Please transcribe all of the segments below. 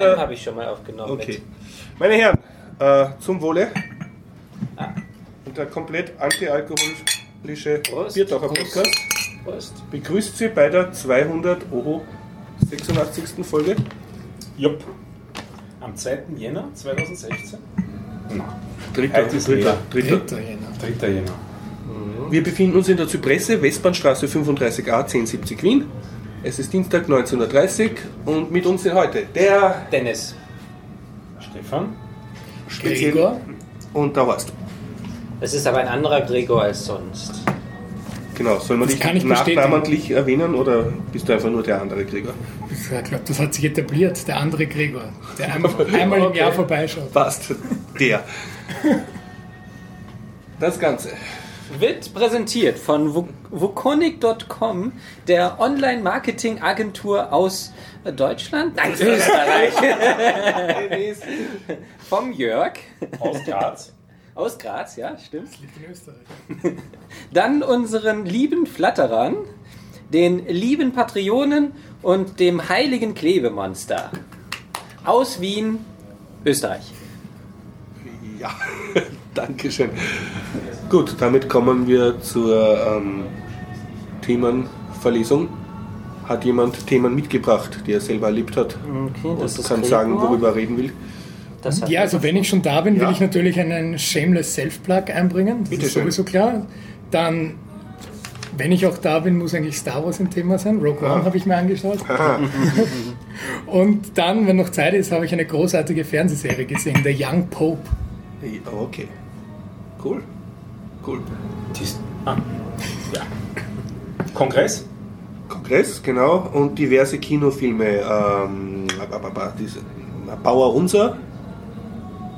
Äh, habe ich schon mal aufgenommen. Okay. Meine Herren, äh, zum Wohle. Ah. Und der komplett antialkoholische Biertaucher Podcast Prost. begrüßt Sie bei der 200 Oho 86. Folge. Jupp. Am 2. Jänner 2016? Nein. Dritter, dritter, dritter, dritter Jänner. Dritter Jänner. Wir befinden uns in der Zypresse, Westbahnstraße 35a 1070 Wien. Es ist Dienstag 19.30 Uhr und mit uns sind heute der Dennis, Stefan, Gregor und der Horst. Es ist aber ein anderer Gregor als sonst. Genau, soll man das dich nachnamentlich erwähnen oder bist du einfach nur der andere Gregor? Ich glaube, das hat sich etabliert, der andere Gregor, der einmal, einmal im Jahr vorbeischaut. Passt, der. Das Ganze wird präsentiert von Wukonic.com, der Online-Marketing-Agentur aus Deutschland? Nein, Österreich. Vom Jörg. Aus Graz. Aus Graz, ja, stimmt. Das liegt in Österreich. Dann unseren lieben Flatterern, den lieben Patrionen und dem heiligen Klebemonster. Aus Wien, Österreich. Ja, Dankeschön. Gut, damit kommen wir zur ähm, Themenverlesung. Hat jemand Themen mitgebracht, die er selber erlebt hat? Okay, das und kann sagen, worüber er reden will. Ja, also wenn ich schon da bin, will ja. ich natürlich einen Shameless Self-Plug einbringen. Das Bitte ist schön. sowieso klar. Dann, wenn ich auch da bin, muss eigentlich Star Wars ein Thema sein. Rogue One habe ich mir angeschaut. und dann, wenn noch Zeit ist, habe ich eine großartige Fernsehserie gesehen, The Young Pope. Okay, cool. Cool. Dies, ah, ja. Kongress? Kongress, genau. Und diverse Kinofilme. Ähm, diese, Bauer Unser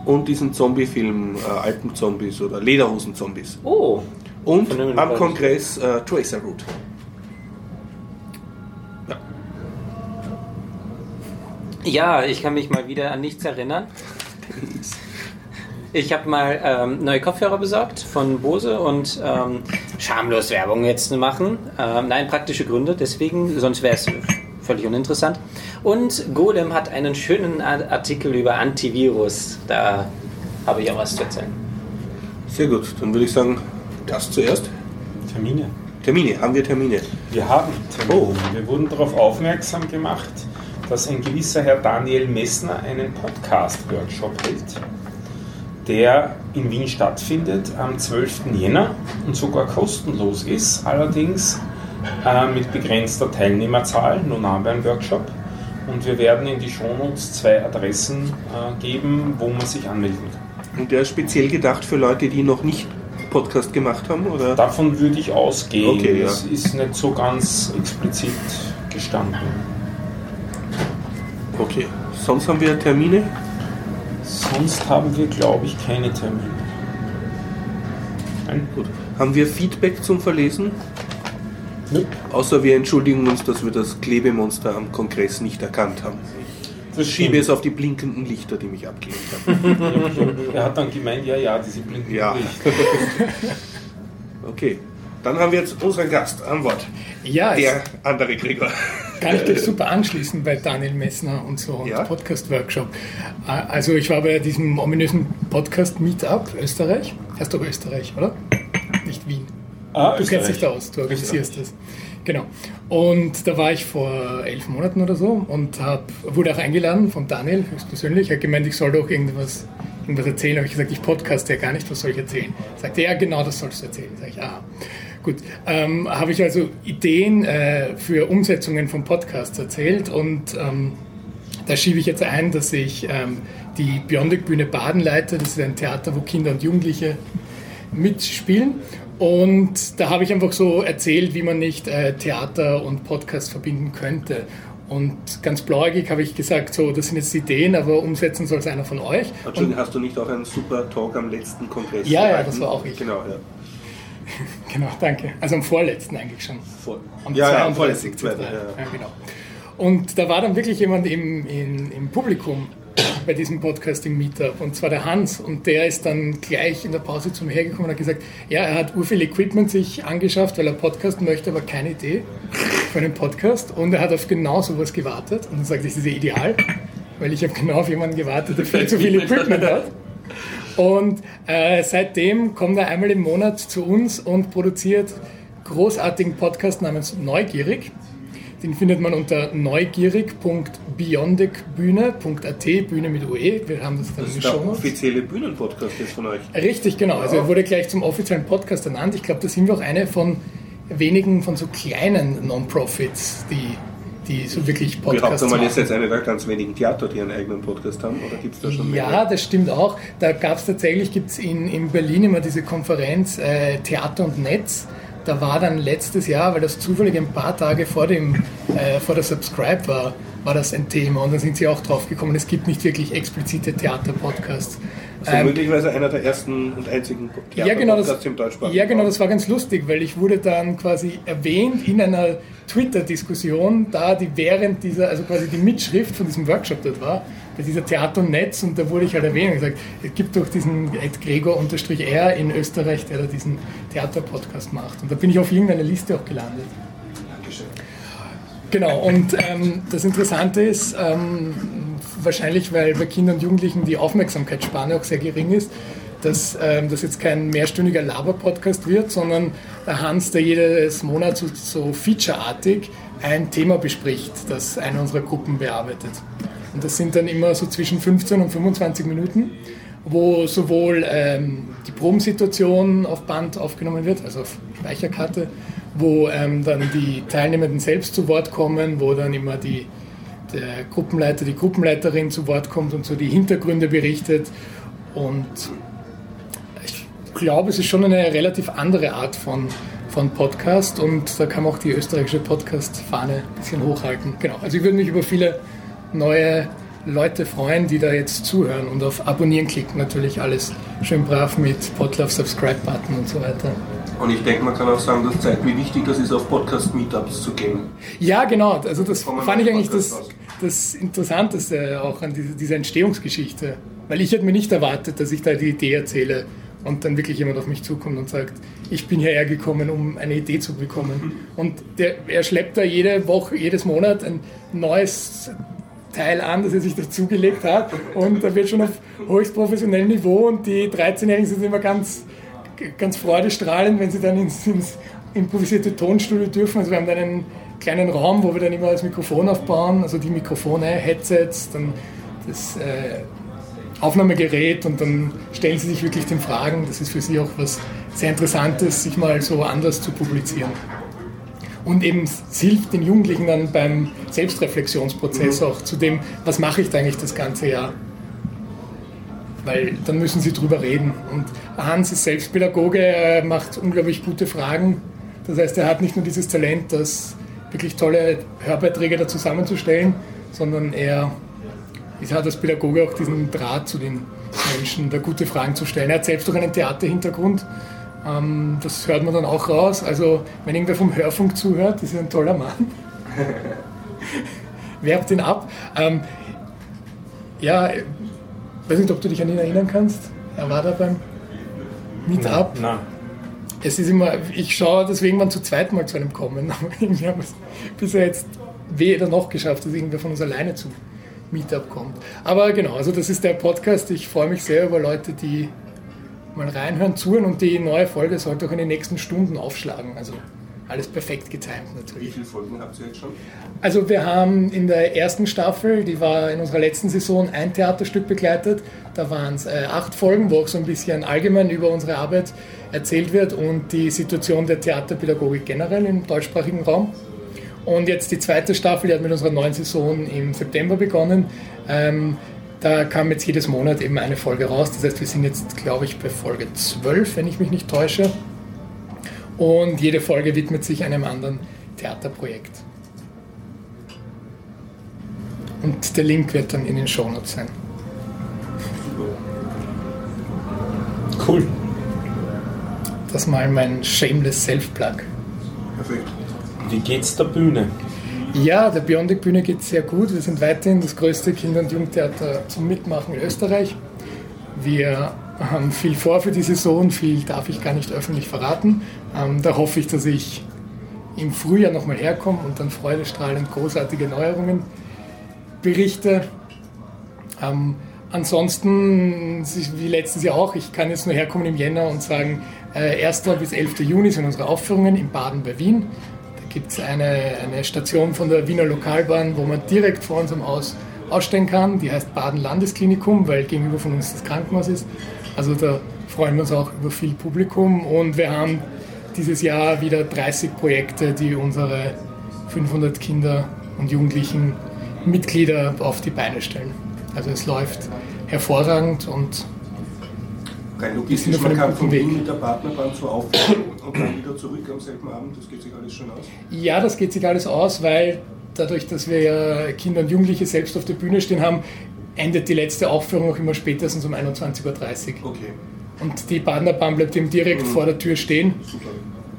und diesen Zombie-Film äh, Alpenzombies oder Lederhosen-Zombies. Oh! Und am Kongress äh, Tracer Route. Ja. ja, ich kann mich mal wieder an nichts erinnern. Ich habe mal ähm, neue Kopfhörer besorgt von Bose und ähm, schamlos Werbung jetzt zu machen. Ähm, nein, praktische Gründe, deswegen, sonst wäre es völlig uninteressant. Und Golem hat einen schönen Artikel über Antivirus. Da habe ich auch was zu erzählen. Sehr gut, dann würde ich sagen, das zuerst. Termine. Termine, haben wir Termine? Wir haben Termine. Oh. Wir wurden darauf aufmerksam gemacht, dass ein gewisser Herr Daniel Messner einen Podcast-Workshop hält der in Wien stattfindet am 12. Jänner und sogar kostenlos ist, allerdings äh, mit begrenzter Teilnehmerzahl, nur nahe beim Workshop. Und wir werden in die Shownotes zwei Adressen äh, geben, wo man sich anmelden kann. Und der ist speziell gedacht für Leute, die noch nicht Podcast gemacht haben? Oder? Davon würde ich ausgehen. Okay, ja. Das ist nicht so ganz explizit gestanden. Okay. Sonst haben wir Termine? Sonst haben wir, glaube ich, keine Termine. Nein? Gut. Haben wir Feedback zum Verlesen? Nö. Außer wir entschuldigen uns, dass wir das Klebemonster am Kongress nicht erkannt haben. Ich schiebe es auf die blinkenden Lichter, die mich abgelenkt haben. er hat dann gemeint, ja, ja, diese blinkenden ja. Lichter. okay. Dann haben wir jetzt unseren Gast am Wort. Ja, der andere Gregor. Kann ich dich super anschließen bei Daniel Messner und so und ja? Podcast-Workshop. Äh, also ich war bei diesem ominösen Podcast-Meetup Österreich. Heißt doch Österreich, oder? Nicht Wien. Ah, du Österreich. kennst dich da aus, du organisierst das. Genau. Und da war ich vor elf Monaten oder so und hab, wurde auch eingeladen von Daniel höchstpersönlich. Er hat gemeint, ich soll doch irgendwas, irgendwas erzählen. Habe ich gesagt, ich podcaste ja gar nicht, was soll ich erzählen? Sagte er, ja, genau das sollst du erzählen. Sag ich, ah. Gut, ähm, habe ich also Ideen äh, für Umsetzungen von Podcasts erzählt und ähm, da schiebe ich jetzt ein, dass ich ähm, die Biondic Bühne Baden leite. Das ist ein Theater, wo Kinder und Jugendliche mitspielen. Und da habe ich einfach so erzählt, wie man nicht äh, Theater und Podcast verbinden könnte. Und ganz blauäugig habe ich gesagt, so, das sind jetzt Ideen, aber umsetzen soll es einer von euch. Entschuldigung, hast du nicht auch einen super Talk am letzten Kongress Ja, gehalten? ja, das war auch ich. Genau, ja. genau, danke. Also am vorletzten eigentlich schon. Vor, am ja, ja, am vorletzten. Zweite, ja. ja, genau. Und da war dann wirklich jemand im, in, im Publikum bei diesem Podcasting-Meetup und zwar der Hans und der ist dann gleich in der Pause zu mir hergekommen und hat gesagt, ja, er hat urviel Equipment sich angeschafft, weil er Podcast möchte, aber keine Idee für einen Podcast und er hat auf genau sowas gewartet und dann sagte ich, das ist ideal, weil ich habe genau auf jemanden gewartet, der viel zu viel Equipment hat. Und äh, seitdem kommt er einmal im Monat zu uns und produziert großartigen Podcast namens Neugierig. Den findet man unter neugierig.beyondicbühne.at, Bühne mit UE. Wir haben das dann das ist der offizielle Bühnenpodcast jetzt von euch. Richtig, genau. Also er wurde gleich zum offiziellen Podcast ernannt. Ich glaube, da sind wir auch eine von wenigen, von so kleinen Non-Profits, die die so wirklich Podcasts machen. ist jetzt eine der ganz wenigen Theater, die einen eigenen Podcast haben, oder gibt es da schon mehr? Ja, das stimmt auch. Da gab es tatsächlich, gibt es in, in Berlin immer diese Konferenz äh, Theater und Netz da war dann letztes Jahr, weil das zufällig ein paar Tage vor, dem, äh, vor der Subscribe war, war das ein Thema und da sind sie auch drauf gekommen, es gibt nicht wirklich explizite Theaterpodcasts. Also ähm, möglicherweise einer der ersten und einzigen ja, genau, das, im Deutschsprachigen Ja, genau, das war ganz lustig, weil ich wurde dann quasi erwähnt in einer Twitter-Diskussion, da die während dieser, also quasi die Mitschrift von diesem Workshop dort war, bei dieser Theater und Netz und da wurde ich halt erwähnt und gesagt, es gibt doch diesen Ed Gregor-R in Österreich, der da diesen Theater-Podcast macht. Und da bin ich auf irgendeiner Liste auch gelandet. Genau, und ähm, das Interessante ist, ähm, wahrscheinlich weil bei Kindern und Jugendlichen die Aufmerksamkeitsspanne auch sehr gering ist, dass ähm, das jetzt kein mehrstündiger Laber-Podcast wird, sondern der Hans, der jedes Monat so, so featureartig ein Thema bespricht, das eine unserer Gruppen bearbeitet. Und das sind dann immer so zwischen 15 und 25 Minuten, wo sowohl ähm, die Probensituation auf Band aufgenommen wird, also auf Speicherkarte, wo ähm, dann die Teilnehmenden selbst zu Wort kommen, wo dann immer die, der Gruppenleiter, die Gruppenleiterin zu Wort kommt und so die Hintergründe berichtet. Und ich glaube, es ist schon eine relativ andere Art von, von Podcast und da kann man auch die österreichische Podcast-Fahne ein bisschen hochhalten. Genau, also ich würde mich über viele neue Leute freuen, die da jetzt zuhören und auf Abonnieren klicken. Natürlich alles schön brav mit Podlove Subscribe-Button und so weiter. Und ich denke, man kann auch sagen, das zeigt, wie wichtig das ist, auf Podcast-Meetups zu gehen. Ja, genau. Also das fand ich eigentlich das, das Interessanteste auch an dieser, dieser Entstehungsgeschichte. Weil ich hätte mir nicht erwartet, dass ich da die Idee erzähle und dann wirklich jemand auf mich zukommt und sagt, ich bin hierher gekommen, um eine Idee zu bekommen. Und der, er schleppt da jede Woche, jedes Monat ein neues Teil an, das er sich dazugelegt hat. Und da wird schon auf höchst professionellem Niveau und die 13-Jährigen sind immer ganz, ganz freudestrahlend, wenn sie dann ins, ins improvisierte Tonstudio dürfen. Also wir haben da einen kleinen Raum, wo wir dann immer das Mikrofon aufbauen, also die Mikrofone, Headsets, dann das äh, Aufnahmegerät und dann stellen sie sich wirklich den Fragen. Das ist für sie auch was sehr Interessantes, sich mal so anders zu publizieren. Und eben es hilft den Jugendlichen dann beim Selbstreflexionsprozess mhm. auch zu dem, was mache ich da eigentlich das ganze Jahr. Weil dann müssen sie drüber reden. Und Hans ist Selbstpädagoge, er macht unglaublich gute Fragen. Das heißt, er hat nicht nur dieses Talent, das wirklich tolle Hörbeiträge da zusammenzustellen, sondern er hat als Pädagoge auch diesen Draht zu den Menschen, da gute Fragen zu stellen. Er hat selbst auch einen Theaterhintergrund ähm, das hört man dann auch raus. Also, wenn irgendwer vom Hörfunk zuhört, ist ein toller Mann. Werbt ihn ab. Ähm, ja, weiß nicht, ob du dich an ihn erinnern kannst. Er war da beim Meetup. Nein, nein. Es ist immer, ich schaue deswegen mal zu zweit mal zu einem kommen. Aber irgendwie haben wir es bisher jetzt weder noch geschafft, dass irgendwer von uns alleine zu Meetup kommt. Aber genau, also das ist der Podcast. Ich freue mich sehr über Leute, die mal reinhören, zuhören und die neue Folge sollte auch in den nächsten Stunden aufschlagen. Also alles perfekt getimt natürlich. Wie viele Folgen habt ihr jetzt schon? Also wir haben in der ersten Staffel, die war in unserer letzten Saison, ein Theaterstück begleitet. Da waren es äh, acht Folgen, wo auch so ein bisschen allgemein über unsere Arbeit erzählt wird und die Situation der Theaterpädagogik generell im deutschsprachigen Raum. Und jetzt die zweite Staffel, die hat mit unserer neuen Saison im September begonnen. Ähm, da kam jetzt jedes Monat eben eine Folge raus. Das heißt, wir sind jetzt, glaube ich, bei Folge 12, wenn ich mich nicht täusche. Und jede Folge widmet sich einem anderen Theaterprojekt. Und der Link wird dann in den Shownotes sein. Cool. Das mal mein shameless Self-Plug. Perfekt. Wie geht's der Bühne? Ja, der Beyondic Bühne geht sehr gut. Wir sind weiterhin das größte Kinder- und Jugendtheater zum Mitmachen in Österreich. Wir haben viel vor für die Saison, viel darf ich gar nicht öffentlich verraten. Ähm, da hoffe ich, dass ich im Frühjahr nochmal herkomme und dann freudestrahlend großartige Neuerungen berichte. Ähm, ansonsten, wie letztes Jahr auch, ich kann jetzt nur herkommen im Jänner und sagen, äh, 1. bis 11. Juni sind unsere Aufführungen in Baden bei Wien. Da gibt es eine, eine Station von der Wiener Lokalbahn, wo man direkt vor unserem Haus ausstellen kann. Die heißt Baden Landesklinikum, weil gegenüber von uns das Krankenhaus ist. Also da freuen wir uns auch über viel Publikum und wir haben dieses Jahr wieder 30 Projekte, die unsere 500 Kinder und Jugendlichen Mitglieder auf die Beine stellen. Also es läuft hervorragend und Rein logistisch, man kann von Wien mit der Partnerbahn zur Aufführung und dann wieder zurück am selben Abend, das geht sich alles schon aus? Ja, das geht sich alles aus, weil dadurch, dass wir ja Kinder und Jugendliche selbst auf der Bühne stehen haben, endet die letzte Aufführung auch immer spätestens um 21.30 Uhr. Okay. Und die Partnerbahn bleibt eben direkt mhm. vor der Tür stehen.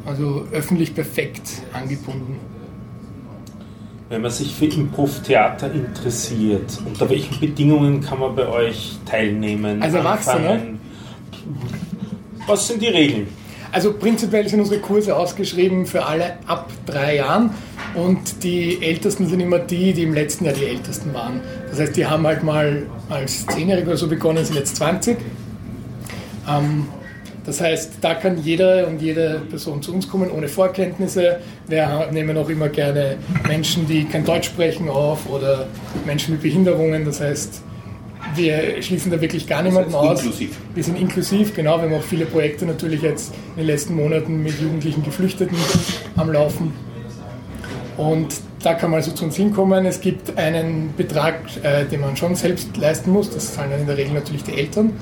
Also öffentlich perfekt angebunden. Wenn man sich für Improv-Theater interessiert, unter welchen Bedingungen kann man bei euch teilnehmen? Also Erwachsene? Was sind die Regeln? Also prinzipiell sind unsere Kurse ausgeschrieben für alle ab drei Jahren und die Ältesten sind immer die, die im letzten Jahr die Ältesten waren. Das heißt, die haben halt mal als Zehnjährige oder so begonnen, sind jetzt 20. Ähm, das heißt, da kann jeder und jede Person zu uns kommen ohne Vorkenntnisse. Wir nehmen auch immer gerne Menschen, die kein Deutsch sprechen, auf oder Menschen mit Behinderungen. Das heißt, wir schließen da wirklich gar niemanden aus. Inklusiv. Wir sind inklusiv, genau. Wir haben auch viele Projekte natürlich jetzt in den letzten Monaten mit jugendlichen Geflüchteten am Laufen. Und da kann man also zu uns hinkommen. Es gibt einen Betrag, äh, den man schon selbst leisten muss. Das zahlen dann in der Regel natürlich die Eltern.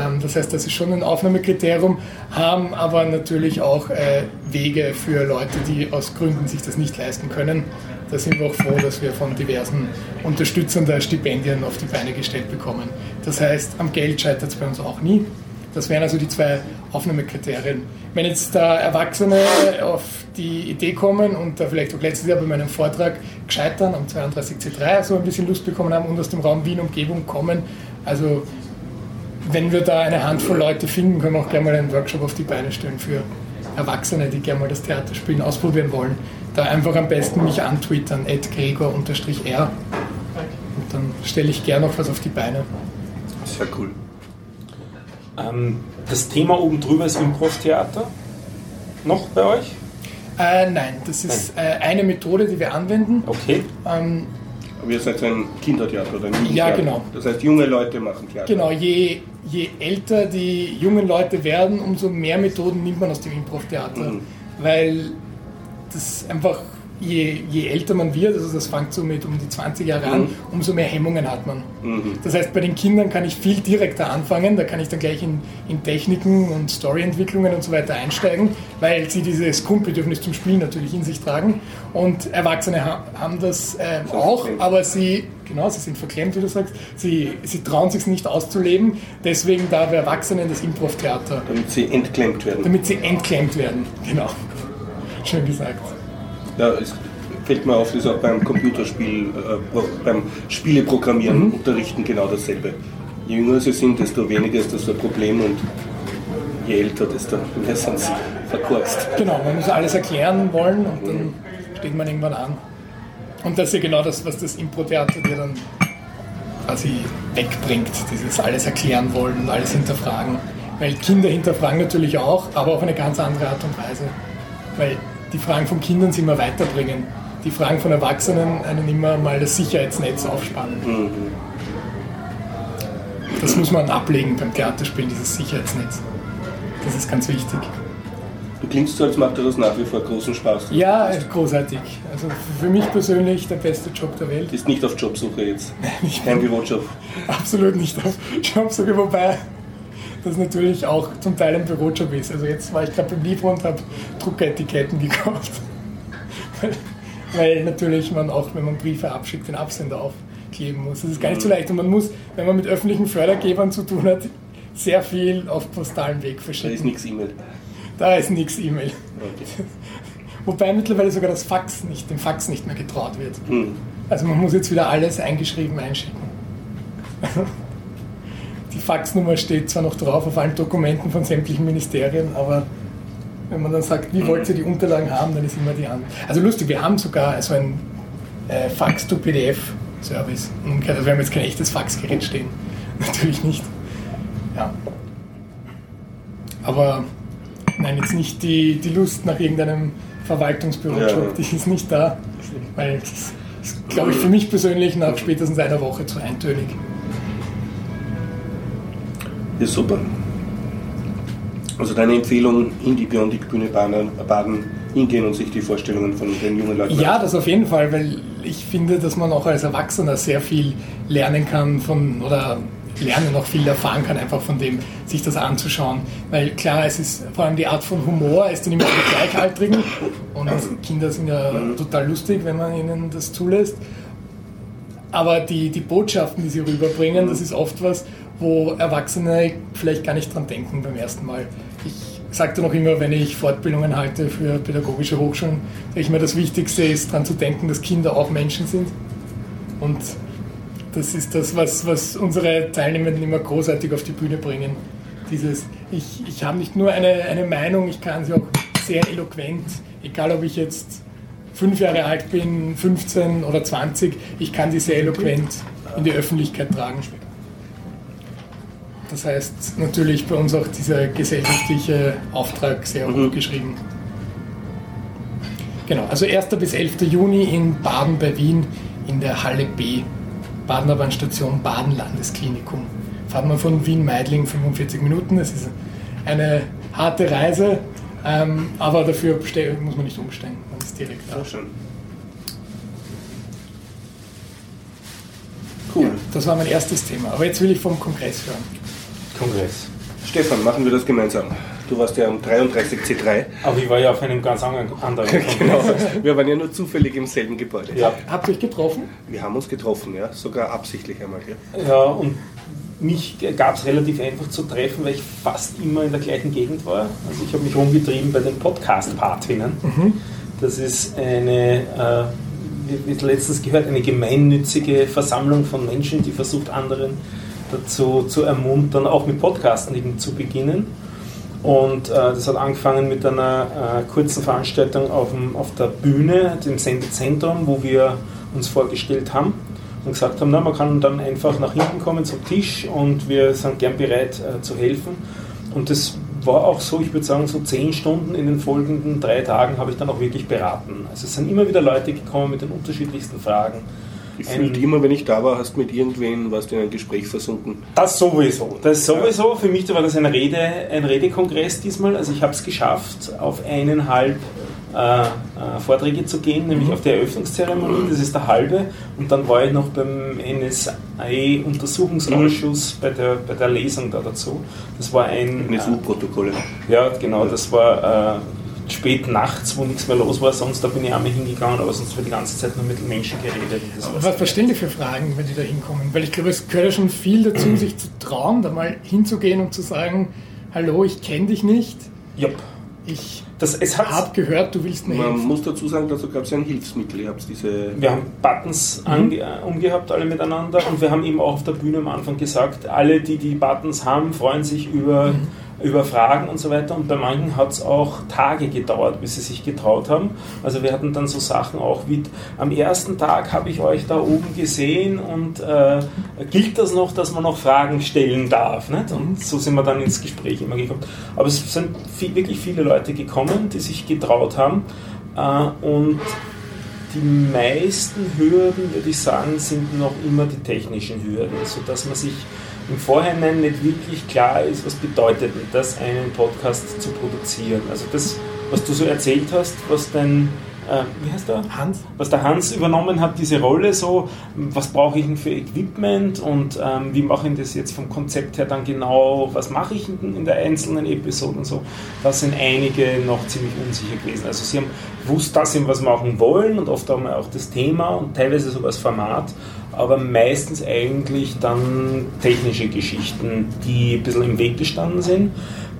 Ähm, das heißt, das ist schon ein Aufnahmekriterium, haben aber natürlich auch äh, Wege für Leute, die aus Gründen sich das nicht leisten können. Da sind wir auch froh, dass wir von diversen Unterstützern da Stipendien auf die Beine gestellt bekommen. Das heißt, am Geld scheitert es bei uns auch nie. Das wären also die zwei Aufnahmekriterien. Wenn jetzt da Erwachsene auf die Idee kommen und da vielleicht auch letztes Jahr bei meinem Vortrag gescheitern am 32C3 so ein bisschen Lust bekommen haben und aus dem Raum Wien-Umgebung kommen, also wenn wir da eine Handvoll Leute finden, können wir auch gerne mal einen Workshop auf die Beine stellen für Erwachsene, die gerne mal das Theaterspielen ausprobieren wollen. Da einfach am besten mich antwittern, gregor-r. Und dann stelle ich gerne noch was auf die Beine. Sehr cool. Ähm, das Thema oben drüber ist Improv-Theater. Noch bei euch? Äh, nein, das ist äh, eine Methode, die wir anwenden. Okay. Ähm, aber ihr seid ein Kindertheater oder ein Ja, genau. Das heißt, junge Leute machen Theater. Genau, je, je älter die jungen Leute werden, umso mehr Methoden nimmt man aus dem Improv-Theater. Mhm. Weil das einfach je, je älter man wird, also das fängt so mit um die 20 Jahre an, mhm. umso mehr Hemmungen hat man. Mhm. Das heißt, bei den Kindern kann ich viel direkter anfangen, da kann ich dann gleich in, in Techniken und Storyentwicklungen und so weiter einsteigen, weil sie dieses Grundbedürfnis zum Spielen natürlich in sich tragen. Und Erwachsene ha haben das äh, auch, aber sie, genau, sie sind verklemmt, wie du sagst, sie, sie trauen sich nicht auszuleben, deswegen da wir Erwachsenen das Improv-Theater. Damit sie entklemmt werden. Damit sie entklemmt werden, genau. Schön gesagt. Ja, es fällt mir auf, das ist auch beim Computerspiel, äh, beim Spieleprogrammieren mhm. unterrichten genau dasselbe. Je jünger sie sind, desto weniger ist das ein Problem und je älter, desto mehr sind sie verkorkst. Genau, man muss alles erklären wollen und dann mhm. steht man irgendwann an. Und das ist ja genau das, was das Impro-Theater dir dann quasi wegbringt, dieses alles erklären wollen und alles hinterfragen. Weil Kinder hinterfragen natürlich auch, aber auf eine ganz andere Art und Weise. Weil die Fragen von Kindern sie immer weiterbringen. Die Fragen von Erwachsenen einen immer mal das Sicherheitsnetz aufspannen. Mhm. Das muss man ablegen beim Theaterspielen, dieses Sicherheitsnetz. Das ist ganz wichtig. Du klingst so, als macht dir das nach wie vor großen Spaß. Ja, großartig. Also für mich persönlich der beste Job der Welt. Ist nicht auf Jobsuche jetzt. Kein Bürojob. Absolut nicht auf Jobsuche, wobei das natürlich auch zum Teil ein Bürojob ist. Also jetzt war ich gerade beim Liefer und habe Druckeretiketten gekauft. weil, weil natürlich man auch, wenn man Briefe abschickt, den Absender aufkleben muss. Das ist gar nicht so leicht und man muss, wenn man mit öffentlichen Fördergebern zu tun hat, sehr viel auf postalen Weg verschicken. Da ist nichts E-Mail. Da ist nichts E-Mail. Okay. Wobei mittlerweile sogar das Fax nicht, dem Fax nicht mehr getraut wird. Hm. Also man muss jetzt wieder alles eingeschrieben einschicken. Die Faxnummer steht zwar noch drauf auf allen Dokumenten von sämtlichen Ministerien, aber wenn man dann sagt, wie wollt ihr die Unterlagen haben, dann ist immer die Antwort. Also lustig, wir haben sogar so ein äh, Fax to PDF Service. Also wir haben jetzt kein echtes Faxgerät stehen. Natürlich nicht. Ja. Aber nein, jetzt nicht die, die Lust nach irgendeinem Verwaltungsbürojob, ja. die ist nicht da. Weil das ist, glaube ich, für mich persönlich nach spätestens einer Woche zu eintönig. Ja, super. Also deine Empfehlung, in die Biondik-Bühne baden, hingehen und sich die Vorstellungen von den jungen Leuten Ja, das auf jeden Fall, weil ich finde, dass man auch als Erwachsener sehr viel lernen kann von oder lernen noch viel erfahren kann, einfach von dem, sich das anzuschauen. Weil klar, es ist vor allem die Art von Humor, ist dann immer die Gleichaltrigen und Kinder sind ja total lustig, wenn man ihnen das zulässt. Aber die, die Botschaften, die sie rüberbringen, das ist oft was, wo Erwachsene vielleicht gar nicht dran denken beim ersten Mal. Ich sagte noch immer, wenn ich Fortbildungen halte für pädagogische Hochschulen, sage ich mir, das Wichtigste ist daran zu denken, dass Kinder auch Menschen sind. Und das ist das, was, was unsere Teilnehmenden immer großartig auf die Bühne bringen. Dieses, ich, ich habe nicht nur eine, eine Meinung, ich kann sie auch sehr eloquent, egal ob ich jetzt fünf Jahre alt bin, 15 oder 20, ich kann die sehr eloquent in die Öffentlichkeit tragen. Das heißt natürlich bei uns auch dieser gesellschaftliche Auftrag sehr mhm. hoch geschrieben. Genau, also 1. bis 11. Juni in Baden bei Wien in der Halle B, Badener Bahnstation Baden Landesklinikum. Fahrt man von Wien-Meidling 45 Minuten. Es ist eine harte Reise, ähm, aber dafür muss man nicht umsteigen. Ist direkt da. Schön. Cool. Ja, das war mein erstes Thema. Aber jetzt will ich vom Kongress hören. Kongress. Stefan, machen wir das gemeinsam. Du warst ja am 33C3. Aber ich war ja auf einem ganz anderen Kongress. genau. Wir waren ja nur zufällig im selben Gebäude. Ja. Habt ihr euch getroffen? Wir haben uns getroffen, ja. Sogar absichtlich einmal. Ja, ja und mich gab es relativ einfach zu treffen, weil ich fast immer in der gleichen Gegend war. Also ich habe mich rumgetrieben bei den Podcast-Partinnen. Mhm. Das ist eine, äh, wie letztens gehört, eine gemeinnützige Versammlung von Menschen, die versucht, anderen dazu zu ermuntern, auch mit Podcasten zu beginnen. Und äh, das hat angefangen mit einer äh, kurzen Veranstaltung auf, dem, auf der Bühne, dem Sendezentrum, wo wir uns vorgestellt haben und gesagt haben, na, man kann dann einfach nach hinten kommen zum Tisch und wir sind gern bereit äh, zu helfen. Und das war auch so, ich würde sagen, so zehn Stunden in den folgenden drei Tagen habe ich dann auch wirklich beraten. Also es sind immer wieder Leute gekommen mit den unterschiedlichsten Fragen Gefühlt immer, wenn ich da war, hast du mit irgendwen, warst du in ein Gespräch versunken. Das sowieso. Das sowieso. Für mich war das ein, Rede, ein Redekongress diesmal. Also ich habe es geschafft, auf eineinhalb äh, äh, Vorträge zu gehen, nämlich mhm. auf der Eröffnungszeremonie, das ist der halbe. Und dann war ich noch beim NSA-Untersuchungsausschuss mhm. bei, der, bei der Lesung da dazu. Das war ein. NSU-Protokolle. Äh, ja, genau. Das war. Äh, spät nachts, wo nichts mehr los war, sonst da bin ich einmal hingegangen, aber sonst wird die ganze Zeit nur mit Menschen geredet. was verstehen die für Fragen, wenn die da hinkommen? Weil ich glaube, es gehört ja schon viel dazu, sich zu trauen, da mal hinzugehen und zu sagen, hallo, ich kenne dich nicht. Jupp. Ich habe gehört, du willst mir Man helfen. muss dazu sagen, dazu gab es ja ein Hilfsmittel. Ihr habt diese wir haben Buttons mhm. Umgehabt, alle miteinander. Und wir haben eben auch auf der Bühne am Anfang gesagt, alle, die die Buttons haben, freuen sich über... Mhm über Fragen und so weiter. Und bei manchen hat es auch Tage gedauert, bis sie sich getraut haben. Also wir hatten dann so Sachen auch wie, am ersten Tag habe ich euch da oben gesehen und äh, gilt das noch, dass man noch Fragen stellen darf? Nicht? Und so sind wir dann ins Gespräch immer gekommen. Aber es sind viel, wirklich viele Leute gekommen, die sich getraut haben. Äh, und die meisten Hürden, würde ich sagen, sind noch immer die technischen Hürden, sodass man sich im Vorhinein nicht wirklich klar ist, was bedeutet das, einen Podcast zu produzieren. Also das, was du so erzählt hast, was dein äh, wie heißt der? Hans. Was der Hans übernommen hat, diese Rolle so, was brauche ich denn für Equipment und ähm, wie mache ich das jetzt vom Konzept her dann genau, was mache ich in, in der einzelnen Episode und so. Da sind einige noch ziemlich unsicher gewesen. Also sie haben gewusst, dass sie was machen wollen und oft haben wir auch das Thema und teilweise sogar das Format, aber meistens eigentlich dann technische Geschichten, die ein bisschen im Weg gestanden sind,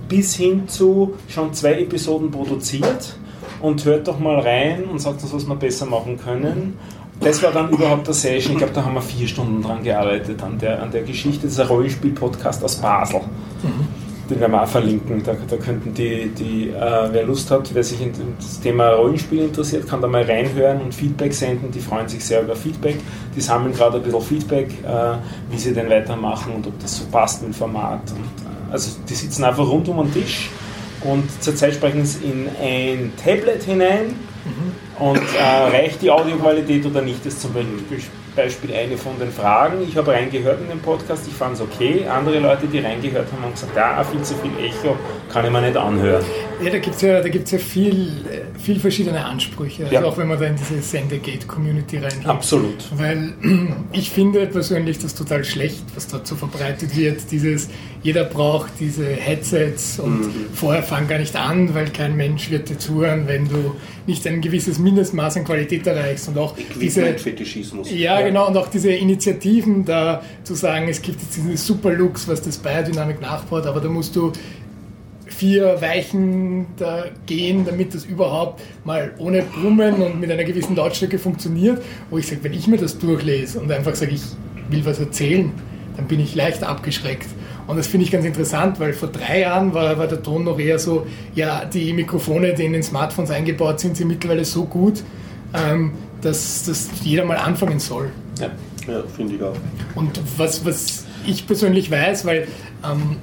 bis hin zu schon zwei Episoden produziert und hört doch mal rein und sagt uns, was wir besser machen können. Das war dann überhaupt der Session. Ich glaube, da haben wir vier Stunden dran gearbeitet an der, an der Geschichte. Das ist ein Rollenspiel-Podcast aus Basel. Mhm. Den werden wir auch verlinken. Da, da könnten die, die äh, wer Lust hat, wer sich in das Thema Rollenspiel interessiert, kann da mal reinhören und Feedback senden. Die freuen sich sehr über Feedback. Die sammeln gerade ein bisschen Feedback, äh, wie sie denn weitermachen und ob das so passt mit dem Format. Und, äh, also die sitzen einfach rund um den Tisch und zurzeit sprechen sie in ein Tablet hinein mhm. und äh, reicht die Audioqualität oder nicht, ist zum Beispiel Beispiel eine von den Fragen. Ich habe reingehört in den Podcast, ich fand es okay. Andere Leute, die reingehört haben, haben gesagt, ja, viel zu viel Echo, kann ich mir nicht anhören. Ja, da gibt es ja, ja viel, viel verschiedene Ansprüche, also ja. auch wenn man da in diese Sendegate-Community reingeht. Absolut. Weil ich finde persönlich das total schlecht, was dort so verbreitet wird, dieses, jeder braucht diese Headsets und mhm. vorher fang gar nicht an, weil kein Mensch wird dir zuhören, wenn du nicht ein gewisses Mindestmaß an Qualität erreichst und auch diese Fetischismus. Ja, genau, und auch diese Initiativen da zu sagen, es gibt jetzt diesen Superlux, was das Biodynamik nachbaut, aber da musst du vier Weichen da gehen, damit das überhaupt mal ohne Brummen und mit einer gewissen Lautstärke funktioniert. Wo ich sage, wenn ich mir das durchlese und einfach sage, ich will was erzählen, dann bin ich leicht abgeschreckt. Und das finde ich ganz interessant, weil vor drei Jahren war, war, der Ton noch eher so, ja, die Mikrofone, die in den Smartphones eingebaut sind, sind mittlerweile so gut, ähm, dass, dass jeder mal anfangen soll. Ja, ja finde ich auch. Und was, was ich persönlich weiß, weil ähm,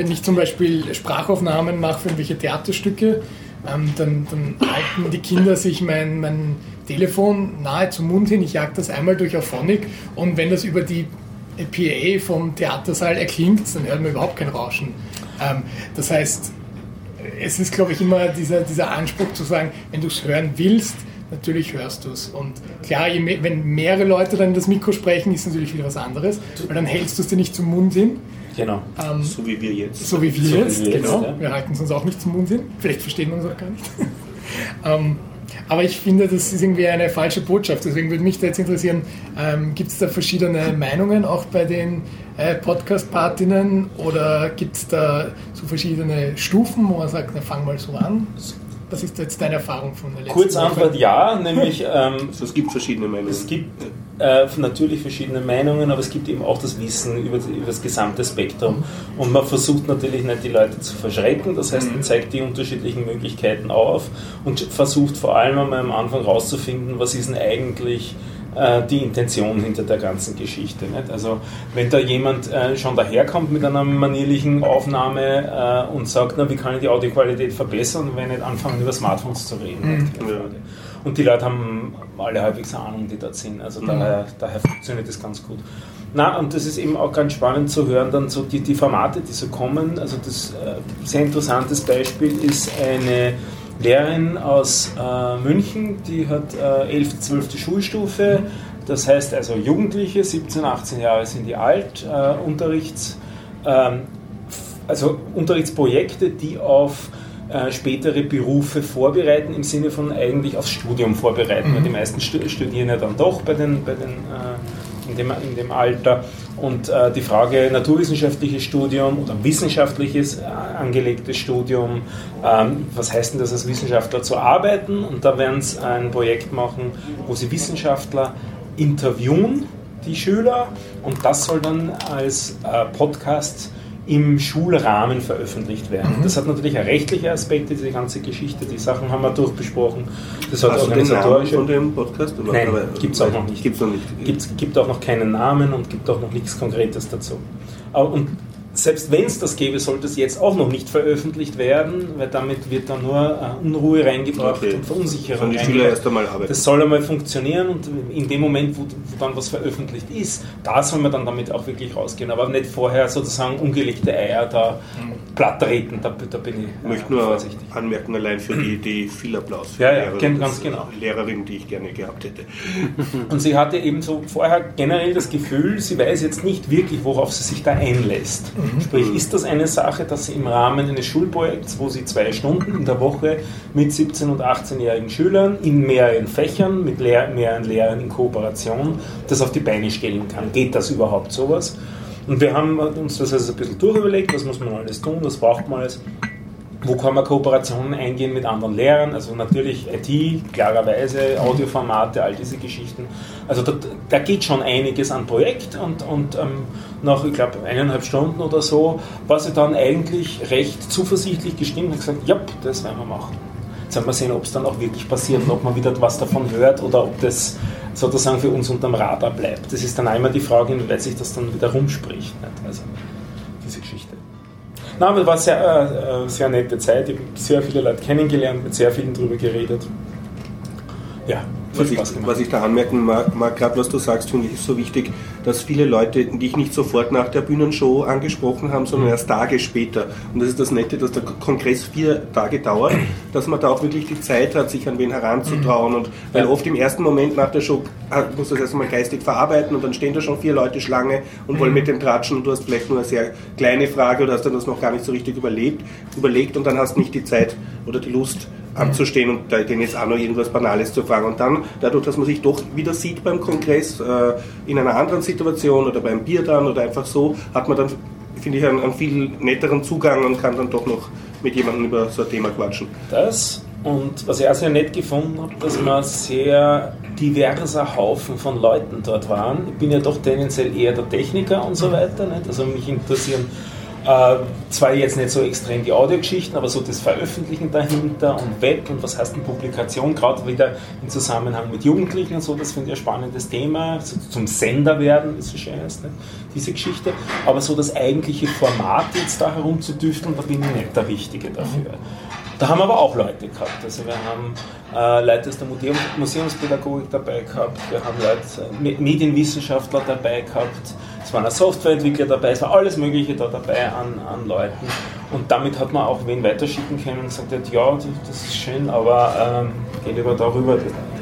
wenn ich zum Beispiel Sprachaufnahmen mache für irgendwelche Theaterstücke, ähm, dann, dann, halten die Kinder sich mein, mein Telefon nahe zum Mund hin. Ich jag das einmal durch Auphonic und wenn das über die PA vom Theatersaal erklingt, dann hört man überhaupt kein Rauschen. Ähm, das heißt, es ist, glaube ich, immer dieser, dieser Anspruch zu sagen, wenn du es hören willst, natürlich hörst du es. Und klar, mehr, wenn mehrere Leute dann in das Mikro sprechen, ist natürlich wieder was anderes, weil dann hältst du es dir nicht zum Mund hin. Genau. Ähm, so wie wir jetzt. So wie wir so jetzt, wie wir genau. Jetzt, ja. Wir halten es uns auch nicht zum Mund hin. Vielleicht verstehen wir uns auch gar nicht. ähm, aber ich finde, das ist irgendwie eine falsche Botschaft. Deswegen würde mich da jetzt interessieren, ähm, gibt es da verschiedene Meinungen auch bei den äh, Podcast-Partinnen oder gibt es da so verschiedene Stufen, wo man sagt, na, fang mal so an? Was ist jetzt deine Erfahrung von der letzten Kurz Antwort ja, nämlich ähm, also es gibt verschiedene Meinungen. Es gibt äh, natürlich verschiedene Meinungen, aber es gibt eben auch das Wissen über, über, das gesamte Spektrum. Und man versucht natürlich nicht die Leute zu verschrecken, das heißt, man mhm. zeigt die unterschiedlichen Möglichkeiten auf und versucht vor allem einmal am Anfang rauszufinden, was ist denn eigentlich die Intention hinter der ganzen Geschichte. Nicht? Also wenn da jemand äh, schon daherkommt mit einer manierlichen Aufnahme äh, und sagt, na, wie kann ich die Audioqualität verbessern, wenn nicht anfangen über Smartphones zu reden. Mhm. Und die Leute haben alle halbwegs eine Ahnung, die dort sind. Also mhm. daher, daher funktioniert das ganz gut. Na, und das ist eben auch ganz spannend zu hören, dann so die, die Formate, die so kommen. Also das äh, sehr interessantes Beispiel ist eine Lehrerin aus äh, München, die hat äh, 11., 12. Schulstufe, das heißt also Jugendliche, 17, 18 Jahre sind die alt, äh, Unterrichts, ähm, also Unterrichtsprojekte, die auf äh, spätere Berufe vorbereiten, im Sinne von eigentlich aufs Studium vorbereiten, mhm. weil die meisten studieren ja dann doch bei den, bei den äh, in, dem, in dem Alter und äh, die Frage naturwissenschaftliches Studium oder wissenschaftliches äh, angelegtes Studium, ähm, was heißt denn das als Wissenschaftler zu arbeiten? Und da werden sie ein Projekt machen, wo sie Wissenschaftler interviewen, die Schüler, und das soll dann als äh, Podcast im Schulrahmen veröffentlicht werden. Mhm. Das hat natürlich auch rechtliche Aspekte, diese ganze Geschichte, die Sachen haben wir durchbesprochen. Das hat Hast organisatorische. von dem Podcast? Oder? Nein, gibt es auch noch nicht. Gibt's noch nicht. Gibt, gibt auch noch keinen Namen und gibt auch noch nichts Konkretes dazu. Und selbst wenn es das gäbe, sollte es jetzt auch noch nicht veröffentlicht werden, weil damit wird dann nur äh, Unruhe reingebracht okay. und Verunsicherung. die Schüler erst einmal arbeiten. Das soll einmal funktionieren und in dem Moment, wo, wo, dann was veröffentlicht ist, da soll man dann damit auch wirklich rausgehen, aber nicht vorher sozusagen ungelegte Eier da mhm. platt treten, da, da bin ich Ich möchte nur vorsichtig. anmerken, allein für die, die viel Applaus für ja, ja, Lehrerin, ganz genau. Lehrerin, die ich gerne gehabt hätte. Und sie hatte eben so vorher generell das Gefühl, sie weiß jetzt nicht wirklich, worauf sie sich da einlässt. Mhm. Sprich, ist das eine Sache, dass Sie im Rahmen eines Schulprojekts, wo Sie zwei Stunden in der Woche mit 17- und 18-jährigen Schülern in mehreren Fächern, mit Lehr mehreren Lehrern in Kooperation, das auf die Beine stellen kann? Geht das überhaupt sowas? Und wir haben uns das also ein bisschen durchüberlegt, was muss man alles tun, was braucht man alles. Wo kann man Kooperationen eingehen mit anderen Lehrern, also natürlich IT, klarerweise, Audioformate, all diese Geschichten. Also da, da geht schon einiges an Projekt und, und ähm, nach, ich glaube, eineinhalb Stunden oder so war sie dann eigentlich recht zuversichtlich gestimmt und gesagt, ja, das werden wir machen. Jetzt werden wir sehen, ob es dann auch wirklich passiert und ob man wieder was davon hört oder ob das sozusagen für uns unterm Radar bleibt. Das ist dann einmal die Frage, inwieweit sich das dann wieder rumspricht. Nicht? Also. Nein, aber es war sehr, äh, sehr nette Zeit. Ich habe sehr viele Leute kennengelernt, mit sehr vielen darüber geredet. Ja, was ich, was ich, da anmerken mag, mag gerade was du sagst, finde ich so wichtig, dass viele Leute dich nicht sofort nach der Bühnenshow angesprochen haben, sondern mhm. erst Tage später. Und das ist das Nette, dass der Kongress vier Tage dauert, dass man da auch wirklich die Zeit hat, sich an wen heranzutrauen. Und weil oft im ersten Moment nach der Show ah, muss das erstmal geistig verarbeiten und dann stehen da schon vier Leute Schlange und wollen mhm. mit dem tratschen und du hast vielleicht nur eine sehr kleine Frage oder hast dann das noch gar nicht so richtig überlebt, überlegt und dann hast nicht die Zeit oder die Lust, anzustehen und denen jetzt auch noch irgendwas Banales zu fragen. Und dann, dadurch, dass man sich doch wieder sieht beim Kongress, äh, in einer anderen Situation oder beim Bier dann oder einfach so, hat man dann, finde ich, einen, einen, viel netteren Zugang und kann dann doch noch mit jemandem über so ein Thema quatschen. Das und was ich auch sehr nett gefunden habe, dass man sehr diverser Haufen von Leuten dort waren. Ich bin ja doch tendenziell eher der Techniker und so weiter. Nicht? Also mich interessieren äh, zwar jetzt nicht so extrem die Audiogeschichten, aber so das Veröffentlichen dahinter und Web und was heißt eine Publikation, gerade wieder im Zusammenhang mit Jugendlichen und so, das finde ich ein spannendes Thema, so zum Sender werden, ist so schön ist, ne? diese Geschichte. Aber so das eigentliche Format jetzt da herumzudüfteln, da bin ich nicht der Richtige dafür. Da haben wir aber auch Leute gehabt. Also wir haben äh, Leute aus der Museum, Museumspädagogik dabei gehabt, wir haben Leute, äh, Medienwissenschaftler dabei gehabt, es waren Softwareentwickler dabei, es war alles Mögliche da dabei an, an Leuten. Und damit hat man auch wen weiterschicken können und gesagt, ja, das ist schön, aber ähm, geht lieber darüber,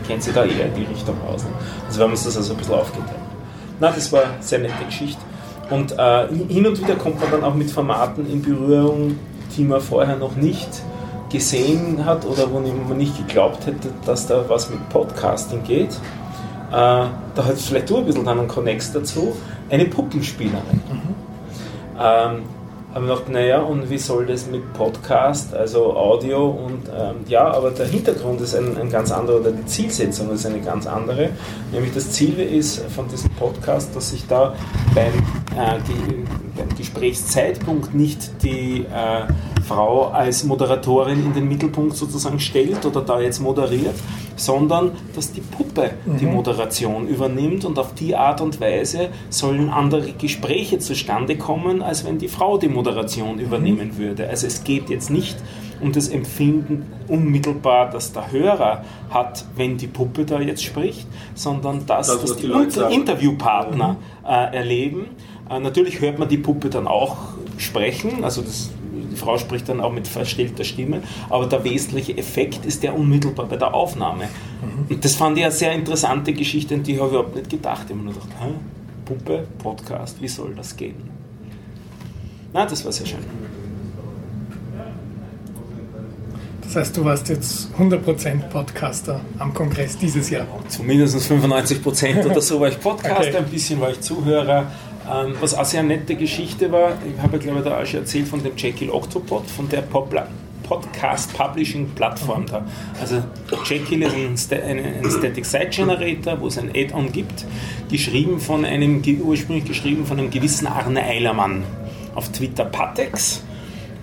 kennt sich da eher in die Richtung aus. Also wir haben uns das also ein bisschen aufgeteilt. Na, das war eine sehr nette Geschichte. Und äh, hin und wieder kommt man dann auch mit Formaten in Berührung, die man vorher noch nicht gesehen hat oder wo man nicht geglaubt hätte, dass da was mit Podcasting geht. Äh, da hat es vielleicht du ein bisschen dann einen Connex dazu eine Puppenspielerin. Mhm. Ähm, haben wir gedacht, naja, und wie soll das mit Podcast, also Audio und ähm, ja, aber der Hintergrund ist ein, ein, ganz anderer oder die Zielsetzung ist eine ganz andere. Nämlich das Ziel ist von diesem Podcast, dass sich da beim, äh, beim Gesprächszeitpunkt nicht die äh, Frau als Moderatorin in den Mittelpunkt sozusagen stellt oder da jetzt moderiert, sondern dass die Puppe mhm. die Moderation übernimmt und auf die Art und Weise sollen andere Gespräche zustande kommen, als wenn die Frau die Moderation mhm. übernehmen mhm. würde. Also es geht jetzt nicht um das Empfinden unmittelbar, das der Hörer hat, wenn die Puppe da jetzt spricht, sondern das, das was die, die Interviewpartner mhm. äh, erleben. Äh, natürlich hört man die Puppe dann auch sprechen, also das Frau spricht dann auch mit verstellter Stimme, aber der wesentliche Effekt ist der unmittelbar bei der Aufnahme. Mhm. Und das fand ich eine sehr interessante Geschichte, und die habe ich überhaupt nicht gedacht. Ich habe nur gedacht, Hä? Puppe, Podcast, wie soll das gehen? Na, das war sehr schön. Das heißt, du warst jetzt 100% Podcaster am Kongress dieses Jahr? Zumindest 95% oder so war ich Podcaster, okay. ein bisschen war ich Zuhörer. Ähm, was auch sehr nette Geschichte war, ich habe ja glaube ich da auch schon erzählt von dem Jekyll Octopod, von der Podcast Publishing Plattform da. Also Jekyll ist ein, ein Static Site Generator, wo es ein Add-on gibt, geschrieben von einem, ursprünglich geschrieben von einem gewissen Arne Eilermann auf Twitter Patex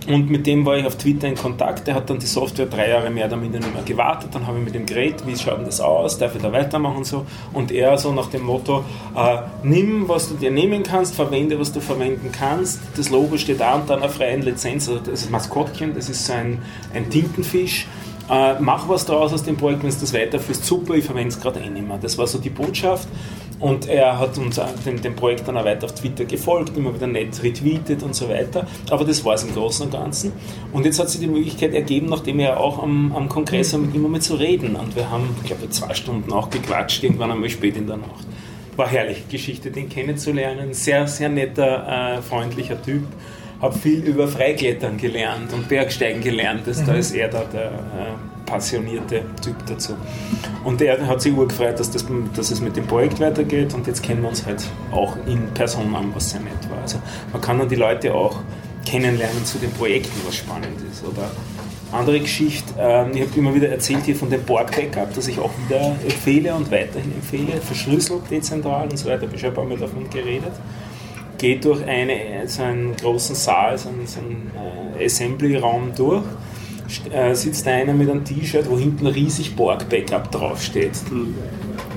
und mit dem war ich auf Twitter in Kontakt. Der hat dann die Software drei Jahre mehr minder nicht mehr gewartet. Dann habe ich mit ihm geredet, wie schaut denn das aus, darf ich da weitermachen und so. Und er so nach dem Motto, äh, nimm, was du dir nehmen kannst, verwende, was du verwenden kannst. Das Logo steht da unter einer freien Lizenz. Also das ist Maskottchen, das ist so ein, ein Tintenfisch. Äh, mach was draus aus dem Projekt, wenn es das weiterführst, super, ich verwende es gerade eh nicht mehr. Das war so die Botschaft. Und er hat uns dem, dem Projekt dann auch weiter auf Twitter gefolgt, immer wieder nett retweetet und so weiter. Aber das war es im Großen und Ganzen. Und jetzt hat sich die Möglichkeit ergeben, nachdem er auch am, am Kongress war, mit ihm mal zu reden. Und wir haben, ich glaube, zwei Stunden auch gequatscht, irgendwann einmal spät in der Nacht. War herrlich, Geschichte, den kennenzulernen. Sehr, sehr netter, äh, freundlicher Typ habe viel über Freiklettern gelernt und Bergsteigen gelernt. Das, mhm. Da ist er da der äh, passionierte Typ dazu. Und er hat sich urgefreut, dass, das, dass es mit dem Projekt weitergeht und jetzt kennen wir uns halt auch in Person an, was sehr nett war. Also man kann dann die Leute auch kennenlernen zu den Projekten, was spannend ist. Oder andere Geschichte, ähm, ich habe immer wieder erzählt hier von dem Borg-Backup, das ich auch wieder empfehle und weiterhin empfehle, verschlüsselt, dezentral und so weiter, habe ich schon ein paar Mal davon geredet. Geht durch eine, so einen großen Saal, so einen, so einen äh, Assembly-Raum durch, äh, sitzt einer mit einem T-Shirt, wo hinten riesig Borg-Backup draufsteht. Dann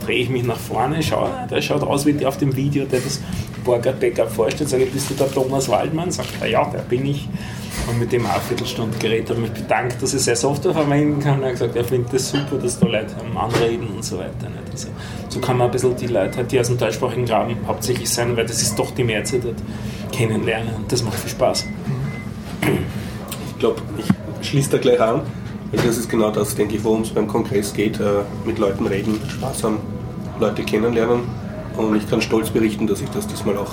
drehe ich mich nach vorne, schaue, der schaut aus wie der auf dem Video, der das Borg-Backup vorstellt, sage ich, bist du der Thomas Waldmann? Sagt er, ja, der bin ich und mit dem auch Viertelstunde geredet, habe mich bedankt, dass ich seine Software verwenden kann. Er hat gesagt, er findet das super, dass da Leute am Anreden und so weiter. Nicht? Also, so kann man ein bisschen die Leute, die aus dem deutschsprachigen Raum hauptsächlich sein, weil das ist doch die Mehrzahl dort kennenlernen und das macht viel Spaß. Ich glaube, ich schließe da gleich an, weil das ist genau das, denke ich, worum es beim Kongress geht, äh, mit Leuten reden, Spaß haben, Leute kennenlernen und ich kann stolz berichten, dass ich das diesmal auch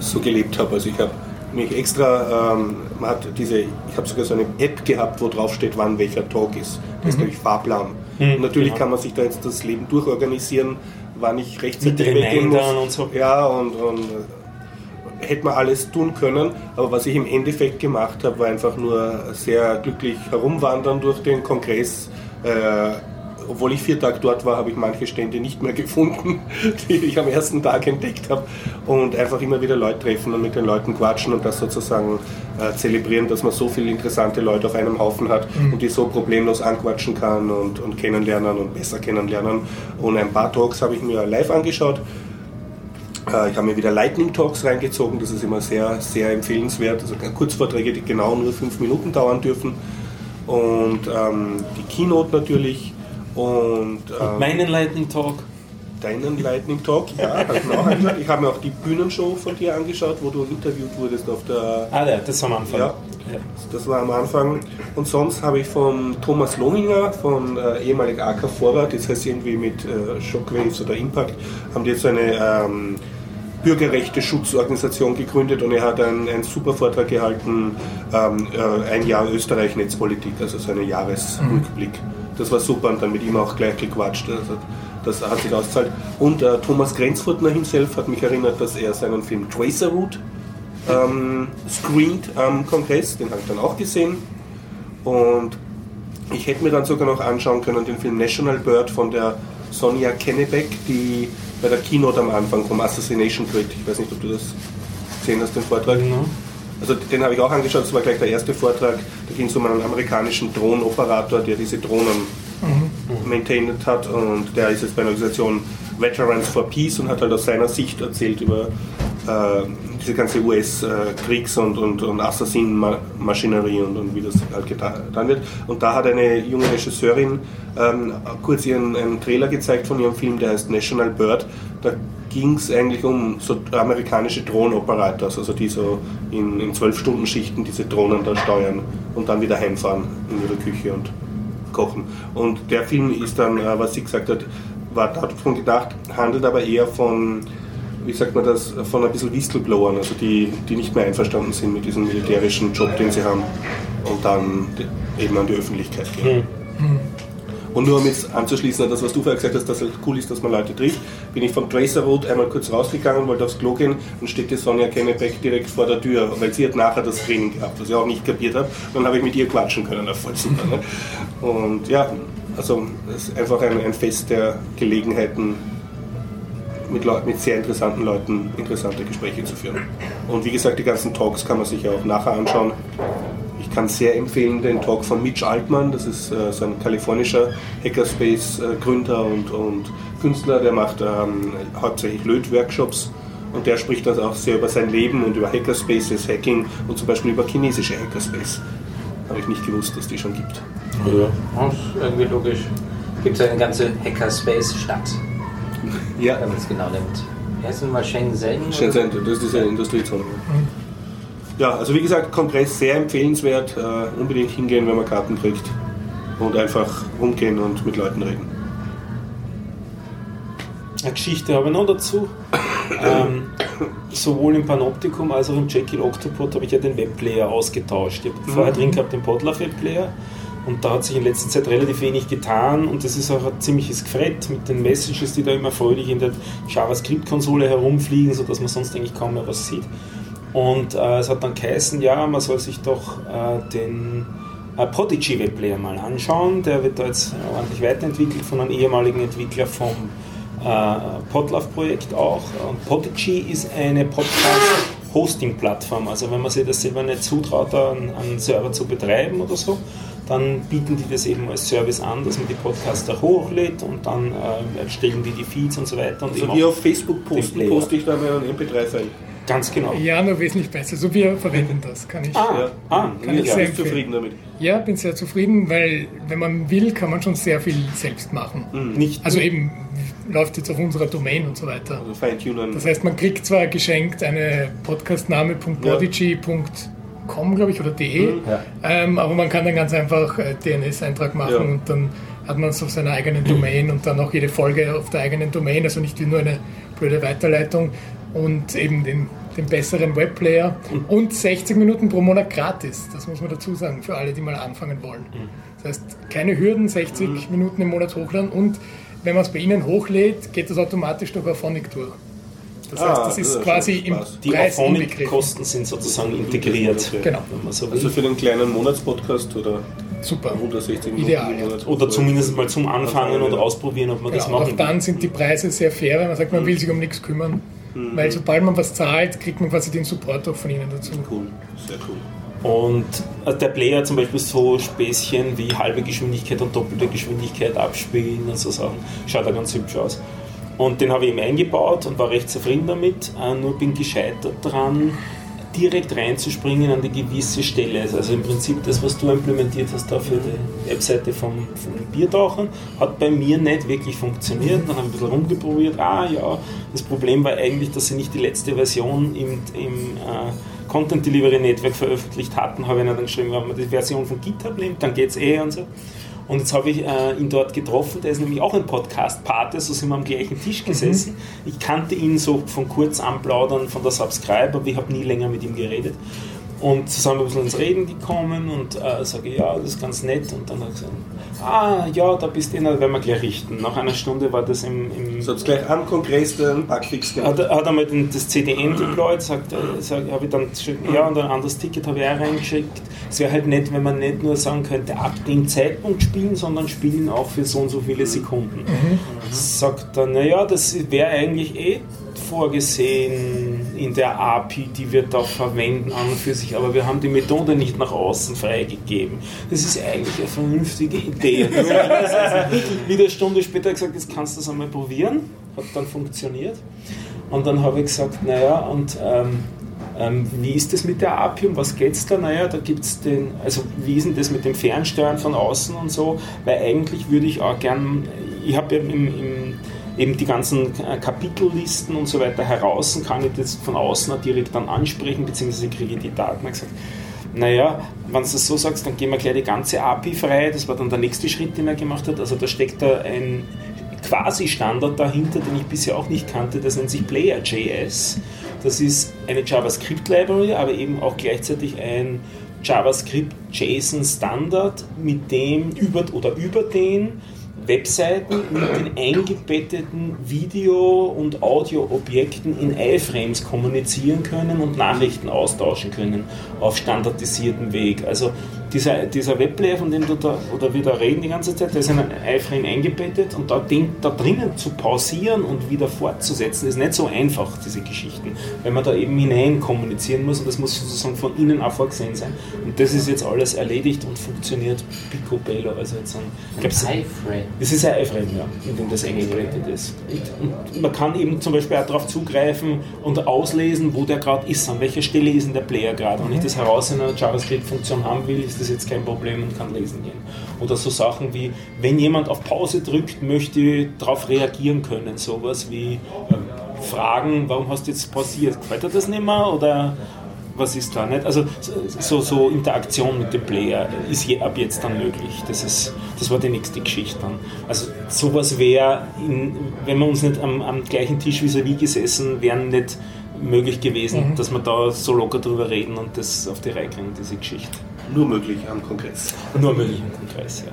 so gelebt habe. Also ich habe mich extra, ähm, man hat diese, ich habe sogar so eine App gehabt, wo drauf steht, wann welcher Talk ist. Das mhm. ist nämlich Fahrplan. Mhm, natürlich genau. kann man sich da jetzt das Leben durchorganisieren, wann ich rechtzeitig weggehen muss. Und so. Ja, und, und äh, hätte man alles tun können. Aber was ich im Endeffekt gemacht habe, war einfach nur sehr glücklich herumwandern durch den Kongress. Äh, obwohl ich vier Tage dort war, habe ich manche Stände nicht mehr gefunden, die ich am ersten Tag entdeckt habe. Und einfach immer wieder Leute treffen und mit den Leuten quatschen und das sozusagen äh, zelebrieren, dass man so viele interessante Leute auf einem Haufen hat mhm. und die so problemlos anquatschen kann und, und kennenlernen und besser kennenlernen. Und ein paar Talks habe ich mir live angeschaut. Äh, ich habe mir wieder Lightning Talks reingezogen, das ist immer sehr, sehr empfehlenswert. Also Kurzvorträge, die genau nur fünf Minuten dauern dürfen. Und ähm, die Keynote natürlich und, ähm, meinen Lightning Talk. Deinen Lightning Talk, ja, habe ich mir auch angehört. Ich habe mir auch die Bühnenshow von dir angeschaut, wo du interviewt wurdest auf der. Ah, ja, das war am Anfang. Ja, das war am Anfang. Und sonst habe ich von Thomas Lohninger, von äh, ehemalig AK Vorrat, das heißt irgendwie mit äh, Shockwaves oder Impact, haben die jetzt so eine. Ähm, Bürgerrechte Schutzorganisation gegründet und er hat einen, einen super Vortrag gehalten, ähm, äh, ein Jahr Österreich Netzpolitik, also so einen Jahresrückblick. Mhm das war super und dann mit ihm auch gleich gequatscht. Also das hat sich ausgezahlt. Und äh, Thomas Grenzfurtner himself hat mich erinnert, dass er seinen Film Tracer Route ähm, screent am Kongress, den habe ich dann auch gesehen. Und ich hätte mir dann sogar noch anschauen können den Film National Bird von der Sonja Kennebeck, die bei der Keynote am Anfang vom Assassination Grid, ich weiß nicht, ob du das gesehen hast, den Vortrag. Mhm. Also den habe ich auch angeschaut, das war gleich der erste Vortrag. Da ging es um einen amerikanischen Drohnenoperator, der diese Drohnen maintained hat und der ist jetzt bei einer Organisation Veterans for Peace und hat halt aus seiner Sicht erzählt über äh, diese ganze US-Kriegs- und, und, und Assassinenmaschinerie und, und wie das halt getan wird. Und da hat eine junge Regisseurin ähm, kurz ihren einen Trailer gezeigt von ihrem Film, der heißt National Bird. Da ging es eigentlich um so amerikanische Drohnoperators, also die so in zwölf Stunden Schichten diese Drohnen da steuern und dann wieder heimfahren in ihre Küche und kochen. Und der Film ist dann, äh, was sie gesagt hat, war davon gedacht, handelt aber eher von, wie sagt man das, von ein bisschen Whistleblowern, also die, die nicht mehr einverstanden sind mit diesem militärischen Job, den sie haben und dann eben an die Öffentlichkeit gehen. Mhm. Und nur um jetzt anzuschließen an das, was du vorher gesagt hast, dass es cool ist, dass man Leute trifft, bin ich vom Tracer Road einmal kurz rausgegangen, wollte aufs Klo gehen und steht die Sonja Kennebeck direkt vor der Tür, weil sie hat nachher das Training gehabt, was ich auch nicht kapiert habe. Dann habe ich mit ihr quatschen können, das voll super. Ne? Und ja, also es ist einfach ein, ein Fest der Gelegenheiten, mit, mit sehr interessanten Leuten interessante Gespräche zu führen. Und wie gesagt, die ganzen Talks kann man sich ja auch nachher anschauen. Ich kann sehr empfehlen den Talk von Mitch Altman, das ist äh, so ein kalifornischer Hackerspace-Gründer und, und, Künstler, der macht ähm, hauptsächlich Löt-Workshops und der spricht dann auch sehr über sein Leben und über Hackerspaces, Hacking und zum Beispiel über chinesische Hackerspace. Habe ich nicht gewusst, dass die schon gibt. Ja, das ist irgendwie logisch. Gibt es eine ganze Hackerspace-Stadt. Ja. Wenn man es genau nimmt. Wie heißt denn mal Shenzhen? Shenzhen, das ist diese Industriezone. Mhm. Ja, also wie gesagt, Kongress sehr empfehlenswert. Uh, unbedingt hingehen, wenn man Karten kriegt. Und einfach rumgehen und mit Leuten reden. Eine Geschichte habe ich noch dazu. ähm, sowohl im Panoptikum als auch im Jekyll Octopod habe ich ja den Webplayer ausgetauscht. Ich habe mhm. vorher drin gehabt den Podlove Webplayer und da hat sich in letzter Zeit relativ wenig getan und das ist auch ein ziemliches Gefrett mit den Messages, die da immer fröhlich in der JavaScript-Konsole herumfliegen, sodass man sonst eigentlich kaum mehr was sieht. Und äh, es hat dann geheißen, ja, man soll sich doch äh, den äh, Prodigy Webplayer mal anschauen. Der wird da jetzt ordentlich weiterentwickelt von einem ehemaligen Entwickler vom äh, Podlove-Projekt auch. Und Podigy ist eine Podcast-Hosting-Plattform. Also wenn man sich das selber nicht zutraut, einen, einen Server zu betreiben oder so, dann bieten die das eben als Service an, dass man die Podcasts da hochlädt und dann äh, erstellen die die Feeds und so weiter. Und also wie auf Facebook posten, poste ich da mal ein MP3-File. Ganz genau. Ja, nur wesentlich besser. So wir verwenden das, kann ich. Ah, ja. ah kann ich sehr zufrieden damit. Ja, bin sehr zufrieden, weil wenn man will, kann man schon sehr viel selbst machen. Mhm. Nicht also eben läuft jetzt auf unserer Domain und so weiter. Also Feintunen. Das heißt, man kriegt zwar geschenkt eine podcastname.prodigy.com, glaube ich, oder de, mhm. ja. ähm, aber man kann dann ganz einfach äh, DNS-Eintrag machen ja. und dann hat man es auf seiner eigenen Domain und dann auch jede Folge auf der eigenen Domain, also nicht wie nur eine blöde Weiterleitung und eben den den besseren Webplayer und 60 Minuten pro Monat gratis. Das muss man dazu sagen, für alle, die mal anfangen wollen. Das heißt, keine Hürden, 60 mhm. Minuten im Monat hochladen und wenn man es bei Ihnen hochlädt, geht das automatisch durch Auphonic durch. Das heißt, ah, das ist das quasi im Die Auphonic-Kosten sind sozusagen integriert. Genau. So also für den kleinen Monatspodcast oder Super. 160 Minuten Ideal, ja. Oder zumindest mal zum Anfangen und ausprobieren, ob man genau, das macht. Auch dann sind die Preise sehr fair, wenn man sagt, man will sich um nichts kümmern. Mhm. Weil sobald man was zahlt, kriegt man quasi den Support auch von ihnen dazu. Cool, sehr cool. Und äh, der Player zum Beispiel so Späßchen wie halbe Geschwindigkeit und doppelte Geschwindigkeit abspielen und so Sachen. Schaut da ganz hübsch aus. Und den habe ich eben eingebaut und war recht zufrieden damit. Äh, nur bin gescheitert dran, direkt reinzuspringen an die gewisse Stelle. Also im Prinzip das, was du implementiert hast da für die Webseite vom, vom Biertauchen, hat bei mir nicht wirklich funktioniert. Dann habe ich ein bisschen rumgeprobiert. Ah ja, das Problem war eigentlich, dass sie nicht die letzte Version im, im äh, Content Delivery Network veröffentlicht hatten. Habe ich dann geschrieben, wenn man die Version von GitHub nimmt, dann geht es eh und so. Und jetzt habe ich äh, ihn dort getroffen, der ist nämlich auch ein Podcast-Pate, so sind wir am gleichen Tisch gesessen. Mhm. Ich kannte ihn so von kurz anplaudern von der Subscribe, aber ich habe nie länger mit ihm geredet. Und so sind wir ein bisschen ins Reden gekommen und äh, sage, ja, das ist ganz nett. Und dann hat er gesagt, ah, ja, da bist du, eh, werden wir gleich richten. Nach einer Stunde war das im... im so gleich am Kongress den Bugfix gemacht. Hat, hat er mal den, das CDN deployed, sagt, äh, sag, habe ich dann ja, und ein anderes Ticket habe ich auch reingeschickt. Es wäre halt nett, wenn man nicht nur sagen könnte, ab dem Zeitpunkt spielen, sondern spielen auch für so und so viele Sekunden. Mhm. Sagt er, naja, das wäre eigentlich eh vorgesehen in der API, die wir da verwenden an und für sich, aber wir haben die Methode nicht nach außen freigegeben. Das ist eigentlich eine vernünftige Idee. Wieder eine Stunde später gesagt, jetzt kannst du das einmal probieren. Hat dann funktioniert. Und dann habe ich gesagt, naja, und ähm, ähm, wie ist das mit der API und was geht es da? Naja, da gibt es den, also wie ist denn das mit dem Fernsteuern von außen und so? Weil eigentlich würde ich auch gern, ich habe ja im, im eben die ganzen äh, Kapitellisten und so weiter heraus und kann ich das von außen direkt dann ansprechen, beziehungsweise kriege ich die Daten. Ich gesagt, naja, wenn du das so sagst, dann gehen wir gleich die ganze API frei. Das war dann der nächste Schritt, den er gemacht hat. Also da steckt da ein quasi Standard dahinter, den ich bisher auch nicht kannte. Das nennt sich Player.js. Das ist eine JavaScript-Library, aber eben auch gleichzeitig ein JavaScript JSON Standard, mit dem über oder über den Webseiten mit den eingebetteten Video- und Audioobjekten in iFrames kommunizieren können und Nachrichten austauschen können auf standardisiertem Weg. Also dieser, dieser Webplayer, von dem du da, oder wir da reden die ganze Zeit, der ist in ein iFrame eingebettet und da, den, da drinnen zu pausieren und wieder fortzusetzen, ist nicht so einfach, diese Geschichten, weil man da eben hinein kommunizieren muss und das muss sozusagen von innen auch vorgesehen sein. Und das ist jetzt alles erledigt und funktioniert picobello. Also jetzt ein, ein iFrame. Das ist ein iFrame, ja, in dem das eingebettet ist. Und, und, man kann eben zum Beispiel auch darauf zugreifen und auslesen, wo der gerade ist, an welcher Stelle ist in der Player gerade. Wenn ich das heraus in einer JavaScript-Funktion haben will, ist das jetzt kein Problem und kann lesen gehen. Oder so Sachen wie, wenn jemand auf Pause drückt, möchte darauf reagieren können. Sowas wie äh, Fragen, warum hast du jetzt pausiert? Gefällt dir das nicht mehr? Oder was ist da nicht? Also so, so Interaktion mit dem Player ist je, ab jetzt dann möglich. Das, ist, das war die nächste Geschichte dann. Also sowas wäre, wenn wir uns nicht am, am gleichen Tisch vis-à-vis gesessen wären, nicht möglich gewesen, mhm. dass wir da so locker drüber reden und das auf die Reihe kriegen, diese Geschichte. Nur möglich am Kongress. Nur möglich am Kongress, ja.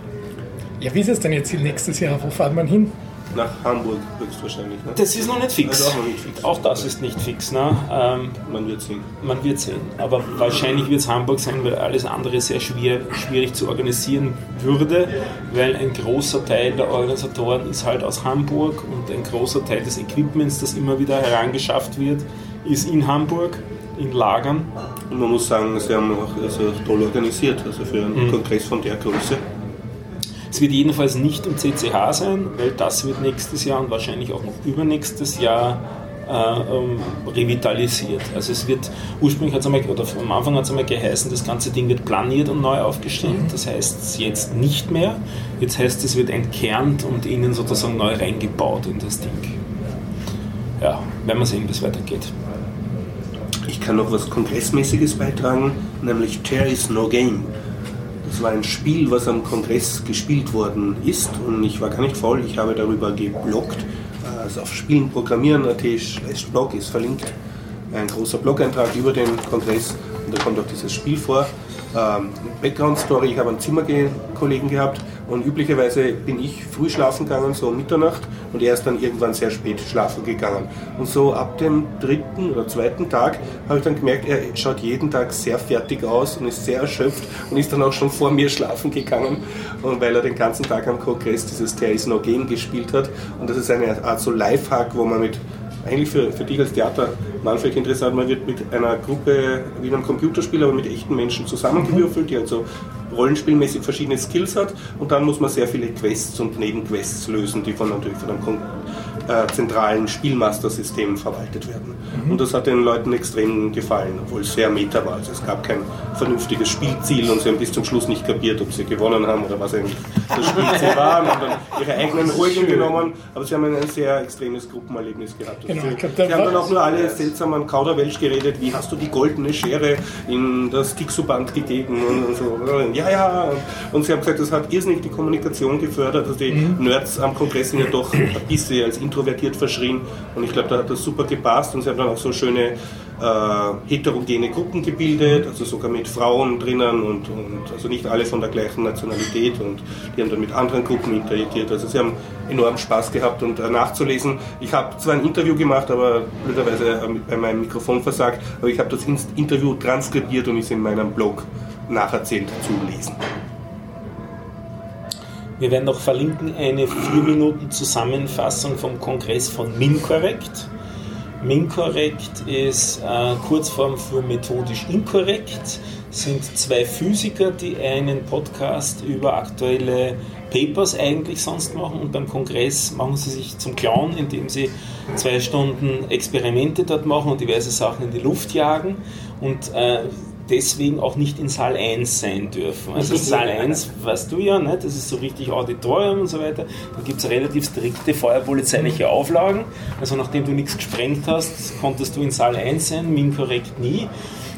Ja, wie ist es denn jetzt nächstes Jahr? Wo fährt man hin? nach Hamburg höchstwahrscheinlich. Ne? Das ist noch nicht fix. Also auch, noch nicht fix. auch das ist nicht fix. Ne? Ähm, man wird sehen. Man wird sehen. Aber wahrscheinlich wird es Hamburg sein, weil alles andere sehr schwer, schwierig zu organisieren würde, weil ein großer Teil der Organisatoren ist halt aus Hamburg und ein großer Teil des Equipments, das immer wieder herangeschafft wird, ist in Hamburg in Lagern. Und man muss sagen, sie haben auch also toll organisiert, also für einen mhm. Kongress von der Größe. Es wird jedenfalls nicht im CCH sein, weil das wird nächstes Jahr und wahrscheinlich auch noch übernächstes Jahr äh, ähm, revitalisiert. Also es wird ursprünglich hat es einmal, oder am Anfang hat es einmal geheißen, das ganze Ding wird planiert und neu aufgestellt. Das heißt es jetzt nicht mehr. Jetzt heißt es, wird entkernt und innen sozusagen neu reingebaut in das Ding. Ja, werden wir sehen, wie es weitergeht. Ich kann noch was Kongressmäßiges beitragen, nämlich is no game. Das war ein Spiel, was am Kongress gespielt worden ist und ich war gar nicht faul, ich habe darüber gebloggt. Also auf spielenprogrammieren.at blog ist verlinkt ein großer Blog-Eintrag über den Kongress und da kommt auch dieses Spiel vor. Ähm, Background-Story, ich habe einen Zimmerkollegen gehabt und üblicherweise bin ich früh schlafen gegangen, so um Mitternacht und er ist dann irgendwann sehr spät schlafen gegangen. Und so ab dem dritten oder zweiten Tag habe ich dann gemerkt, er schaut jeden Tag sehr fertig aus und ist sehr erschöpft und ist dann auch schon vor mir schlafen gegangen, und weil er den ganzen Tag am Kongress dieses There is no game gespielt hat. Und das ist eine Art so Lifehack, wo man mit eigentlich für, für dich als Theatermann vielleicht interessant, man wird mit einer Gruppe, wie einem Computerspiel, aber mit echten Menschen zusammengewürfelt, die also rollenspielmäßig verschiedene Skills hat. Und dann muss man sehr viele Quests und Nebenquests lösen, die von natürlich von einem äh, zentralen Spielmaster-System verwaltet werden. Mhm. Und das hat den Leuten extrem gefallen, obwohl es sehr meta war. Also es gab kein vernünftiges Spielziel und sie haben bis zum Schluss nicht kapiert, ob sie gewonnen haben oder was eigentlich das Spielziel war und haben dann ihre eigenen Ruhigen genommen, aber sie haben ein sehr extremes Gruppenerlebnis gehabt. Also genau, sie, glaub, sie haben dann auch nur alle seltsamen Kauderwelsch geredet, wie hast du die goldene Schere in das Dixuband gegeben und, so. Ja, ja. Und sie haben gesagt, das hat irrsinnig die Kommunikation gefördert. Also die mhm. Nerds am Kongress sind ja doch ein bisschen als Intro introvertiert verschrien. Und ich glaube, da hat das super gepasst und sie haben dann auch so schöne äh, heterogene Gruppen gebildet, also sogar mit Frauen drinnen und, und also nicht alle von der gleichen Nationalität und die haben dann mit anderen Gruppen interagiert. Also sie haben enorm Spaß gehabt und äh, nachzulesen. Ich habe zwar ein Interview gemacht, aber blöderweise äh, bei meinem Mikrofon versagt, aber ich habe das Interview transkribiert und ist in meinem Blog nacherzählt zu lesen. Wir werden noch verlinken eine 4 Minuten Zusammenfassung vom Kongress von MinCorrect. MinCorrect ist äh, Kurzform für methodisch inkorrekt. Sind zwei Physiker, die einen Podcast über aktuelle Papers eigentlich sonst machen und beim Kongress machen sie sich zum Clown, indem sie zwei Stunden Experimente dort machen und diverse Sachen in die Luft jagen. Und äh, deswegen auch nicht in Saal 1 sein dürfen. Also Saal 1, weißt du ja, ne? das ist so richtig Auditorium und so weiter. Da gibt es relativ strikte feuerpolizeiliche Auflagen. Also nachdem du nichts gesprengt hast, konntest du in Saal 1 sein, min korrekt nie.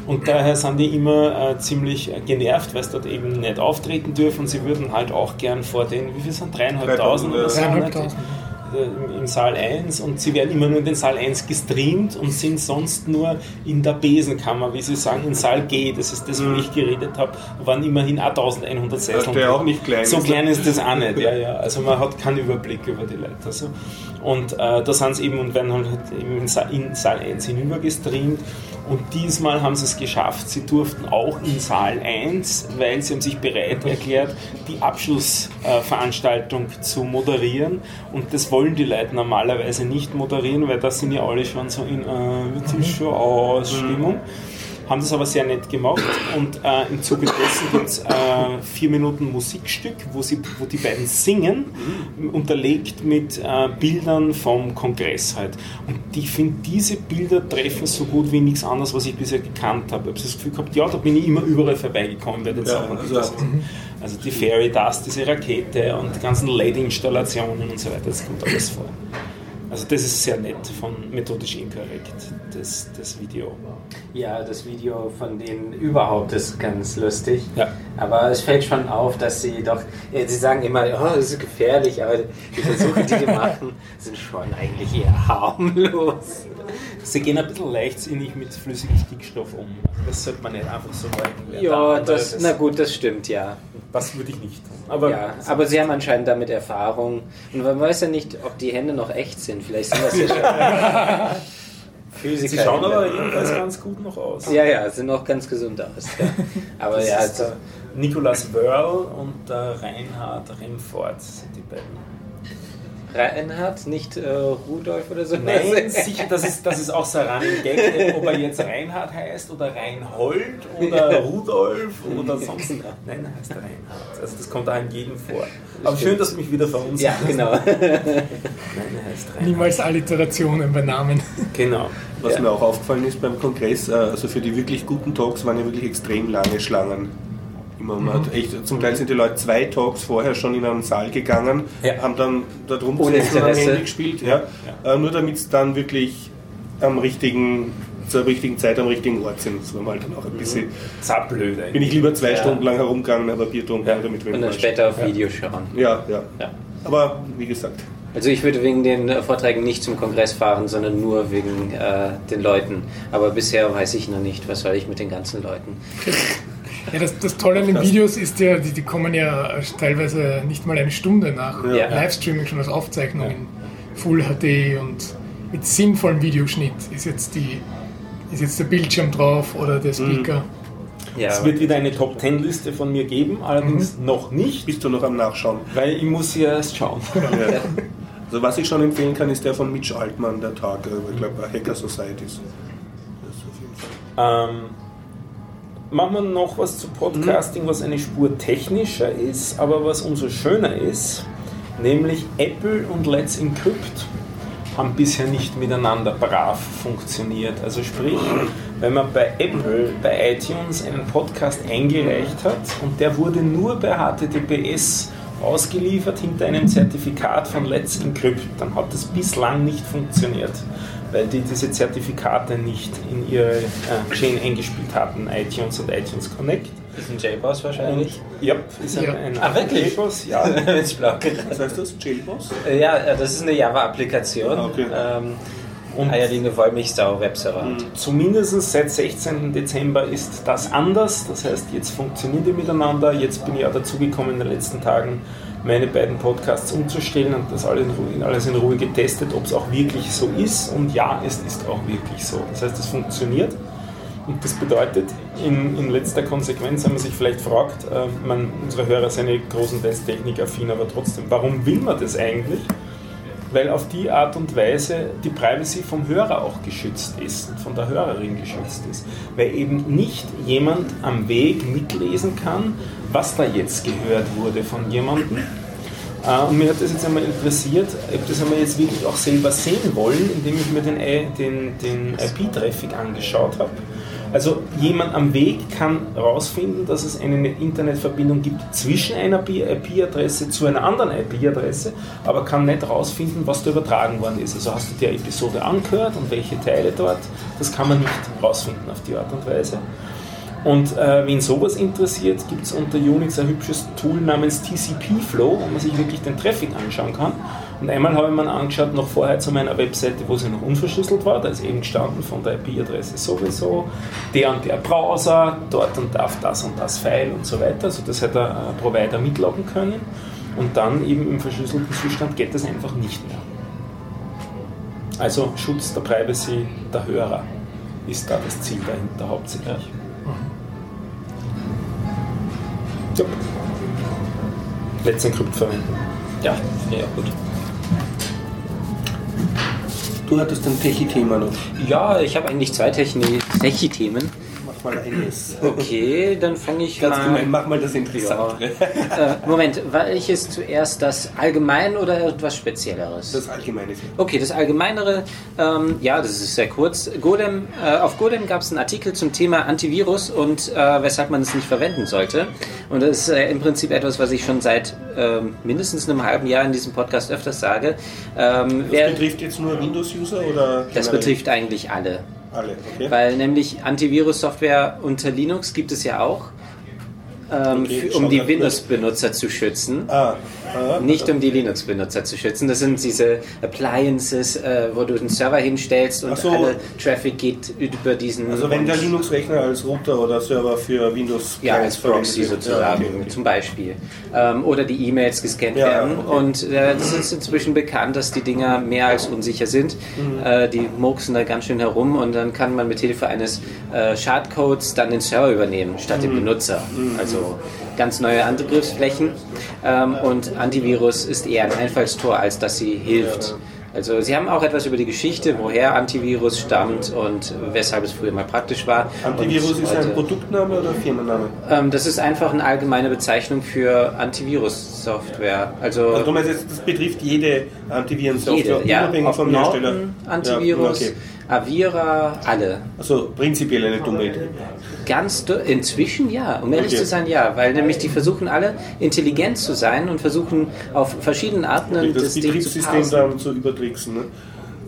Und daher sind die immer äh, ziemlich genervt, weil sie dort eben nicht auftreten dürfen. Sie würden halt auch gern vor den, wie viel sind dreieinhalbtausend oder so? Äh, im Saal 1 und sie werden immer nur in den Saal 1 gestreamt und sind sonst nur in der Besenkammer, wie sie sagen, in Saal G, das ist das, wo mhm. ich geredet habe, waren immerhin 1100 Sessel. Der auch nicht klein. So klein ist das auch nicht, ja, ja. Also man hat keinen Überblick über die Leute. Also. Und äh, da sind sie eben und werden halt eben in Saal, in Saal 1 hinüber gestreamt und diesmal haben sie es geschafft. Sie durften auch in Saal 1, weil sie haben sich bereit erklärt, die Abschlussveranstaltung zu moderieren. Und das wollen die Leute normalerweise nicht moderieren, weil da sind ja alle schon so in äh, wird schon aus Stimmung haben das aber sehr nett gemacht und äh, im Zuge dessen gibt es äh, vier Minuten Musikstück, wo, sie, wo die beiden singen, mhm. unterlegt mit äh, Bildern vom Kongress halt. Und ich finde, diese Bilder treffen so gut wie nichts anderes, was ich bisher gekannt habe. Ich habe das Gefühl gehabt, ja, da bin ich immer überall vorbeigekommen bei den ja, Sachen. Also, also die Fairy Dust, diese Rakete und die ganzen LED-Installationen und so weiter, das kommt alles vor. Also das ist sehr nett von Methodisch Inkorrekt, das, das Video. Ja, das Video von denen überhaupt ist ganz lustig. Ja. Aber es fällt schon auf, dass sie doch, sie sagen immer, oh, das ist gefährlich, aber die Versuche, die die machen, sind schon eigentlich eher harmlos. Sie gehen ein bisschen leichtsinnig mit flüssigem Stickstoff um. Das sollte man nicht einfach so halten. Ja, das, na gut, das stimmt, ja. Das würde ich nicht tun. Aber, ja, aber sie haben anscheinend damit Erfahrung. Und man weiß ja nicht, ob die Hände noch echt sind. Vielleicht sind das ja schon. Physiker. Sie schauen aber jedenfalls ganz gut noch aus. Ja, ja, sind noch ganz gesund aus. Ja. Aber das ja, also, Nicolas Wörl und der Reinhard Remfort sind die beiden. Reinhard, nicht äh, Rudolf oder so? Nein, sicher, das ist, das ist auch so ein Gag, ob er jetzt Reinhard heißt oder Reinhold oder Rudolf oder sonst. Genau. Nein, er heißt Reinhard. Also das kommt da in jedem vor. Aber schön, dass du mich wieder verunsicherst. Ja, genau. Nein, er heißt Reinhard. Niemals Alliterationen bei Namen. Genau. Was ja. mir auch aufgefallen ist beim Kongress, äh, also für die wirklich guten Talks waren ja wirklich extrem lange Schlangen. Mhm. hat echt, zum Teil sind die Leute zwei Talks vorher schon in einen Saal gegangen, ja. haben dann da drum gesessen und am Handy gespielt, ja. ja. Äh, nur damit es dann wirklich am richtigen zur richtigen Zeit am richtigen Ort sind. Das war mal dann auch ein bisschen. Zapplöd eigentlich. Bin ich lieber zwei ja. Stunden lang herumgegangen, aber Bier trinken ja. damit Und dann später auf Video schauen. Ja, ja, ja. Aber wie gesagt. Also ich würde wegen den Vorträgen nicht zum Kongress fahren, sondern nur wegen äh, den Leuten. Aber bisher weiß ich noch nicht, was soll ich mit den ganzen Leuten. Ja, das, das Tolle an den Videos ist ja, die, die kommen ja teilweise nicht mal eine Stunde nach ja. Livestreaming schon als Aufzeichnung ja. in Full HD und mit sinnvollem Videoschnitt ist jetzt, die, ist jetzt der Bildschirm drauf oder der Speaker. Mhm. Ja, es wird wieder eine Top Ten Liste von mir geben, allerdings mhm. noch nicht. Bist du noch am Nachschauen? Weil ich muss ja erst schauen. Ja. Also was ich schon empfehlen kann, ist der von Mitch Altmann, der Tag, ich glaube Hacker Societies. Das auf jeden Fall. Ähm, machen wir noch was zu Podcasting, was eine Spur technischer ist, aber was umso schöner ist, nämlich Apple und Let's Encrypt haben bisher nicht miteinander brav funktioniert. Also sprich, wenn man bei Apple, bei iTunes einen Podcast eingereicht hat und der wurde nur bei HTTPS ausgeliefert hinter einem Zertifikat von Let's Encrypt, dann hat das bislang nicht funktioniert weil die diese Zertifikate nicht in ihre äh, Chain eingespielt hatten, iTunes und iTunes Connect. Das ist ein JBoss wahrscheinlich? Und, ja, ist ein, ja. ein, ein ah, wirklich? JBoss, ja. Was heißt das? JBoss? Äh, ja, äh, das ist eine Java-Applikation. Ah, okay. Ähm, und eierlegende Wollmilchsau Webserver. Zumindest seit 16. Dezember ist das anders. Das heißt, jetzt funktionieren die miteinander. Jetzt bin ich auch dazugekommen in den letzten Tagen, meine beiden Podcasts umzustellen und das alles in Ruhe, alles in Ruhe getestet, ob es auch wirklich so ist. Und ja, es ist auch wirklich so. Das heißt, es funktioniert. Und das bedeutet, in, in letzter Konsequenz, wenn man sich vielleicht fragt, äh, man, unsere Hörer sind nicht großenteils technikaffin, aber trotzdem, warum will man das eigentlich? Weil auf die Art und Weise die Privacy vom Hörer auch geschützt ist und von der Hörerin geschützt ist. Weil eben nicht jemand am Weg mitlesen kann, was da jetzt gehört wurde von jemandem. Äh, und mir hat das jetzt einmal interessiert, ob das einmal jetzt wirklich auch selber sehen wollen, indem ich mir den, den, den IP-Traffic angeschaut habe. Also jemand am Weg kann herausfinden, dass es eine Internetverbindung gibt zwischen einer IP-Adresse zu einer anderen IP-Adresse, aber kann nicht herausfinden, was da übertragen worden ist. Also hast du die Episode angehört und welche Teile dort, das kann man nicht herausfinden auf die Art und Weise. Und äh, wen sowas interessiert, gibt es unter Unix ein hübsches Tool namens TCP Flow, wo man sich wirklich den Traffic anschauen kann. Und einmal habe ich mir angeschaut, noch vorher zu meiner Webseite, wo sie noch unverschlüsselt war, da ist eben gestanden von der IP-Adresse sowieso, der und der Browser, dort und darf das und das File und so weiter. Also das hätte der Provider mitloggen können. Und dann eben im verschlüsselten Zustand geht das einfach nicht mehr. Also Schutz der Privacy der Hörer ist da das Ziel dahinter hauptsächlich. Ja. Let's Encrypt verwenden. Ja, ja gut. Du hattest ein Techie-Thema noch. Ja, ich habe eigentlich zwei Techie-Themen mal eines. Okay, dann fange ich Ganz mal. Gemein, mach mal das Interessante. Ja. äh, Moment, welches zuerst das Allgemein oder etwas Spezielleres? Das Allgemeine. Okay, das Allgemeinere, ähm, ja, das ist sehr kurz. Golem, äh, auf Golem gab es einen Artikel zum Thema Antivirus und äh, weshalb man es nicht verwenden sollte. Und das ist äh, im Prinzip etwas, was ich schon seit ähm, mindestens einem halben Jahr in diesem Podcast öfters sage. Ähm, das wer, betrifft jetzt nur Windows-User oder? Das betrifft eigentlich alle. Alle, okay. Weil nämlich Antivirus-Software unter Linux gibt es ja auch, ähm, okay, für, um die Windows-Benutzer zu schützen. Ah. Nicht um die Linux-Benutzer zu schützen. Das sind diese Appliances, äh, wo du den Server hinstellst und so. alle Traffic geht über diesen. Also wenn der Linux-Rechner als Router oder Server für Windows ja als Proxy sozusagen ja, okay, okay. zum Beispiel ähm, oder die E-Mails gescannt ja, werden okay. und äh, das ist inzwischen bekannt, dass die Dinger mehr als unsicher sind. Mhm. Äh, die murksen da ganz schön herum und dann kann man mit Hilfe eines äh, Schadcodes dann den Server übernehmen statt mhm. den Benutzer. Mhm. Also ganz neue Angriffsflächen ähm, und Antivirus ist eher ein Einfallstor, als dass sie hilft. Also sie haben auch etwas über die Geschichte, woher Antivirus stammt und weshalb es früher mal praktisch war. Antivirus ist ein Produktname oder Firmenname? Ähm, das ist einfach eine allgemeine Bezeichnung für Antivirus-Software. Also, also du meinst jetzt, das betrifft jede Antivirensoftware, ja, unabhängig vom Hersteller? Antivirus, ja, okay. Avira, alle. Also prinzipiell eine dumme Idee. Ganz inzwischen ja, um ehrlich okay. zu sein ja, weil nämlich die versuchen alle intelligent zu sein und versuchen auf verschiedenen Arten das, das Betriebssystem zu dann zu übertricksen. Ne?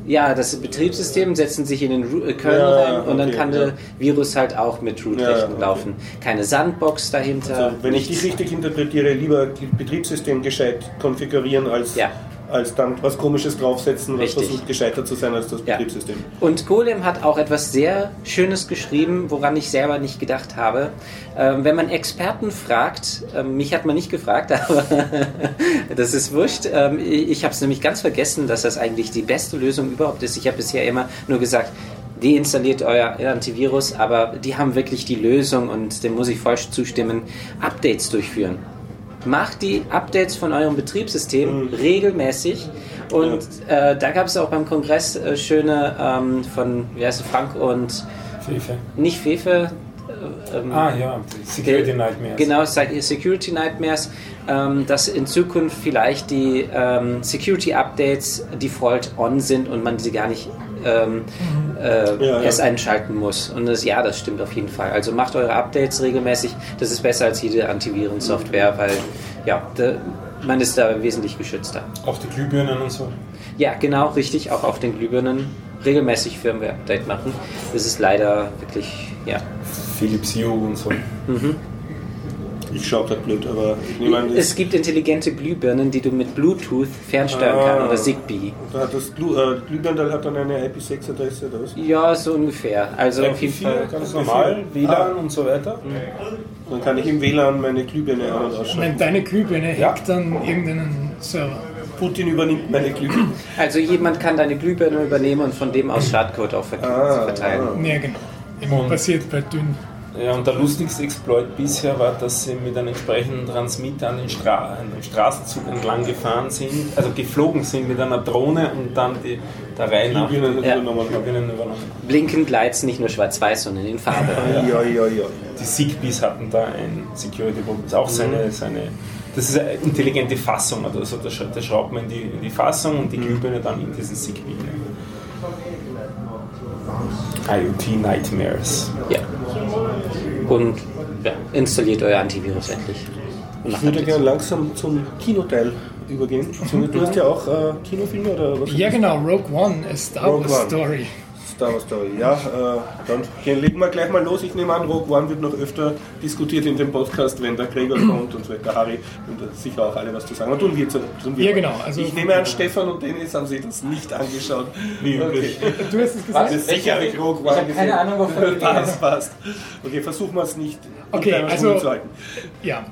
Ja, das Betriebssystem setzen sich in den äh, Kernel ja, rein und dann okay, kann ja. der Virus halt auch mit Root-Rechten ja, laufen. Keine Sandbox dahinter. Also, wenn nichts. ich dich richtig interpretiere, lieber Betriebssystem gescheit konfigurieren als ja als dann was Komisches draufsetzen, was Richtig. versucht gescheitert zu sein als das ja. Betriebssystem. Und Golem hat auch etwas sehr Schönes geschrieben, woran ich selber nicht gedacht habe. Ähm, wenn man Experten fragt, ähm, mich hat man nicht gefragt, aber das ist wurscht. Ähm, ich habe es nämlich ganz vergessen, dass das eigentlich die beste Lösung überhaupt ist. Ich habe bisher immer nur gesagt, deinstalliert euer Antivirus, aber die haben wirklich die Lösung und dem muss ich falsch zustimmen, Updates durchführen macht die Updates von eurem Betriebssystem mhm. regelmäßig. Und ja. äh, da gab es auch beim Kongress äh, schöne ähm, von, wie heißt es, Frank und Fefe. Nicht Fefe. Äh, ähm, ah ja, Security Nightmares. Genau, Security Nightmares, ähm, dass in Zukunft vielleicht die ähm, Security Updates default on sind und man sie gar nicht ähm, äh, ja, erst einschalten muss. Und das, ja, das stimmt auf jeden Fall. Also macht eure Updates regelmäßig. Das ist besser als jede Antivirensoftware, weil ja, da, man ist da wesentlich geschützter. Auch die Glühbirnen und so? Ja, genau, richtig. Auch auf den Glühbirnen regelmäßig Firmware-Update machen. Das ist leider wirklich, ja. Philips Hue und so. Mhm. Ich schaue gerade blöd, aber ich nehme an. Es gibt intelligente Glühbirnen, die du mit Bluetooth fernsteuern ah, kannst oder Zigbee. Das Glüh, äh, hat dann eine IP6-Adresse oder was? Ja, so ungefähr. Also auf jeden Fall. Ganz normal, WLAN ah. und so weiter. Dann kann ich im WLAN meine Glühbirne an- und ausschalten. deine Glühbirne ja. hackt dann irgendeinen Server. Putin übernimmt meine Glühbirne. Also jemand kann deine Glühbirne übernehmen und von dem aus Schadcode auch ah, verteilen. Ah. Ja, genau. Immer passiert bei dünn. Ja, und der lustigste Exploit bisher war, dass sie mit einem entsprechenden Transmitter an den, Stra an den Straßenzug entlang gefahren sind, also geflogen sind mit einer Drohne und dann die, der Reihe nach ja. übernommen, übernommen. Blinkend Lights nicht nur schwarz-weiß, sondern in Farbe. ja, ja, ja. Die Zigbees hatten da ein Security Problem, auch seine, mhm. seine das ist eine intelligente Fassung, also da, schraubt man in die, in die Fassung und die mhm. Glühbirne dann in diesen Zigbee. IoT Nightmares. Ja und ja, installiert euer Antivirus endlich. Ich würde gerne langsam zum Kinoteil übergehen. Du hast ja auch äh, Kinofilme oder was? Ja, genau, Rogue One, a Star Wars Story. Star Wars Story. Ja, äh, dann legen wir gleich mal los. Ich nehme an, Rogue One wird noch öfter diskutiert in dem Podcast, wenn der Gregor kommt und so der Harry und sicher auch alle was zu sagen. Aber tun wir, tun wir Ja, genau. Also ich nehme an, Stefan und Dennis haben sich das nicht angeschaut. Wie üblich. Okay. Du hast es gesagt? Was? Sicher habe ich Rogue One gesehen. Keine Ahnung, wovon passt, passt. Okay, versuchen wir es nicht okay, also, zu halten. Ja,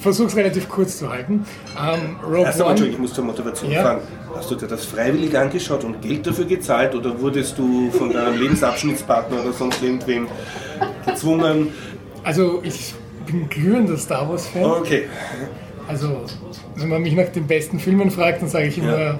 versuche es relativ kurz zu halten. Um, Rogue Erst einmal, ich muss zur Motivation ja. fragen. Hast du dir das freiwillig angeschaut und Geld dafür gezahlt oder wurdest du von deinem Lebensabschnittspartner oder sonst irgendwem gezwungen? Also ich bin glühender Star Wars-Fan. Okay. Also wenn man mich nach den besten Filmen fragt, dann sage ich immer, ja.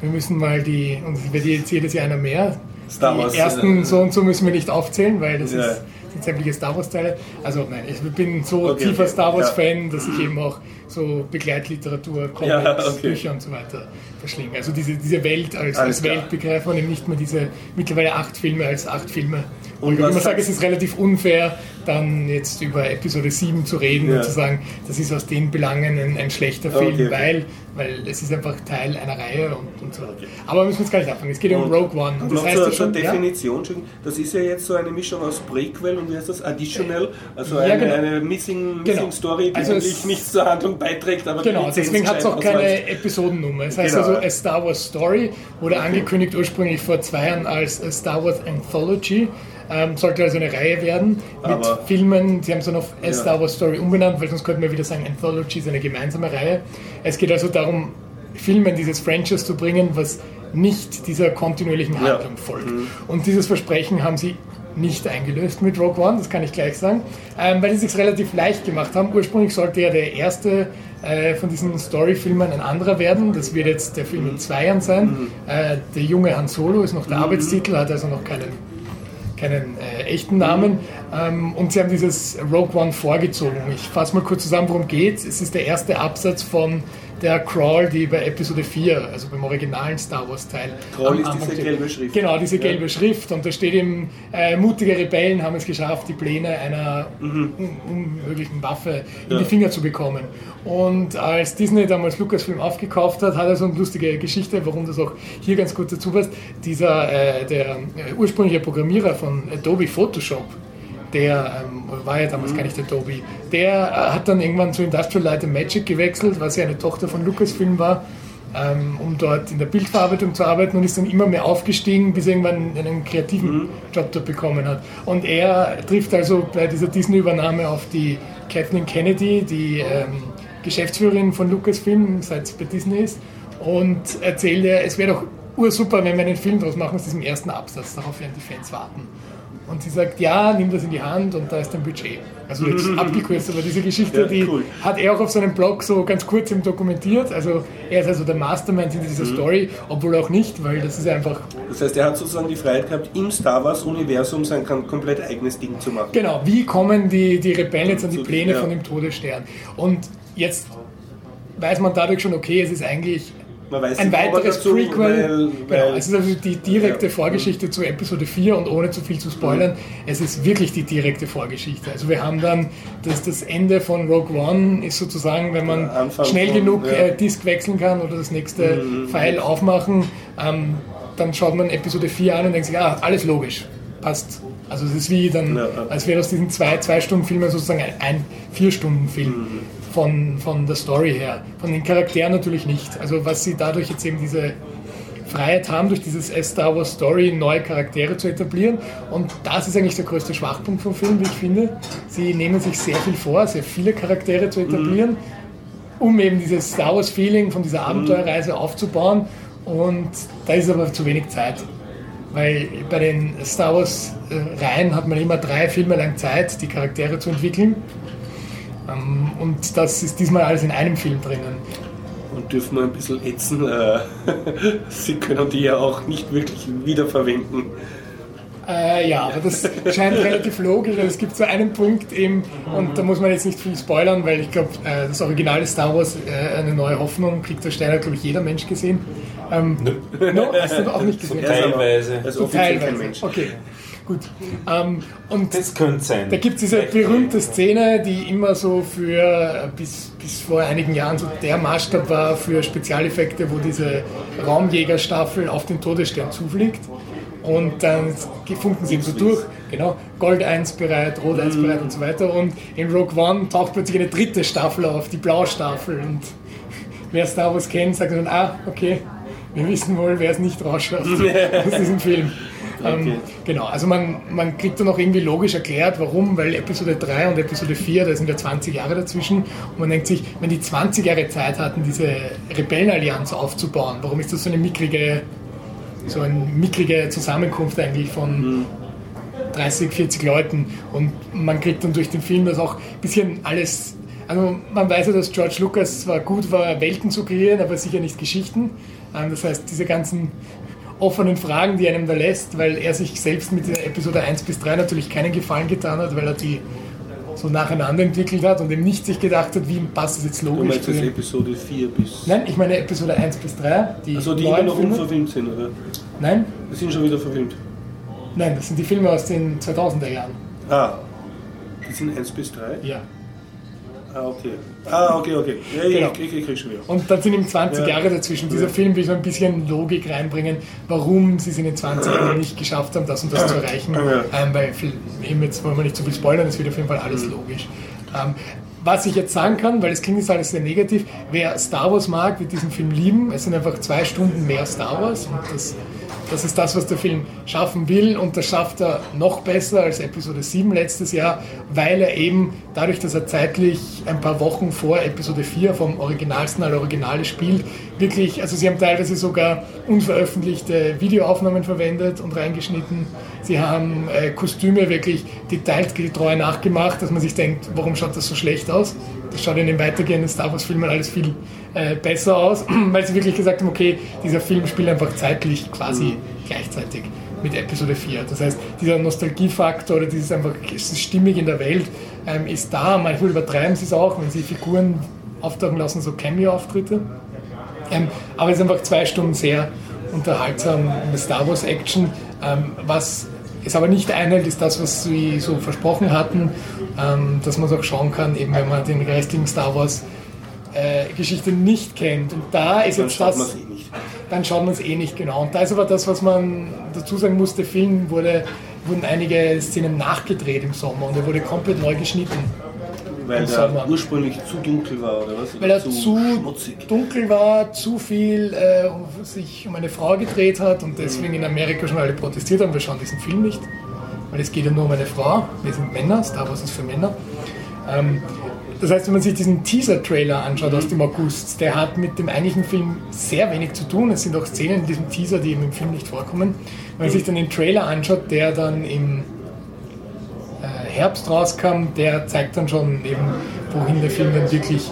wir müssen mal die, und es wird jetzt jedes Jahr einer mehr, Star Wars, die ersten äh, so und so müssen wir nicht aufzählen, weil das ja. ist sind sämtliche Star Wars Teile. Also nein, ich bin so okay, tiefer okay. Star Wars Fan, dass ich eben auch so Begleitliteratur, Comics, ja, okay. Bücher und so weiter verschlinge. Also diese, diese Welt als, als Welt begreifen und eben nicht mehr diese mittlerweile acht Filme als acht Filme. Und, ich immer sage, es ist relativ unfair, dann jetzt über Episode 7 zu reden ja. und zu sagen, das ist aus den Belangen ein, ein schlechter Film, okay, okay. weil weil es ist einfach Teil einer Reihe und, und so. Okay. Aber müssen wir jetzt gar nicht anfangen. Es geht und um Rogue One. Und das heißt zur, schon, Definition, ja? das ist ja jetzt so eine Mischung aus Prequel und wie heißt das? Additional, also ja, eine, genau. eine Missing, Missing genau. Story, die also eigentlich nichts zur Handlung beiträgt, aber Genau, deswegen hat es auch keine Episodennummer. Es heißt genau. also A Star Wars Story, wurde angekündigt ursprünglich vor zwei Jahren als A Star Wars Anthology. Ähm, sollte also eine Reihe werden mit Aber Filmen. Sie haben es dann auf A Star Wars Story umbenannt, weil sonst könnten wir wieder sagen, Anthology ist eine gemeinsame Reihe. Es geht also darum, Filmen dieses Franchise zu bringen, was nicht dieser kontinuierlichen Handlung ja. folgt. Mhm. Und dieses Versprechen haben sie nicht eingelöst mit Rogue One, das kann ich gleich sagen, ähm, weil sie es relativ leicht gemacht haben. Ursprünglich sollte ja der erste äh, von diesen Story-Filmen ein anderer werden. Das wird jetzt der Film in zwei Jahren sein. Mhm. Äh, der junge Han Solo ist noch der mhm. Arbeitstitel, hat also noch keinen keinen äh, echten Namen. Ähm, und sie haben dieses Rogue One vorgezogen. Ich fasse mal kurz zusammen, worum geht es. ist der erste Absatz von der Crawl, die bei Episode 4, also beim originalen Star Wars Teil. Crawl ist diese gelbe Schrift. Genau, diese gelbe ja. Schrift. Und da steht eben, äh, mutige Rebellen haben es geschafft, die Pläne einer mhm. unmöglichen Waffe in ja. die Finger zu bekommen. Und als Disney damals Lucasfilm aufgekauft hat, hat er so eine lustige Geschichte, warum das auch hier ganz gut dazu passt. Dieser, äh, der äh, ursprüngliche Programmierer von Adobe Photoshop, der ähm, war ja damals mhm. gar nicht der Toby, der äh, hat dann irgendwann zu Industrial Light and Magic gewechselt, was ja eine Tochter von Lucasfilm war, ähm, um dort in der Bildverarbeitung zu arbeiten und ist dann immer mehr aufgestiegen, bis er irgendwann einen kreativen mhm. Job dort bekommen hat. Und er trifft also bei dieser Disney-Übernahme auf die Kathleen Kennedy, die ähm, Geschäftsführerin von Lucasfilm, seit es bei Disney ist, und erzählt er, es wäre doch ursuper, wenn wir einen Film daraus machen aus diesem ersten Absatz. Darauf werden die Fans warten. Und sie sagt, ja, nimm das in die Hand und da ist dein Budget. Also jetzt abgekürzt, aber diese Geschichte, ja, die cool. hat er auch auf seinem Blog so ganz kurz im dokumentiert. Also er ist also der Mastermind hinter dieser mhm. Story, obwohl auch nicht, weil das ist einfach... Das heißt, er hat sozusagen die Freiheit gehabt, im Star Wars-Universum sein komplett eigenes Ding zu machen. Genau, wie kommen die, die Rebellen jetzt an die Pläne ja. von dem Todesstern? Und jetzt weiß man dadurch schon, okay, es ist eigentlich ein weiteres dazu, Prequel. Weil, genau, es ist also die direkte ja. Vorgeschichte zu Episode 4 und ohne zu viel zu spoilern, mhm. es ist wirklich die direkte Vorgeschichte. Also wir haben dann das, das Ende von Rogue One ist sozusagen, wenn man schnell von, genug ja. äh, Disk wechseln kann oder das nächste mhm. File aufmachen, ähm, dann schaut man Episode 4 an und denkt sich, ah, alles logisch, passt. Also es ist wie dann, ja, als wäre aus diesen zwei, zwei Stunden Filmen sozusagen ein, ein vier Stunden Film. Mhm von, von der Story her. Von den Charakteren natürlich nicht. Also was sie dadurch jetzt eben diese Freiheit haben, durch dieses Star Wars Story neue Charaktere zu etablieren. Und das ist eigentlich der größte Schwachpunkt vom Film, wie ich finde. Sie nehmen sich sehr viel vor, sehr viele Charaktere zu etablieren, mhm. um eben dieses Star Wars Feeling von dieser Abenteuerreise mhm. aufzubauen. Und da ist aber zu wenig Zeit. Weil bei den Star Wars äh, Reihen hat man immer drei Filme lang Zeit, die Charaktere zu entwickeln. Ähm, und das ist diesmal alles in einem Film drinnen. Und dürfen wir ein bisschen ätzen. Äh, Sie können die ja auch nicht wirklich wiederverwenden. Äh, ja, aber das scheint relativ logisch. Also es gibt so einen Punkt eben, und da muss man jetzt nicht viel spoilern, weil ich glaube, äh, das originale Star Wars, äh, eine neue Hoffnung, kriegt der Steiner, glaube ich, jeder Mensch gesehen. Ähm, no, hast du auch nicht gesehen? Teilweise. Also teilweise. Okay. Gut. Ähm, und das könnte sein. Da gibt es diese berühmte Szene, die immer so für bis, bis vor einigen Jahren so der Maßstab war für Spezialeffekte, wo diese Raumjägerstaffel auf den Todesstern zufliegt. Und dann funken sie so durch, genau, Gold 1 bereit, Rot 1 bereit und so weiter. Und in Rogue One taucht plötzlich eine dritte Staffel auf, die Blaustaffel. Und wer Star Wars kennt, sagt dann, ah, okay, wir wissen wohl, wer es nicht rausschafft aus diesem Film. Ähm, genau, also man, man kriegt dann auch irgendwie logisch erklärt, warum, weil Episode 3 und Episode 4, da sind ja 20 Jahre dazwischen und man denkt sich, wenn die 20 Jahre Zeit hatten, diese Rebellenallianz aufzubauen, warum ist das so eine mickrige, so eine mickrige Zusammenkunft eigentlich von mhm. 30, 40 Leuten und man kriegt dann durch den Film das auch ein bisschen alles also man weiß ja, dass George Lucas zwar gut war, Welten zu kreieren, aber sicher nicht Geschichten. Ähm, das heißt, diese ganzen offenen Fragen, die einem da lässt, weil er sich selbst mit der Episode 1 bis 3 natürlich keinen Gefallen getan hat, weil er die so nacheinander entwickelt hat und eben nicht sich gedacht hat, wie passt das jetzt logisch. Du meinst Episode 4 bis... Nein, ich meine Episode 1 bis 3. Die also die immer noch Filme. unverfilmt sind, oder? Nein. Die sind schon wieder verfilmt? Nein, das sind die Filme aus den 2000er Jahren. Ah. Die sind 1 bis 3? Ja. Ah, okay. Ah, okay, okay. Ja, genau. ich, ich, ich krieg schon wieder. Und dann sind ihm 20 ja. Jahre dazwischen. Dieser ja. Film will so ein bisschen Logik reinbringen, warum sie es in den 20 Jahren nicht geschafft haben, das und das zu erreichen. Ähm, weil eben jetzt wollen wir nicht zu viel spoilern, es wird auf jeden Fall alles mhm. logisch. Ähm, was ich jetzt sagen kann, weil es klingt jetzt alles sehr negativ, wer Star Wars mag, wird diesen Film lieben. Es sind einfach zwei Stunden mehr Star Wars und das das ist das, was der Film schaffen will. Und das schafft er noch besser als Episode 7 letztes Jahr, weil er eben dadurch, dass er zeitlich ein paar Wochen vor Episode 4 vom originalsten aller Originale spielt, wirklich, also sie haben teilweise sogar unveröffentlichte Videoaufnahmen verwendet und reingeschnitten. Sie haben äh, Kostüme wirklich detailgetreu nachgemacht, dass man sich denkt, warum schaut das so schlecht aus? Das schaut in den weitergehenden Star Wars-Filmen alles viel äh, besser aus, weil sie wirklich gesagt haben, okay, dieser Film spielt einfach zeitlich quasi gleichzeitig mit Episode 4. Das heißt, dieser Nostalgiefaktor oder dieses einfach es stimmig in der Welt ähm, ist da. Manchmal übertreiben sie es auch, wenn sie Figuren auftauchen lassen, so Cameo-Auftritte. Ähm, aber es ist einfach zwei Stunden sehr unterhaltsam Star Wars Action, ähm, was es aber nicht einhält, ist das, was sie so versprochen hatten, ähm, dass man es auch schauen kann, eben wenn man den restlichen Star Wars äh, Geschichte nicht kennt. Und da ist dann jetzt das. Eh dann schaut man es eh nicht genau. Und da ist aber das, was man dazu sagen muss: der Film wurde, wurden einige Szenen nachgedreht im Sommer und er wurde komplett neu geschnitten. Weil er ursprünglich zu dunkel war, oder was? Weil er zu, zu dunkel war, zu viel äh, sich um eine Frau gedreht hat und deswegen in Amerika schon alle protestiert haben, wir schauen diesen Film nicht. Weil es geht ja nur um eine Frau, wir sind Männer, Star Wars ist für Männer. Ähm, das heißt, wenn man sich diesen Teaser-Trailer anschaut mhm. aus dem August, der hat mit dem eigentlichen Film sehr wenig zu tun. Es sind auch Szenen in diesem Teaser, die eben im Film nicht vorkommen. Wenn man sich dann den Trailer anschaut, der dann im Herbst rauskam, der zeigt dann schon eben, wohin der Film dann wirklich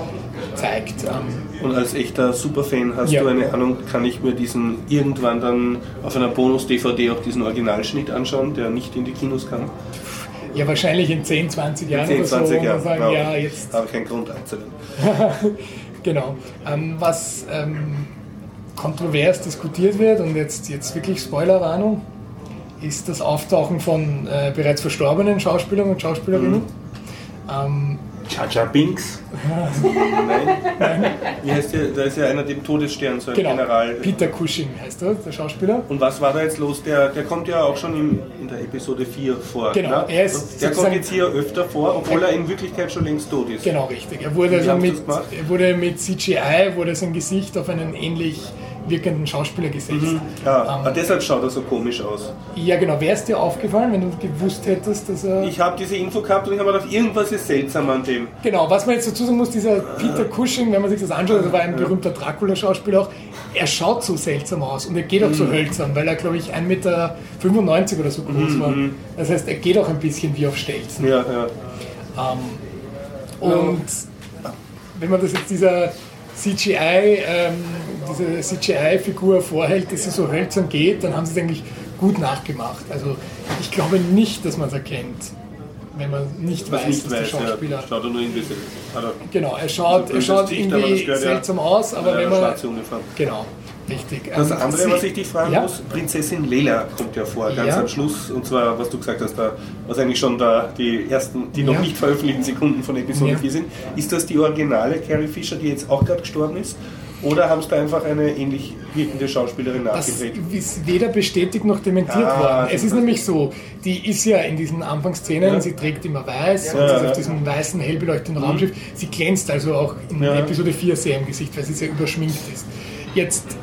zeigt. Ähm, Und als echter Superfan hast ja. du eine Ahnung, kann ich mir diesen irgendwann dann auf einer Bonus-DVD auch diesen Originalschnitt anschauen, der nicht in die Kinos kam? Ja, wahrscheinlich in 10, 20 Jahren 10, 20 oder so. Jahren. Sagen, no, ja, jetzt. Habe keinen Grund einzunehmen. genau. Ähm, was ähm, kontrovers diskutiert wird und jetzt, jetzt wirklich Spoilerwarnung, ist das Auftauchen von äh, bereits verstorbenen Schauspielern und Schauspielerinnen. Mhm. Ähm, Chacha Binks? Nein. Nein. Wie heißt der? Da ist ja einer dem Todesstern, so ein genau. General. Peter Cushing heißt er, der Schauspieler. Und was war da jetzt los? Der, der kommt ja auch schon im, in der Episode 4 vor. Genau, ne? er ist der kommt jetzt hier öfter vor, obwohl er in Wirklichkeit schon längst tot ist. Genau, richtig. Er wurde, also mit, er wurde mit CGI, wurde sein Gesicht auf einen ähnlich wirkenden Schauspieler gesetzt. Mhm. Ja, ähm, deshalb schaut er so komisch aus. Ja, genau. Wäre es dir aufgefallen, wenn du gewusst hättest, dass er. Ich habe diese Info gehabt und ich habe gedacht, irgendwas ist seltsam an dem. Genau, was man jetzt dazu sagen muss, dieser Peter Cushing, wenn man sich das anschaut, das war ein berühmter Dracula-Schauspieler auch, er schaut so seltsam aus und er geht auch mhm. so hölzern, weil er, glaube ich, 1,95 Meter oder so groß mhm. war. Das heißt, er geht auch ein bisschen wie auf Stelzen. Ja, ja. Ähm, und ja. wenn man das jetzt dieser CGI, ähm, diese CGI-Figur vorhält, dass sie so hölzern geht, dann haben sie es eigentlich gut nachgemacht. Also ich glaube nicht, dass man es erkennt, wenn man nicht Was weiß, nicht dass weiß, der Schauspieler... Ja, schaut er nur ein bisschen... Genau, er schaut, er schaut irgendwie seltsam ja aus, aber wenn man... Genau. Richtig. Das ähm, andere, was ich dich fragen ja? muss, Prinzessin Lela kommt ja vor, ganz ja. am Schluss. Und zwar, was du gesagt hast, da, was eigentlich schon da die ersten, die noch ja. nicht veröffentlichten Sekunden von Episode 4 sind. Ist das die originale Carrie Fisher, die jetzt auch gerade gestorben ist? Oder haben sie da einfach eine ähnlich wirkende Schauspielerin nachgedreht? Das ist weder bestätigt noch dementiert ah, worden. Es ist nämlich so, die ist ja in diesen Anfangsszenen, ja. sie trägt immer weiß ja, und ist auf diesem weißen, hell beleuchteten mhm. Raumschiff. Sie glänzt also auch in Episode 4 sehr im Gesicht, weil sie sehr überschminkt ist. Jetzt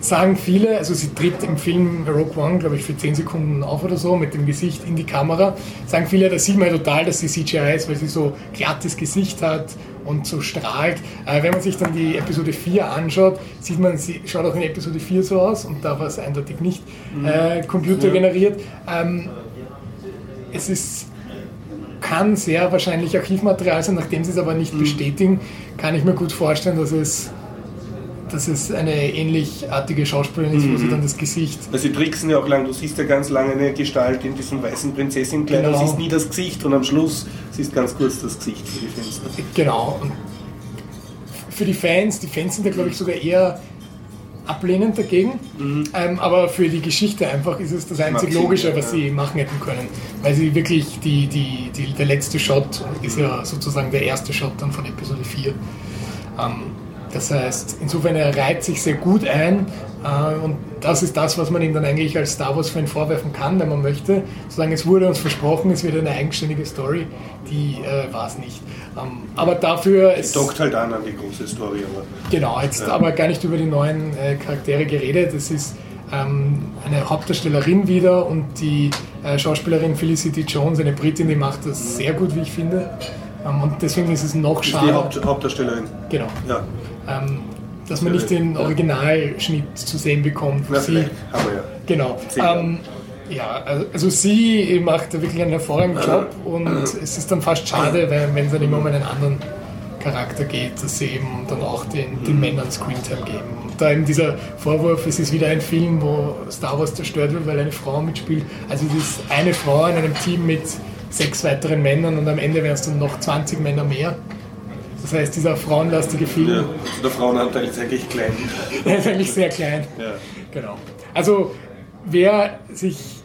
sagen viele, also sie tritt im Film Rogue One, glaube ich, für 10 Sekunden auf oder so, mit dem Gesicht in die Kamera, sagen viele, da sieht man ja total, dass sie CGI ist, weil sie so glattes Gesicht hat und so strahlt. Äh, wenn man sich dann die Episode 4 anschaut, sieht man, sie schaut auch in Episode 4 so aus und da war es eindeutig nicht mhm. äh, computergeneriert. Ähm, es ist kann sehr wahrscheinlich Archivmaterial sein, nachdem sie es aber nicht mhm. bestätigen, kann ich mir gut vorstellen, dass es dass es eine ähnlichartige Schauspielerin ist, mhm. wo sie mhm. dann das Gesicht. Also sie tricksen ja auch lang, du siehst ja ganz lange eine Gestalt in diesem weißen Prinzessinnenkleid, genau. du siehst nie das Gesicht und am Schluss siehst ganz kurz das Gesicht für die Fans. Genau. Und für die Fans, die Fans sind ja glaube ich sogar eher ablehnend dagegen. Mhm. Ähm, aber für die Geschichte einfach ist es das einzig Logische, was sie machen hätten können. Weil sie wirklich, die, die, die, der letzte Shot ist ja sozusagen der erste Shot dann von Episode 4. Ähm, das heißt, insofern er reiht sich sehr gut ein äh, und das ist das, was man ihm dann eigentlich als Star Wars-Fan vorwerfen kann, wenn man möchte. Sozusagen, es wurde uns versprochen, es wird eine eigenständige Story, die äh, war es nicht. Ähm, aber dafür... Es dockt halt an an die große Story. Aber, genau, jetzt ja. aber gar nicht über die neuen äh, Charaktere geredet. Es ist ähm, eine Hauptdarstellerin wieder und die äh, Schauspielerin Felicity Jones, eine Britin, die macht das sehr gut, wie ich finde. Ähm, und deswegen ist es noch schade. Die Haupt Hauptdarstellerin. Genau. Ja. Ähm, dass man nicht den Originalschnitt zu sehen bekommt. Na, sie, haben wir ja. Genau. Ähm, ja, also sie macht wirklich einen hervorragenden Job und es ist dann fast schade, weil, wenn es dann immer um einen anderen Charakter geht, dass sie eben dann auch den, den Männern Screentime geben. Und da eben dieser Vorwurf, es ist wieder ein Film, wo Star Wars zerstört wird, weil eine Frau mitspielt. Also es ist eine Frau in einem Team mit sechs weiteren Männern und am Ende wären es dann noch 20 Männer mehr. Das heißt, dieser frauenlastige Film. Ja, also der Frauenanteil ist eigentlich klein. er ist eigentlich sehr klein. Ja. Genau. Also, wer sich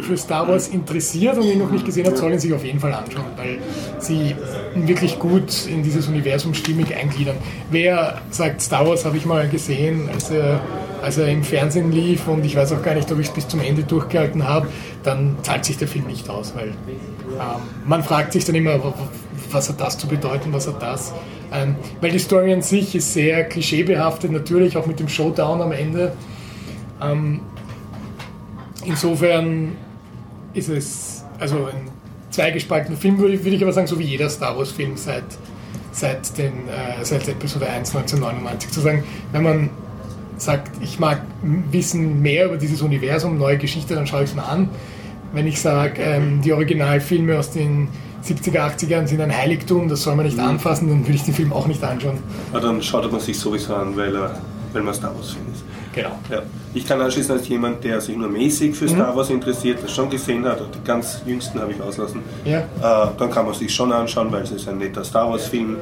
für Star Wars interessiert und ihn noch nicht gesehen hat, soll ihn sich auf jeden Fall anschauen, weil sie ihn wirklich gut in dieses Universum stimmig eingliedern. Wer sagt, Star Wars habe ich mal gesehen, als er, als er im Fernsehen lief und ich weiß auch gar nicht, ob ich es bis zum Ende durchgehalten habe, dann zahlt sich der Film nicht aus, weil ähm, man fragt sich dann immer, was hat das zu bedeuten, was hat das. Ähm, weil die Story an sich ist sehr klischeebehaftet, natürlich auch mit dem Showdown am Ende. Ähm, insofern ist es also ein zweigespaltener Film, würde, würde ich aber sagen, so wie jeder Star Wars-Film seit, seit, äh, seit Episode 1 1999. Zu sagen, wenn man sagt, ich mag wissen mehr über dieses Universum, neue Geschichte, dann schaue ich es mir an. Wenn ich sage, ähm, die Originalfilme aus den 70er, 80er sind ein Heiligtum, das soll man nicht mhm. anfassen, dann würde ich den Film auch nicht anschauen. Aber dann schaut man sich sowieso an, weil, weil man Star Wars-Fan ist. Genau. Ja. Ich kann anschließen als jemand, der sich nur mäßig für mhm. Star Wars interessiert, das schon gesehen hat, die ganz jüngsten habe ich auslassen, ja. äh, dann kann man sich schon anschauen, weil es ist ein netter Star Wars-Film,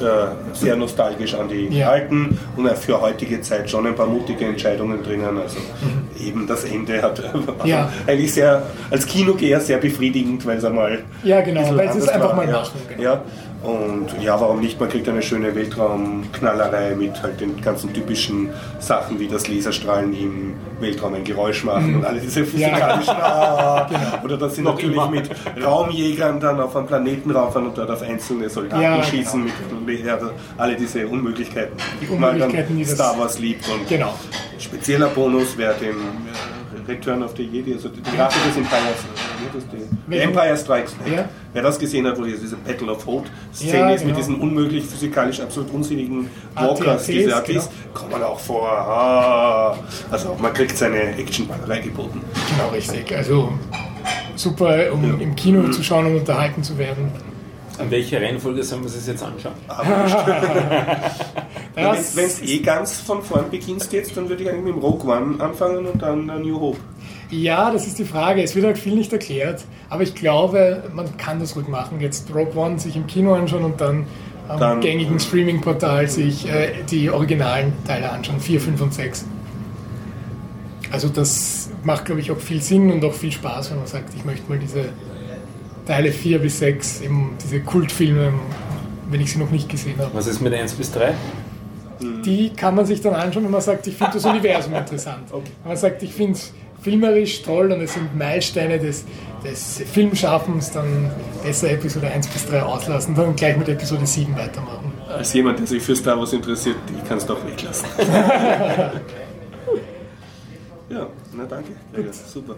äh, sehr nostalgisch an die ja. alten und für heutige Zeit schon ein paar mutige Entscheidungen drinnen. Also mhm. eben das Ende hat ja. eigentlich sehr als Kinogeher sehr befriedigend, weil es einmal ja genau, weil es ist einfach mal machen. Genau. Ja. Und ja, warum nicht? Man kriegt eine schöne Weltraumknallerei mit halt den ganzen typischen Sachen, wie das Laserstrahlen im Weltraum ein Geräusch machen mhm. und alle diese physikalischen. Ja. Ah, genau. Oder das sind Noch natürlich immer. mit Raumjägern dann auf einen Planeten rauf und dort auf einzelne Soldaten ja, schießen, genau. mit also alle diese Unmöglichkeiten, die Unmöglichkeiten, die Star Wars liebt. Und genau. spezieller Bonus wäre den Return of the Jedi, also die Rache des Empires, äh, die, Empire Strikes Back. Ja. Wer das gesehen hat, wo diese Battle of Hope Szene ja, ist genau. mit diesen unmöglich physikalisch absolut unsinnigen Walkers, diese ATs, genau. kommen auch vor. Ah, also man kriegt seine Actionballerei geboten. Genau, richtig. Also super, um ja. im Kino mhm. zu schauen und unterhalten zu werden. An welche Reihenfolge sollen wir es jetzt anschauen? Wenn es eh ganz von vorn beginnst jetzt, dann würde ich eigentlich mit dem Rogue One anfangen und dann New Hope. Ja, das ist die Frage. Es wird halt viel nicht erklärt, aber ich glaube, man kann das ruhig machen. Jetzt Rogue One sich im Kino anschauen und dann am dann, gängigen Streaming-Portal sich äh, die originalen Teile anschauen, 4, 5 und 6. Also das macht, glaube ich, auch viel Sinn und auch viel Spaß, wenn man sagt, ich möchte mal diese Teile 4 bis 6, eben diese Kultfilme, wenn ich sie noch nicht gesehen habe. Was ist mit 1 bis 3? Die kann man sich dann anschauen, wenn man sagt, ich finde das Universum interessant. Okay. Wenn man sagt, ich finde es filmerisch toll und es sind Meilensteine des, des Filmschaffens, dann besser Episode 1 bis 3 auslassen, dann gleich mit Episode 7 weitermachen. Als jemand, der sich für Star Wars interessiert, ich kann es doch weglassen. ja, na danke. Ja, super.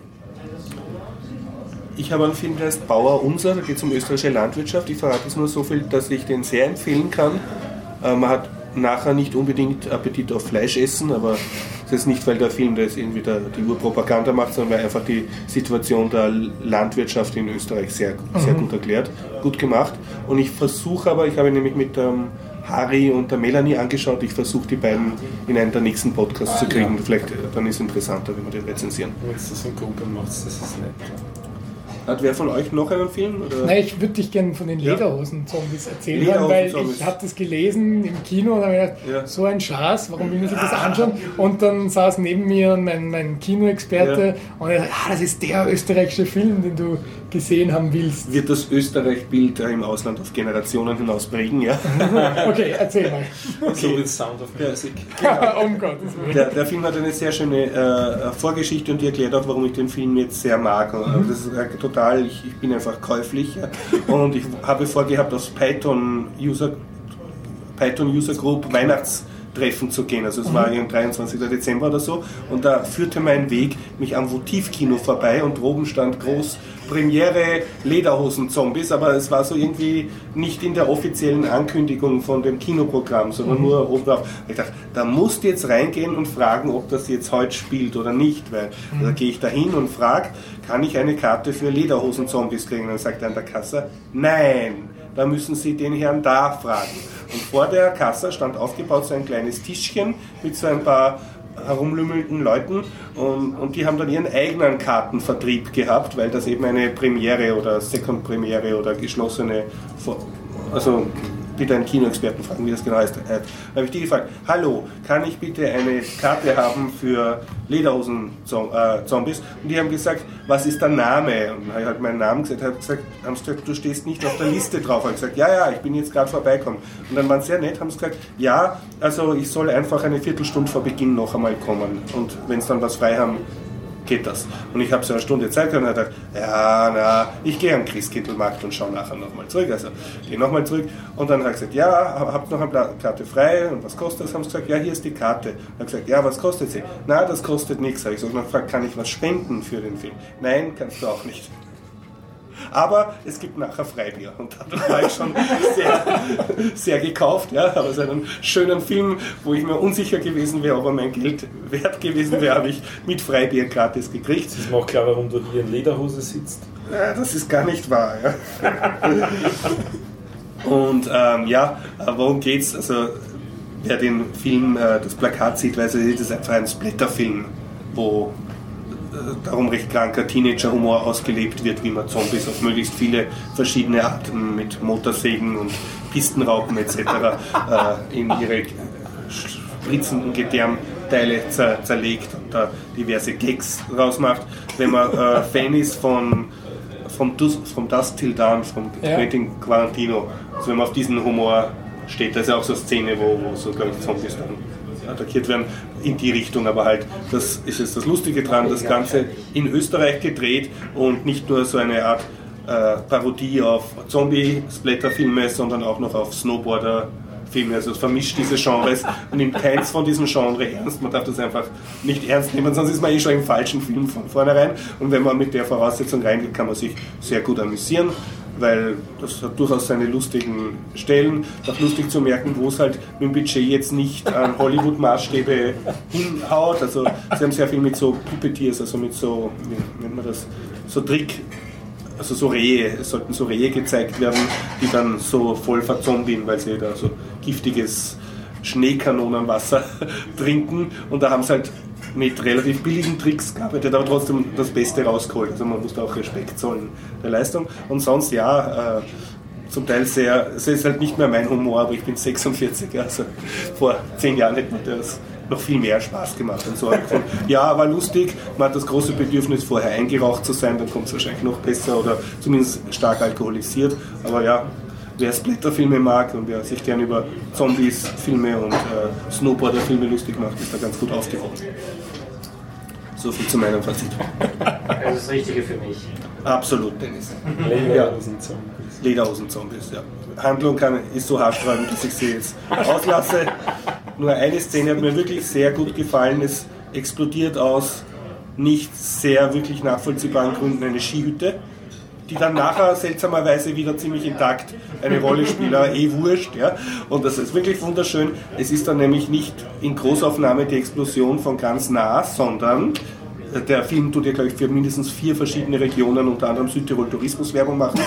Ich habe einen Film, der heißt Bauer Unser, da geht es um österreichische Landwirtschaft. Ich verrate es nur so viel, dass ich den sehr empfehlen kann. Äh, man hat nachher nicht unbedingt Appetit auf Fleisch essen, aber das ist nicht, weil der Film das irgendwie der, die Urpropaganda macht, sondern weil einfach die Situation der Landwirtschaft in Österreich sehr, sehr mhm. gut erklärt, gut gemacht. Und ich versuche aber, ich habe nämlich mit ähm, Harry und der Melanie angeschaut, ich versuche die beiden in einen der nächsten Podcasts zu kriegen. Vielleicht äh, dann ist es interessanter, wenn wir den rezensieren. Wenn du das in Gruppe machst, das ist nett. Hat wer von euch noch einen Film? Oder? Nein, ich würde dich gerne von den Lederhosen-Zombies erzählen, Lederhosen weil ich habe das gelesen im Kino und habe gedacht, ja. so ein Schatz, warum will man sich das anschauen? Und dann saß neben mir mein, mein Kinoexperte ja. und er sagt, ah, das ist der österreichische Film, den du gesehen haben willst. Wird das Österreich-Bild im Ausland auf Generationen hinaus prägen, ja? okay, erzähl mal. Okay. So with Sound of Music. Genau. um Gottes Willen. Der, der, Film hat eine sehr schöne äh, Vorgeschichte und die erklärt auch, warum ich den Film jetzt sehr mag. Mhm. Das ist äh, total, ich, ich, bin einfach käuflich ja. und ich habe vorgehabt, aus Python User Python User Group Weihnachts Treffen zu gehen. Also es war am 23. Dezember oder so. Und da führte mein Weg mich am Votivkino vorbei und oben stand groß Premiere Lederhosen-Zombies, aber es war so irgendwie nicht in der offiziellen Ankündigung von dem Kinoprogramm, sondern mhm. nur oben drauf. Ich dachte, da musst du jetzt reingehen und fragen, ob das jetzt heute spielt oder nicht, weil mhm. da gehe ich da hin und frage, kann ich eine Karte für Lederhosen-Zombies kriegen? Und dann sagt er an der Kasse, nein, da müssen Sie den Herrn da fragen. Und vor der Kasse stand aufgebaut so ein kleines Tischchen mit so ein paar herumlümmelnden Leuten und, und die haben dann ihren eigenen Kartenvertrieb gehabt, weil das eben eine Premiere oder Second-Premiere oder geschlossene, also bitte einen Kinoexperten fragen, wie das genau heißt. Da habe ich die gefragt, hallo, kann ich bitte eine Karte haben für Lederhosen-Zombies? Und die haben gesagt, was ist der Name? Und dann habe ich halt meinen Namen gesagt, habe gesagt, haben gesagt, du stehst nicht auf der Liste drauf. Ich habe gesagt, ja, ja, ich bin jetzt gerade vorbeikommen. Und dann waren sie sehr nett, haben gesagt, ja, also ich soll einfach eine Viertelstunde vor Beginn noch einmal kommen. Und wenn sie dann was frei haben, geht das. Und ich habe so eine Stunde Zeit gehabt und habe gedacht, ja, na, ich gehe am Christkindlmarkt und schaue nachher nochmal zurück. Also gehe nochmal zurück und dann habe ich gesagt, ja, habt noch eine Karte frei und was kostet das? Haben sie gesagt, ja, hier ist die Karte. Habe ich gesagt, ja, was kostet sie? Na, das kostet nichts. Habe ich so gefragt, kann ich was spenden für den Film? Nein, kannst du auch nicht. Aber es gibt nachher Freibier und da war ich schon sehr, sehr gekauft. Ja. Aber ist einen schönen Film, wo ich mir unsicher gewesen wäre, ob er mein Geld wert gewesen wäre, habe ich mit Freibier gratis gekriegt. Das ist mir auch klar, warum du hier in Lederhose sitzt. Ja, das ist gar nicht wahr. Ja. Und ähm, ja, worum geht's? Also wer den Film, äh, das Plakat sieht, weiß, es ist einfach ein Splitterfilm, wo darum recht kranker Teenager-Humor ausgelebt wird, wie man Zombies auf möglichst viele verschiedene Arten mit Motorsägen und Pistenraupen etc. äh, in ihre spritzenden Gedärmteile zer zerlegt und da diverse Gags rausmacht. Wenn man äh, Fan ist von vom, Dus, vom Dust Till Dawn, vom ja. Quentin Quarantino, also wenn man auf diesen Humor steht, da ist ja auch so eine Szene, wo, wo so, glaube ich, Zombies dann attackiert werden, in die Richtung. Aber halt, das ist jetzt das Lustige dran, das Ganze in Österreich gedreht und nicht nur so eine Art äh, Parodie auf Zombie-Splatter-Filme, sondern auch noch auf Snowboarder. Filme, also es vermischt diese Genres und nimmt keins von diesen Genres ernst. Man darf das einfach nicht ernst nehmen, sonst ist man eh schon im falschen Film von vornherein. Und wenn man mit der Voraussetzung reingeht, kann man sich sehr gut amüsieren weil das hat durchaus seine lustigen Stellen. Auch lustig zu merken, wo es halt mit dem Budget jetzt nicht an Hollywood-Maßstäbe hinhaut. Also sie haben sehr viel mit so Puppeteers, also mit so, wie nennt man das, so Trick, also so Rehe, es sollten so Rehe gezeigt werden, die dann so voll verzombien, weil sie da so giftiges Schneekanonenwasser trinken und da haben sie halt mit relativ billigen Tricks gearbeitet, aber trotzdem das Beste rausgeholt. Also man muss da auch Respekt zollen der Leistung. Und sonst ja, äh, zum Teil sehr, es ist halt nicht mehr mein Humor, aber ich bin 46, also vor zehn Jahren hätte mir das noch viel mehr Spaß gemacht und so. ja, war lustig, man hat das große Bedürfnis vorher eingeraucht zu sein, dann kommt es wahrscheinlich noch besser oder zumindest stark alkoholisiert, aber ja, wer Splatterfilme mag und wer sich gern über Zombies, Filme und äh, Snowboarder-Filme lustig macht, ist da ganz gut aufgehoben. So viel zu meinem Fazit. Das ist das Richtige für mich. Absolut, Dennis. Lederhosen-Zombies. Lederhosen-Zombies, ja. Handlung kann, ist so haarsträubend, dass ich sie jetzt auslasse. Nur eine Szene hat mir wirklich sehr gut gefallen. Es explodiert aus nicht sehr wirklich nachvollziehbaren Gründen eine Skihütte die dann nachher seltsamerweise wieder ziemlich intakt eine Rolle spielen, eh wurscht. Ja? Und das ist wirklich wunderschön. Es ist dann nämlich nicht in Großaufnahme die Explosion von ganz nah, sondern der Film tut ja, glaube ich, für mindestens vier verschiedene Regionen, unter anderem Südtirol Tourismus Werbung machen.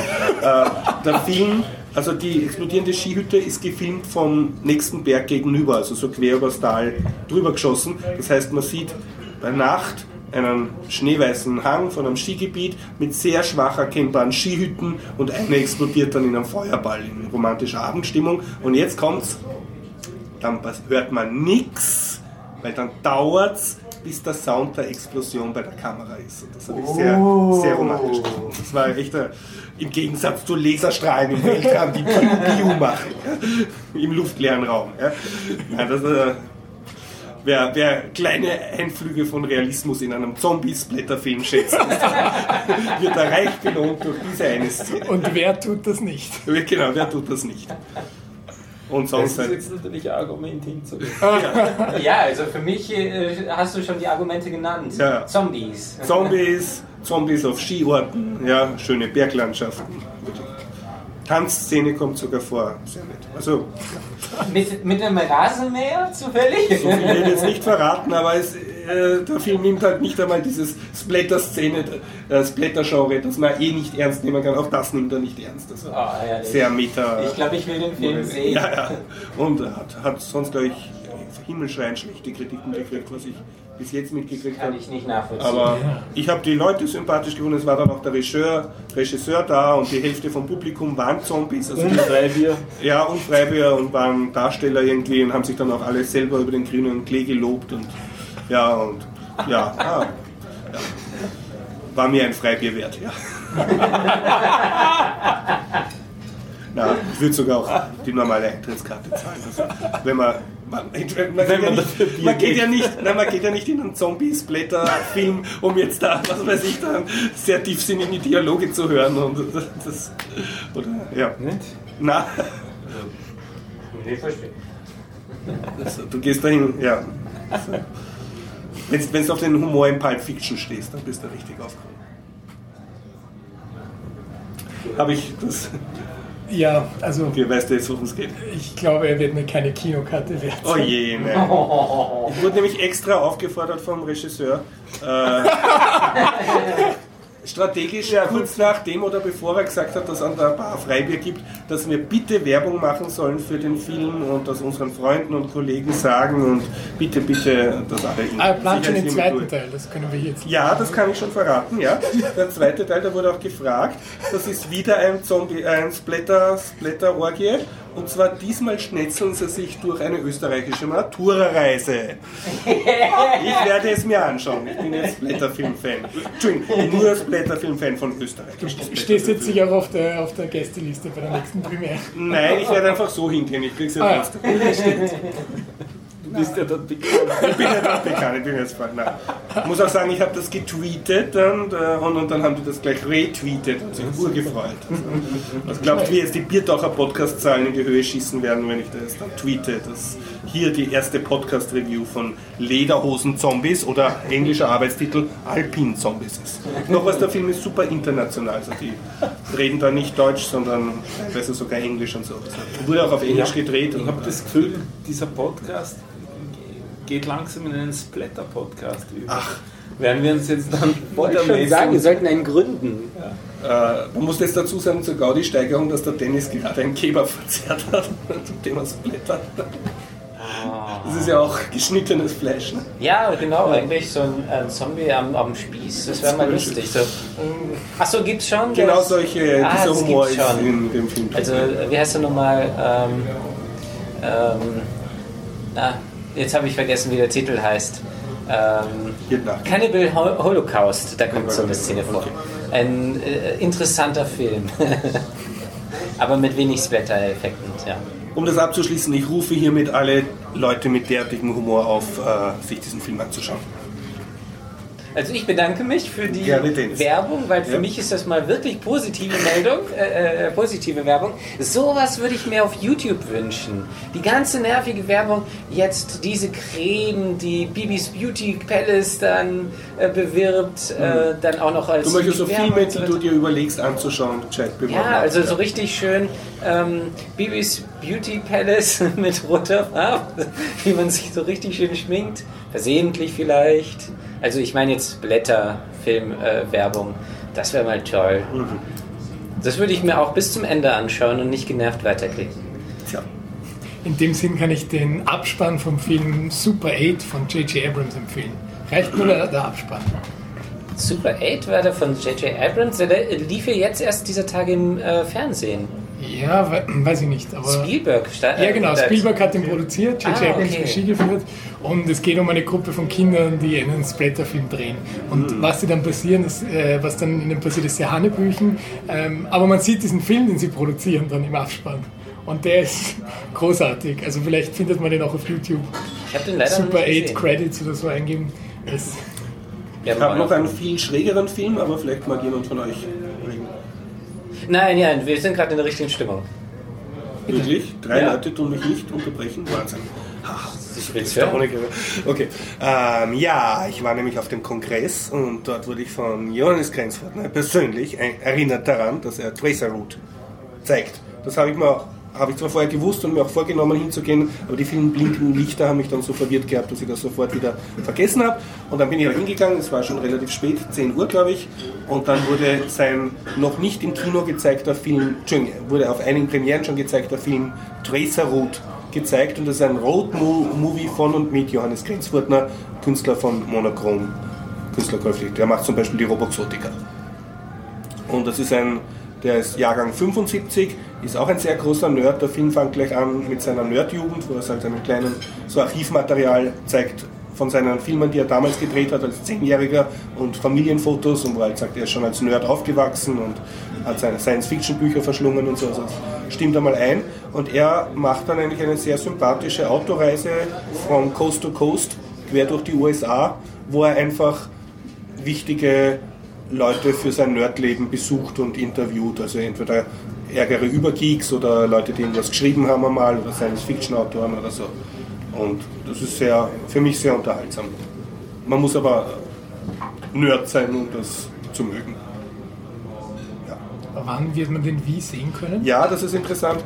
äh, der Film, also die explodierende Skihütte ist gefilmt vom nächsten Berg gegenüber, also so quer übers Tal drüber geschossen. Das heißt, man sieht bei Nacht einen schneeweißen Hang von einem Skigebiet mit sehr schwach erkennbaren Skihütten und eine explodiert dann in einem Feuerball in romantischer Abendstimmung. Und jetzt kommt's, dann hört man nichts, weil dann dauert's, bis der Sound der Explosion bei der Kamera ist. Und das habe ich sehr, sehr romantisch gefunden. Das war echt ein, im Gegensatz zu Laserstrahlen im Weltraum, die Piu Piu machen, im luftleeren Raum. Ja. Ja, das, äh, Wer, wer, kleine Einflüge von Realismus in einem Zombie-Splatter-Film schätzt, wird er reich belohnt durch diese eine Szene. Und wer tut das nicht? Genau, wer tut das nicht? Und sonst das ist jetzt natürlich ein Argument hinzugehen. ja. ja, also für mich äh, hast du schon die Argumente genannt. Ja. Zombies. Zombies, Zombies auf Skiorten, ja, schöne Berglandschaften. Tanzszene kommt sogar vor. Sehr nett. Also, mit, mit einem Rasenmäher zufällig? So viel will ich jetzt nicht verraten, aber es, äh, der Film nimmt halt nicht einmal dieses Splatter-Szene, äh, Splatter-Genre, das man eh nicht ernst nehmen kann. Auch das nimmt er nicht ernst. Also oh, sehr meta. Ich glaube, ich will den Film sehen. Ja, ja. Und hat, hat sonst, glaube ich, himmelschreiend schlechte Kritiken gekriegt, was ich bis jetzt mitgekriegt habe. Kann ich nicht nachvollziehen. Aber ich habe die Leute sympathisch gefunden. Es war dann auch der Regisseur, Regisseur da und die Hälfte vom Publikum waren Zombies. Also und Freibier. Ja, und Freibier und waren Darsteller irgendwie und haben sich dann auch alle selber über den grünen Klee gelobt und ja, und ja, ah, ja. war mir ein Freibier wert, ja. Na, ich würde sogar auch die normale Eintrittskarte zahlen. Also, wenn man man, man, man, man, ja nicht, man geht ja nicht, nein, man geht ja nicht in einen Zombie-Splatter-Film, um jetzt da, was weiß ich, dann sehr tiefsinnige Dialoge zu hören. Und das, oder, ja. Nicht? Na. Nee, verstehe. Also, du gehst dahin, ja. Also, wenn du auf den Humor in Pulp Fiction stehst, dann bist du richtig aufgekommen. Habe ich das ja, also. Okay, weißt du jetzt, worum es geht? Ich glaube, er wird mir keine Kinokarte wert. Oh je, ne. Ich wurde nämlich extra aufgefordert vom Regisseur. Äh, strategisch ja, kurz nach dem oder bevor er gesagt hat, dass es an der Bar Freibier gibt, dass wir bitte Werbung machen sollen für den Film und das unseren Freunden und Kollegen sagen und bitte, bitte, dass alle Ah, er plant schon den zweiten durch. Teil, das können wir jetzt. Ja, das kann ich schon verraten, ja. Der zweite Teil, da wurde auch gefragt, das ist wieder ein Zombie, ein Splatter, Splatter-Orgie und zwar diesmal schnetzeln sie sich durch eine österreichische Matura-Reise. Ich werde es mir anschauen. Ich bin jetzt Blätterfilm-Fan. Entschuldigung, nur Blätterfilm-Fan von Österreich. Du stehst jetzt sicher auch auf der, auf der Gästeliste bei der nächsten Premiere. Nein, ich werde einfach so hingehen. Ich krieg's ja ah, ja. Du bist ja dort bekannt. Ich bin ja dort bekannt, ich bin jetzt bald. Nein. Ich muss auch sagen, ich habe das getweetet und, äh, und, und, dann haben die das gleich retweetet und sich urgefreut. Also, also glaubt, wie jetzt die Biertaucher Podcast-Zahlen in die Höhe schießen werden, wenn ich das dann tweete, dass hier die erste Podcast-Review von Lederhosen-Zombies oder englischer Arbeitstitel Alpin-Zombies ist. Noch was, der Film ist super international, also die reden da nicht Deutsch, sondern teilweise sogar Englisch und so. Also, wurde auch auf Englisch ja, gedreht. Ich habe das Gefühl, dieser Podcast geht langsam in einen Splatter-Podcast über. Ach. Werden wir uns jetzt dann Wollte schon sagen, wir sollten einen gründen. Ja. Äh, man muss jetzt dazu sagen zur Gaudi-Steigerung, dass der Dennis gerade einen Kebab verzehrt hat zum Thema Splatter. Ah. Das ist ja auch geschnittenes Fleisch. Ne? Ja, genau, eigentlich so ein, ein Zombie am, am Spieß, das wäre mal lustig. So. Achso, gibt's schon? Genau das? solche, ah, dieser Humor ist in dem Film. Also, wie heißt er nochmal? Ähm, ähm, ah, jetzt habe ich vergessen, wie der Titel heißt. Ähm, Cannibal Holocaust, da kommt so eine Szene vor. Ein äh, interessanter Film. Aber mit wenig Splatter-Effekten, ja. Um das abzuschließen, ich rufe hiermit alle Leute mit derartigem Humor auf, äh, sich diesen Film anzuschauen. Also ich bedanke mich für die Werbung, weil für ja. mich ist das mal wirklich positive Meldung, äh, äh, positive Werbung. Sowas würde ich mir auf YouTube wünschen. Die ganze nervige Werbung, jetzt diese Creme, die Bibis Beauty Palace dann äh, bewirbt, mhm. dann auch noch als. Du möchtest so Filme, die du dir überlegst anzuschauen, Chat Ja, also so richtig schön ähm, Bibis Beauty Palace mit roter Farbe, wie man sich so richtig schön schminkt, versehentlich vielleicht. Also ich meine jetzt Blätterfilm-Werbung. Äh, das wäre mal toll. Mhm. Das würde ich mir auch bis zum Ende anschauen und nicht genervt weiterklicken. Tja. In dem Sinn kann ich den Abspann vom Film Super 8 von J.J. Abrams empfehlen. Reicht nur der, der Abspann. Super 8 war der von J.J. Abrams, der lief ja jetzt erst dieser Tage im äh, Fernsehen. Ja, weiß ich nicht. Aber Spielberg. Ja, genau. Spielberg hat ihn produziert, J.J. Ah, Abrams okay. Regie geführt. Und es geht um eine Gruppe von Kindern, die einen Splatterfilm drehen. Und mhm. was sie dann passieren, ist, äh, was dann ihnen passiert, ist sehr Hanebüchen. Ähm, aber man sieht diesen Film, den sie produzieren, dann im Abspann. Und der ist großartig. Also vielleicht findet man den auch auf YouTube. Ich habe den leider Super 8 Credits oder so eingeben. Das ich habe noch einen viel schrägeren Film, aber vielleicht mag jemand von euch Nein, ja, wir sind gerade in der richtigen Stimmung. Wirklich? Drei ja. Leute tun mich nicht unterbrechen? Wahnsinn. Ich will es ja. Okay. Ähm, ja, ich war nämlich auf dem Kongress und dort wurde ich von Johannes Grenzfurtner persönlich erinnert daran, dass er Tracer Route zeigt. Das habe ich mir habe ich zwar vorher gewusst und mir auch vorgenommen hinzugehen, aber die vielen blinkenden Lichter haben mich dann so verwirrt gehabt, dass ich das sofort wieder vergessen habe. Und dann bin ich auch hingegangen, es war schon relativ spät, 10 Uhr glaube ich, und dann wurde sein noch nicht im Kino gezeigter Film, Entschuldigung, wurde auf einigen Premieren schon gezeigter Film Tracer Route gezeigt und das ist ein Road-Movie von und mit Johannes Grenzfurtner, Künstler von Monochrom, Künstler käuflich. Der macht zum Beispiel die Roboxotica. Und das ist ein, der ist Jahrgang 75, ist auch ein sehr großer Nerd. Der Film fängt gleich an mit seiner Nerdjugend, wo er halt einen kleinen so Archivmaterial zeigt von seinen Filmen, die er damals gedreht hat als Zehnjähriger und Familienfotos und wo er halt sagt, er ist schon als Nerd aufgewachsen und hat seine Science-Fiction-Bücher verschlungen und so. Also das stimmt einmal ein. Und er macht dann eigentlich eine sehr sympathische Autoreise von Coast to Coast quer durch die USA, wo er einfach wichtige Leute für sein Nerdleben besucht und interviewt. Also entweder ärgere Übergeeks oder Leute, die irgendwas geschrieben haben einmal oder Science-Fiction-Autoren oder so. Und das ist sehr, für mich sehr unterhaltsam. Man muss aber Nerd sein, um das zu mögen. Ja. Wann wird man den wie sehen können? Ja, das ist interessant.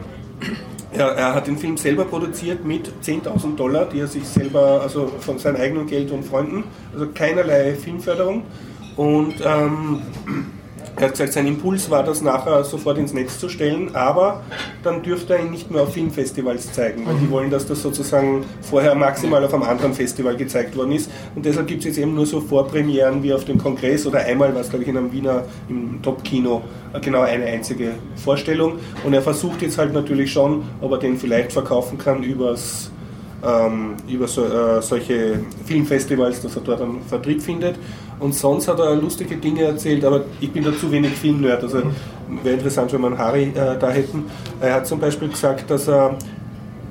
Er, er, hat den Film selber produziert mit 10.000 Dollar, die er sich selber, also von seinem eigenen Geld und Freunden, also keinerlei Filmförderung. Und ähm, er hat gesagt, sein Impuls war das nachher sofort ins Netz zu stellen, aber dann dürfte er ihn nicht mehr auf Filmfestivals zeigen, weil die wollen, dass das sozusagen vorher maximal auf einem anderen Festival gezeigt worden ist. Und deshalb gibt es jetzt eben nur so Vorpremieren wie auf dem Kongress oder einmal, was glaube ich in einem Wiener im Top-Kino, äh, genau eine einzige Vorstellung. Und er versucht jetzt halt natürlich schon, ob er den vielleicht verkaufen kann übers ähm, über so, äh, solche Filmfestivals, dass er dort einen Vertrieb findet. Und sonst hat er lustige Dinge erzählt, aber ich bin da zu wenig Filmnerd. Also wäre interessant, wenn wir einen Harry äh, da hätten. Er hat zum Beispiel gesagt, dass er,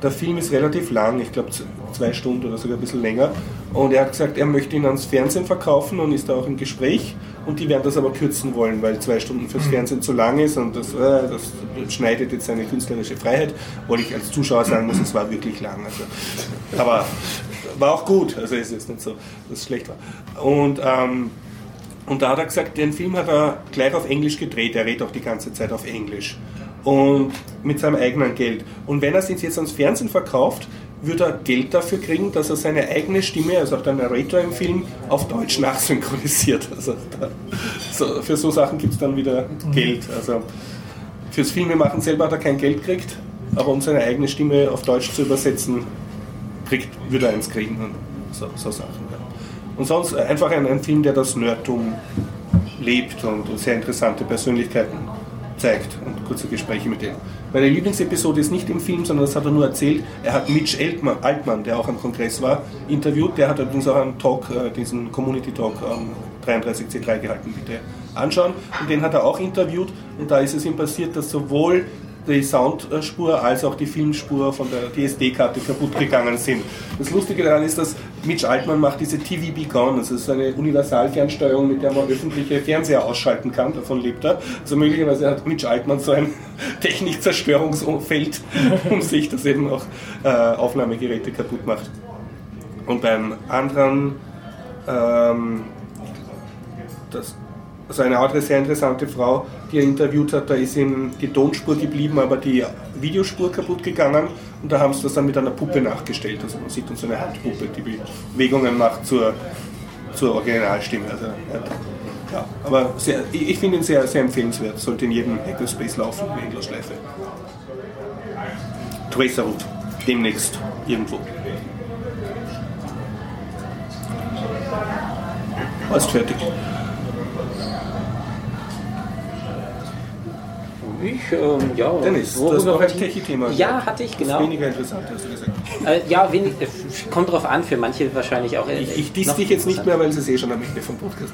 der Film ist relativ lang, ich glaube zwei Stunden oder sogar ein bisschen länger. Und er hat gesagt, er möchte ihn ans Fernsehen verkaufen und ist da auch im Gespräch. Und die werden das aber kürzen wollen, weil zwei Stunden fürs mhm. Fernsehen zu lang ist und das, äh, das schneidet jetzt seine künstlerische Freiheit. Obwohl ich als Zuschauer sagen muss, es war wirklich lang. Also, aber war auch gut, also es ist nicht so, dass es schlecht war. Und, ähm, und da hat er gesagt, den Film hat er gleich auf Englisch gedreht, er redet auch die ganze Zeit auf Englisch. Und mit seinem eigenen Geld. Und wenn er es jetzt ans Fernsehen verkauft, würde er Geld dafür kriegen, dass er seine eigene Stimme, also auch der Narrator im Film, auf Deutsch nachsynchronisiert. Also da, so, für so Sachen gibt es dann wieder Geld. Also fürs Filmemachen selber hat er kein Geld gekriegt, aber um seine eigene Stimme auf Deutsch zu übersetzen, kriegt, würde er eins kriegen und so, so Sachen. Ja. Und sonst einfach ein, ein Film, der das Nerdtum lebt und sehr interessante Persönlichkeiten zeigt und kurze Gespräche mit denen. Meine Lieblingsepisode ist nicht im Film, sondern das hat er nur erzählt. Er hat Mitch Altman, Altmann, der auch am Kongress war, interviewt. Der hat übrigens auch einen Talk, äh, diesen Community Talk am 33C3 gehalten, bitte anschauen. Und den hat er auch interviewt. Und da ist es ihm passiert, dass sowohl die Soundspur als auch die Filmspur von der DSD-Karte kaputt gegangen sind. Das Lustige daran ist, dass Mitch Altman macht diese TVB Gone, das ist eine Universalfernsteuerung, mit der man öffentliche Fernseher ausschalten kann, davon lebt er. Also möglicherweise hat Mitch Altman so ein Technikzerstörungsfeld um sich, das eben auch äh, Aufnahmegeräte kaputt macht. Und beim anderen, ähm, das also eine andere sehr interessante Frau, die er interviewt hat, da ist ihm die Tonspur geblieben, aber die Videospur kaputt gegangen und da haben sie das dann mit einer Puppe nachgestellt. Also man sieht uns so eine Handpuppe, die Bewegungen macht zur, zur Originalstimme. Also, ja, aber sehr, ich finde ihn sehr, sehr empfehlenswert, sollte in jedem Hackerspace laufen, in Endlosschleife. Tracerroot, demnächst irgendwo. Hast fertig. Ich, ähm, ja. Dennis, hast noch ein Techie-Thema. Ja, hatte ich, genau. weniger interessant, hast du gesagt. Äh, ja, wenig, äh, kommt drauf an, für manche wahrscheinlich auch. Äh, ich ich diss dich jetzt nicht mehr, weil sie es eh schon am Ende vom Podcast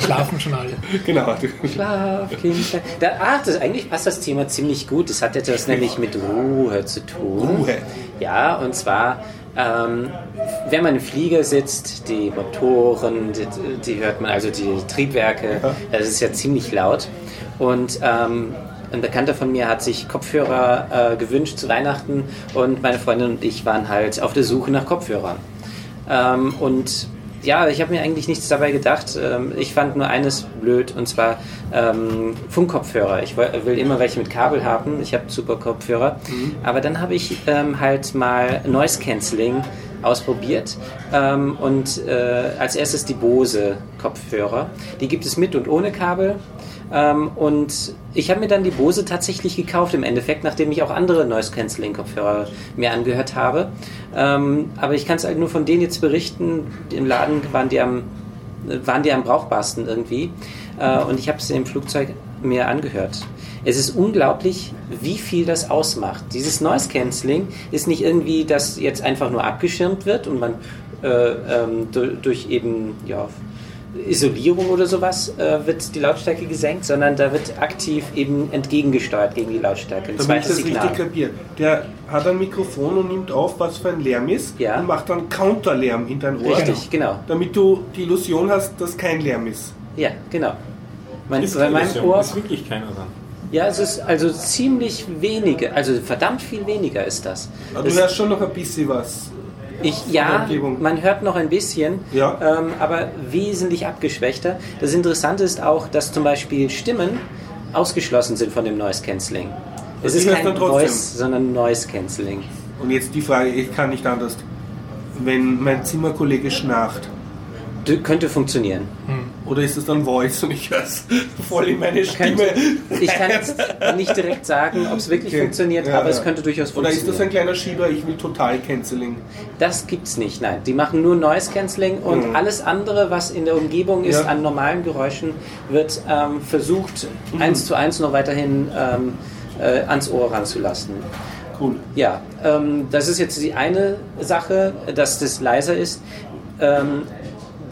Schlafen schon alle. Genau. Schlaf, Kind. Da, ach, das, eigentlich passt das Thema ziemlich gut. Das hat etwas nämlich mit Ruhe zu tun. Ruhe. Ja, und zwar ähm, wenn man im Flieger sitzt, die Motoren, die, die, hört man, also die Triebwerke, das ist ja ziemlich laut. Und ähm, ein Bekannter von mir hat sich Kopfhörer äh, gewünscht zu Weihnachten und meine Freundin und ich waren halt auf der Suche nach Kopfhörern. Ähm, und ja, ich habe mir eigentlich nichts dabei gedacht. Ähm, ich fand nur eines blöd und zwar ähm, Funkkopfhörer. Ich will immer welche mit Kabel haben. Ich habe super Kopfhörer. Mhm. Aber dann habe ich ähm, halt mal Noise Cancelling ausprobiert ähm, und äh, als erstes die Bose Kopfhörer. Die gibt es mit und ohne Kabel. Ähm, und ich habe mir dann die Bose tatsächlich gekauft im Endeffekt, nachdem ich auch andere Noise Cancelling Kopfhörer mir angehört habe. Ähm, aber ich kann es halt nur von denen jetzt berichten. Im Laden waren die am, waren die am brauchbarsten irgendwie. Äh, und ich habe es im Flugzeug mir angehört. Es ist unglaublich, wie viel das ausmacht. Dieses Noise Cancelling ist nicht irgendwie, dass jetzt einfach nur abgeschirmt wird und man äh, ähm, durch eben ja, Isolierung oder sowas äh, wird die Lautstärke gesenkt, sondern da wird aktiv eben entgegengesteuert gegen die Lautstärke. Ein Damit ich das Signal. richtig kapiere. Der hat ein Mikrofon und nimmt auf, was für ein Lärm ist ja. und macht dann Counterlärm in dein Ohr. Richtig, genau. Damit du die Illusion hast, dass kein Lärm ist. Ja, genau. Mein, ist bei meinem Ohr ist wirklich keiner dran. Ja, es ist also ziemlich wenige, also verdammt viel weniger ist das. Aber du hörst schon noch ein bisschen was. Ich, ja, man hört noch ein bisschen, ja. ähm, aber wesentlich abgeschwächter. Das Interessante ist auch, dass zum Beispiel Stimmen ausgeschlossen sind von dem Noise Cancelling. Es ist kein Voice, sondern Noise Cancelling. Und jetzt die Frage, ich kann nicht anders. Wenn mein Zimmerkollege schnarcht, könnte funktionieren. Hm. Oder ist es dann Voice und ich höre es voll in meine Stimme? ich kann jetzt nicht direkt sagen, ob es wirklich okay. funktioniert, ja, aber ja. es könnte durchaus funktionieren. Oder ist das ein kleiner Schieber, ich will total Canceling? Das gibt es nicht, nein. Die machen nur Noise Canceling und mhm. alles andere, was in der Umgebung ist ja. an normalen Geräuschen, wird ähm, versucht, mhm. eins zu eins noch weiterhin ähm, äh, ans Ohr ranzulassen. Cool. Ja, ähm, das ist jetzt die eine Sache, dass das leiser ist. Ähm,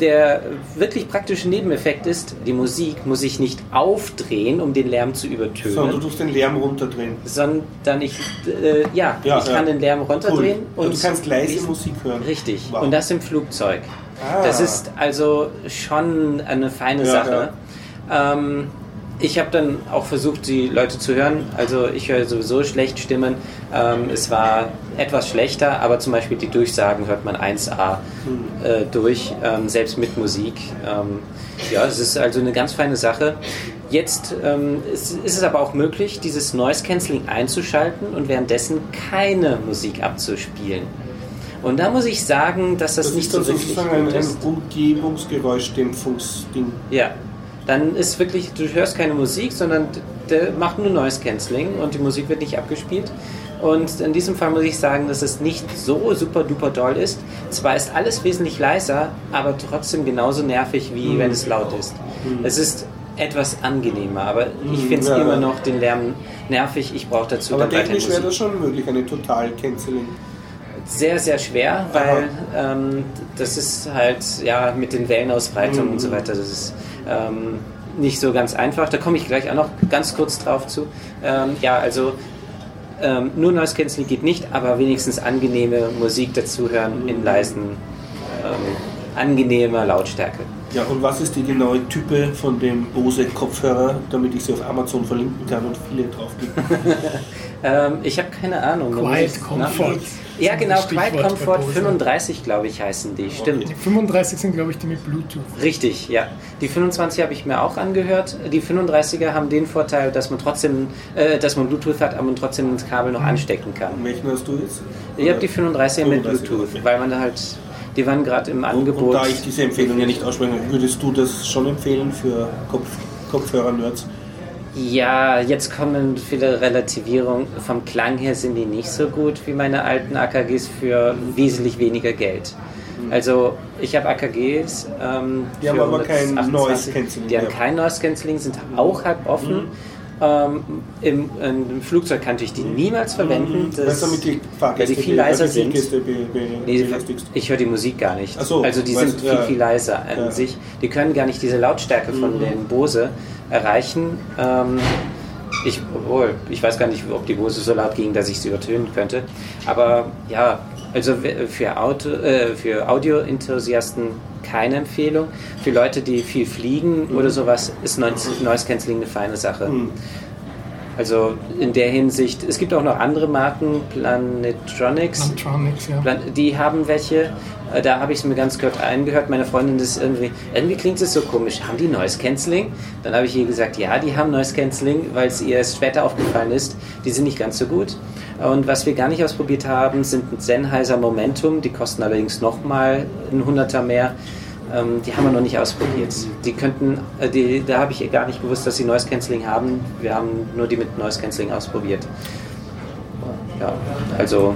der wirklich praktische Nebeneffekt ist, die Musik muss ich nicht aufdrehen, um den Lärm zu übertönen. Sondern du tust den Lärm runterdrehen. Sondern ich, äh, ja, ja, ich ja. kann den Lärm runterdrehen. Cool. Und du kannst leise Musik hören. Richtig. Wow. Und das im Flugzeug. Ah. Das ist also schon eine feine ja, Sache. Ähm, ich habe dann auch versucht, die Leute zu hören. Also ich höre sowieso schlecht Stimmen. Ähm, es war etwas schlechter, aber zum Beispiel die Durchsagen hört man 1A äh, durch, ähm, selbst mit Musik. Ähm, ja, es ist also eine ganz feine Sache. Jetzt ähm, ist, ist, es aber auch möglich, dieses Noise Cancelling einzuschalten und währenddessen keine Musik abzuspielen. Und da muss ich sagen, dass das, das nicht so wirklich gut ein, ist. ein Umgebungsgeräuschdämpfungsding. Ja, dann ist wirklich, du hörst keine Musik, sondern der macht nur Noise Cancelling und die Musik wird nicht abgespielt. Und in diesem Fall muss ich sagen, dass es nicht so super duper doll ist. Zwar ist alles wesentlich leiser, aber trotzdem genauso nervig, wie mhm. wenn es laut ist. Mhm. Es ist etwas angenehmer, aber ich mhm, finde es ja, immer noch den Lärm nervig. Ich brauche dazu aber dann technisch wäre das schon möglich, eine total Canceling sehr, sehr schwer, weil ähm, das ist halt ja mit den Wellenausbreitungen mhm. und so weiter. Das ist ähm, nicht so ganz einfach. Da komme ich gleich auch noch ganz kurz drauf zu. Ähm, ja, also ähm, nur Noise Cancelling geht nicht, aber wenigstens angenehme Musik dazuhören in leisen, ähm, angenehmer Lautstärke. Ja, und was ist die genaue Type von dem Bose Kopfhörer, damit ich sie auf Amazon verlinken kann und viele draufklicken? ähm, ich habe keine Ahnung. Quiet Comfort. Ja, genau, Quiet Comfort 35, glaube ich, heißen die. Stimmt. Die 35 sind, glaube ich, die mit Bluetooth. Richtig, ja. Die 25 habe ich mir auch angehört. Die 35er haben den Vorteil, dass man trotzdem, äh, dass man Bluetooth hat, aber man trotzdem das Kabel noch anstecken kann. welchen hast du jetzt? Ich habe die 35er mit Bluetooth, okay. weil man da halt die waren gerade im Angebot. Und, und, da ich diese Empfehlung ja nicht ausspreche, würdest du das schon empfehlen für Kopf, Kopfhörer-Nerds? Ja, jetzt kommen viele Relativierungen. Vom Klang her sind die nicht so gut wie meine alten AKGs für wesentlich weniger Geld. Mhm. Also ich habe AKGs. Ähm, die haben aber kein Noise Cancelling. Die haben kein Noise Cancelling, sind auch halb offen. Mhm. Ähm, im, im, Flugzeug kann ich die niemals verwenden, mhm. das, damit die weil die viel leiser sind. nee, ich höre die Musik gar nicht. So, also die sind viel, viel leiser an ja. sich. Die können gar nicht diese Lautstärke von mhm. den Bose erreichen. Ähm, ich, obwohl, ich weiß gar nicht, ob die Bose so laut ging, dass ich sie übertönen könnte. Aber ja, also für, Auto, äh, für Audio-Enthusiasten keine Empfehlung. Für Leute, die viel fliegen mhm. oder sowas, ist Noise Cancelling eine feine Sache. Mhm. Also in der Hinsicht, es gibt auch noch andere Marken, Planetronics. Planetronics, ja. Die haben welche, äh, da habe ich es mir ganz kurz eingehört. Meine Freundin ist irgendwie, irgendwie klingt es so komisch. Haben die Noise Cancelling? Dann habe ich ihr gesagt, ja, die haben Noise Cancelling, weil es ihr später aufgefallen ist. Die sind nicht ganz so gut. Und was wir gar nicht ausprobiert haben, sind ein Sennheiser Momentum. Die kosten allerdings nochmal ein Hunderter mehr. Ähm, die haben wir noch nicht ausprobiert. Die könnten, äh, die, da habe ich gar nicht gewusst, dass sie Noise Cancelling haben. Wir haben nur die mit Noise Cancelling ausprobiert. Ja, also.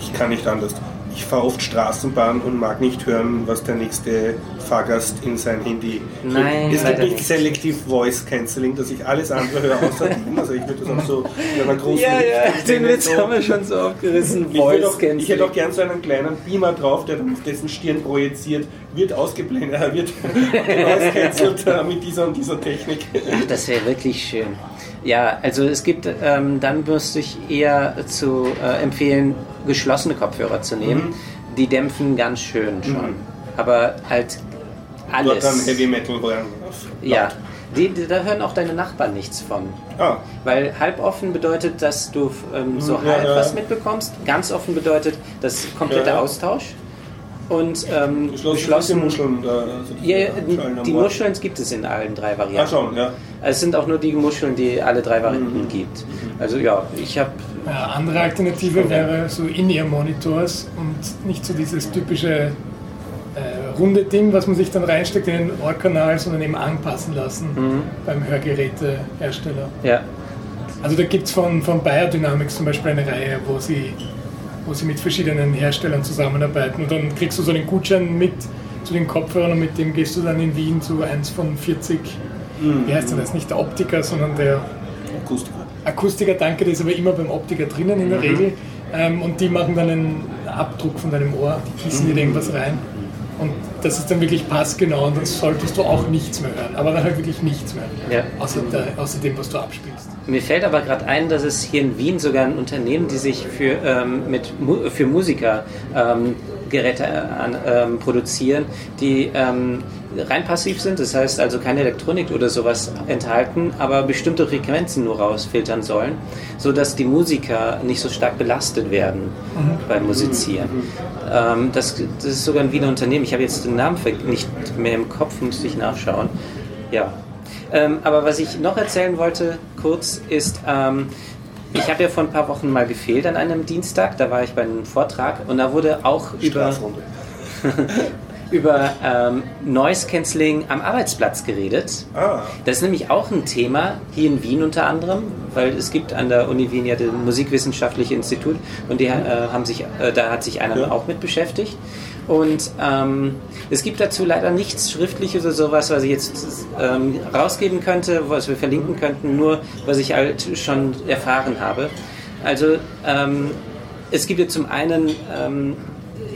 Ich kann nicht anders ich fahre oft Straßenbahn und mag nicht hören, was der nächste Fahrgast in sein Handy. Nein, es gibt nicht Selective Voice Cancelling, dass ich alles andere höre außer dem. Also ich würde das auch so in einer großen Ja, ja, den Witz so. haben wir schon so aufgerissen. Ich, Voice auch, ich hätte auch gern so einen kleinen Beamer drauf, der dann auf dessen Stirn projiziert, wird ausgeblendet, er wird ausgecancelt äh, mit dieser und dieser Technik. Ach, das wäre wirklich schön. Ja, also es gibt, ähm, dann müsste ich eher zu äh, empfehlen, geschlossene Kopfhörer zu nehmen. Mhm. Die dämpfen ganz schön schon. Mhm. Aber halt alles. Dort dann Heavy Metal hören. Ja. Die, die, da hören auch deine Nachbarn nichts von. Ah. Weil halboffen bedeutet, dass du ähm, so ja, halb ja. was mitbekommst. Ganz offen bedeutet, das kompletter ja, Austausch. Und ähm, geschlossen. Muscheln da, also die, ja, die Muscheln gibt es in allen drei Varianten. Ach schon, ja. Es sind auch nur die Muscheln, die alle drei Varianten mhm. gibt. Also ja, ich habe. Ja, andere Alternative wäre so In-Ear-Monitors und nicht so dieses typische äh, runde Ding, was man sich dann reinsteckt in den Ohrkanal, sondern eben anpassen lassen mhm. beim Hörgerätehersteller. Ja. Also da gibt es von, von Biodynamics zum Beispiel eine Reihe, wo sie wo sie mit verschiedenen Herstellern zusammenarbeiten. Und dann kriegst du so einen Gutschein mit zu den Kopfhörern und mit dem gehst du dann in Wien zu 1 von 40, mhm. wie heißt denn das, nicht der Optiker, sondern der Akustiker. Akustiker, danke, der ist aber immer beim Optiker drinnen in der mhm. Regel. Ähm, und die machen dann einen Abdruck von deinem Ohr, die gießen mhm. dir irgendwas rein. Und das ist dann wirklich passgenau und dann solltest du auch nichts mehr hören. Aber dann halt wirklich nichts mehr. Ja. Außer, der, außer dem, was du abspielst. Mir fällt aber gerade ein, dass es hier in Wien sogar ein Unternehmen, die sich für, ähm, mit, für Musiker ähm, Geräte an, ähm, produzieren, die ähm, rein passiv sind, das heißt also keine Elektronik oder sowas enthalten, aber bestimmte Frequenzen nur rausfiltern sollen, sodass die Musiker nicht so stark belastet werden mhm. beim Musizieren. Mhm. Ähm, das, das, ist sogar ein Wiener Unternehmen. Ich habe jetzt den Namen nicht mehr im Kopf, müsste ich nachschauen. Ja. Ähm, aber was ich noch erzählen wollte, kurz, ist, ähm, ich habe ja vor ein paar Wochen mal gefehlt an einem Dienstag, da war ich bei einem Vortrag und da wurde auch über, über ähm, Noise Cancelling am Arbeitsplatz geredet. Ah. Das ist nämlich auch ein Thema, hier in Wien unter anderem, weil es gibt an der Uni Wien ja das Musikwissenschaftliche Institut und die, äh, haben sich, äh, da hat sich einer ja. auch mit beschäftigt. Und ähm, es gibt dazu leider nichts Schriftliches oder sowas, was ich jetzt ähm, rausgeben könnte, was wir verlinken könnten, nur was ich halt schon erfahren habe. Also ähm, es gibt ja zum einen ähm,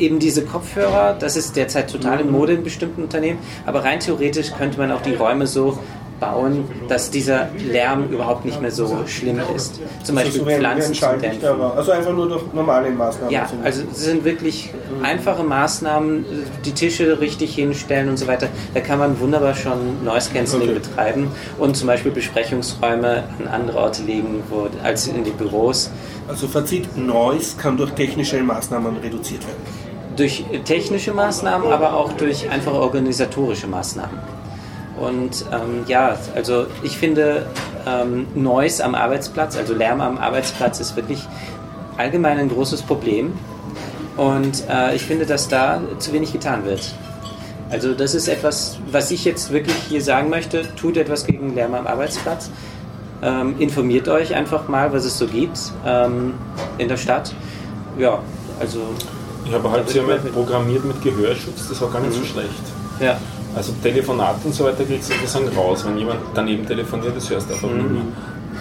eben diese Kopfhörer, das ist derzeit total in Mode in bestimmten Unternehmen, aber rein theoretisch könnte man auch die Räume so bauen, dass dieser Lärm überhaupt nicht mehr so schlimm ist. Zum Beispiel so Pflanzen zu dämpfen. Also einfach nur durch normale Maßnahmen. Ja, also es sind wirklich einfache Maßnahmen, die Tische richtig hinstellen und so weiter. Da kann man wunderbar schon Noise Cancelling okay. betreiben und zum Beispiel Besprechungsräume an andere Orte legen wo, als in die Büros. Also Fazit, Noise kann durch technische Maßnahmen reduziert werden durch technische Maßnahmen, aber auch durch einfache organisatorische Maßnahmen. Und ähm, ja, also ich finde, ähm, Noise am Arbeitsplatz, also Lärm am Arbeitsplatz ist wirklich allgemein ein großes Problem. Und äh, ich finde, dass da zu wenig getan wird. Also das ist etwas, was ich jetzt wirklich hier sagen möchte. Tut etwas gegen Lärm am Arbeitsplatz. Ähm, informiert euch einfach mal, was es so gibt ähm, in der Stadt. Ja, also Ja, aber halt, sie haben ja programmiert mit Gehörschutz, das war gar nicht mhm. so schlecht. Ja. Also Telefonate und so weiter kriegst du sozusagen raus, wenn jemand daneben telefoniert, das hörst du einfach mhm. nie.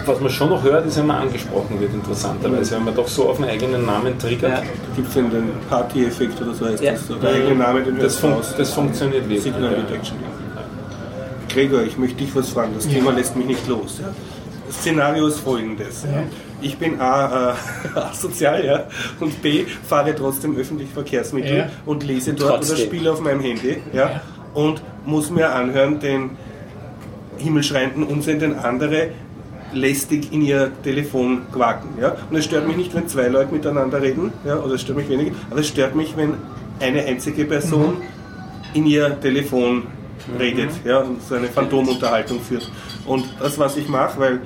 Was man schon noch hört, ist, wenn man angesprochen wird, interessanterweise, wenn man doch so auf einen eigenen Namen triggert. Ja. Gibt es den Party-Effekt oder so heißt ja. das? Der eigene Name, den das, fun das funktioniert wirklich. Signal Detection. Gregor, ich möchte dich was fragen, das Thema lässt mich nicht los. Ja? Das Szenario ist folgendes. Ja. Ich bin A, äh, asozial ja, und B, fahre trotzdem öffentliche Verkehrsmittel ja. und lese dort trotzdem. oder spiele auf meinem Handy ja, und muss mir anhören den himmelschreienden Unsinn, den andere lästig in ihr Telefon quaken. Ja? Und es stört mich nicht, wenn zwei Leute miteinander reden, ja? oder es stört mich weniger, aber es stört mich, wenn eine einzige Person mhm. in ihr Telefon mhm. redet ja? und so eine Phantomunterhaltung führt. Und das, was ich mache, weil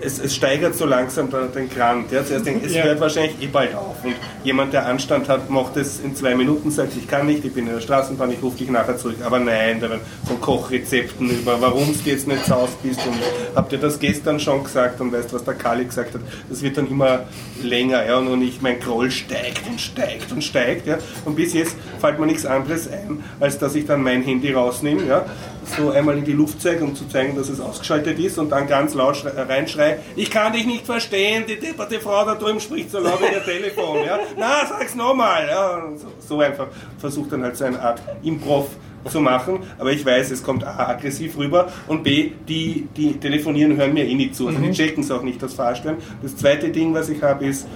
es, es, steigert so langsam den Kran. Ja, zuerst denkt, es ja. hört wahrscheinlich eh bald auf. Und jemand, der Anstand hat, macht es in zwei Minuten, sagt, ich kann nicht, ich bin in der Straßenbahn, ich rufe dich nachher zurück. Aber nein, da werden von Kochrezepten über, warum du jetzt nicht Hause bist und habt ihr das gestern schon gesagt und weißt, was der Kali gesagt hat. Das wird dann immer länger. Ja, und ich, mein Groll steigt und steigt und steigt. Ja, und bis jetzt fällt mir nichts anderes ein, als dass ich dann mein Handy rausnehme. Ja, so einmal in die Luft zeige, um zu zeigen, dass es ausgeschaltet ist und dann ganz laut reinschreie, ich kann dich nicht verstehen, die depperte Frau da drüben spricht so laut in der Telefon. Ja? Na, sag's nochmal. Ja? So, so, einfach versucht dann halt so eine Art Improv zu machen, aber ich weiß, es kommt A, aggressiv rüber und B, die, die telefonieren, hören mir eh nicht zu, also die mhm. checken es auch nicht, das Fahrstellen. Das zweite Ding, was ich habe, ist,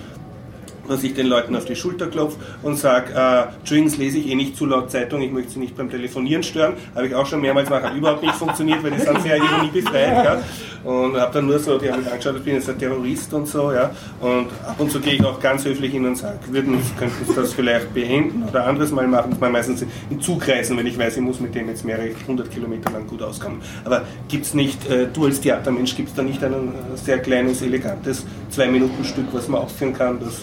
dass ich den Leuten auf die Schulter klopfe und sage, äh, lese ich eh nicht zu laut Zeitung, ich möchte sie nicht beim Telefonieren stören. Habe ich auch schon mehrmals gemacht, hat überhaupt nicht funktioniert, weil die sind sehr ironiebefreit. Ja. Und habe dann nur so, die haben mich angeschaut, ich bin jetzt ein Terrorist und so. ja. Und ab und zu gehe ich auch ganz höflich hin und sage, würden, könnten Sie das vielleicht beenden oder anderes Mal machen. Mal meistens in Zugreisen, wenn ich weiß, ich muss mit dem jetzt mehrere hundert Kilometer lang gut auskommen. Aber gibt es nicht, äh, du als Theatermensch, gibt es da nicht ein äh, sehr kleines, elegantes Zwei-Minuten-Stück, was man aufführen kann, das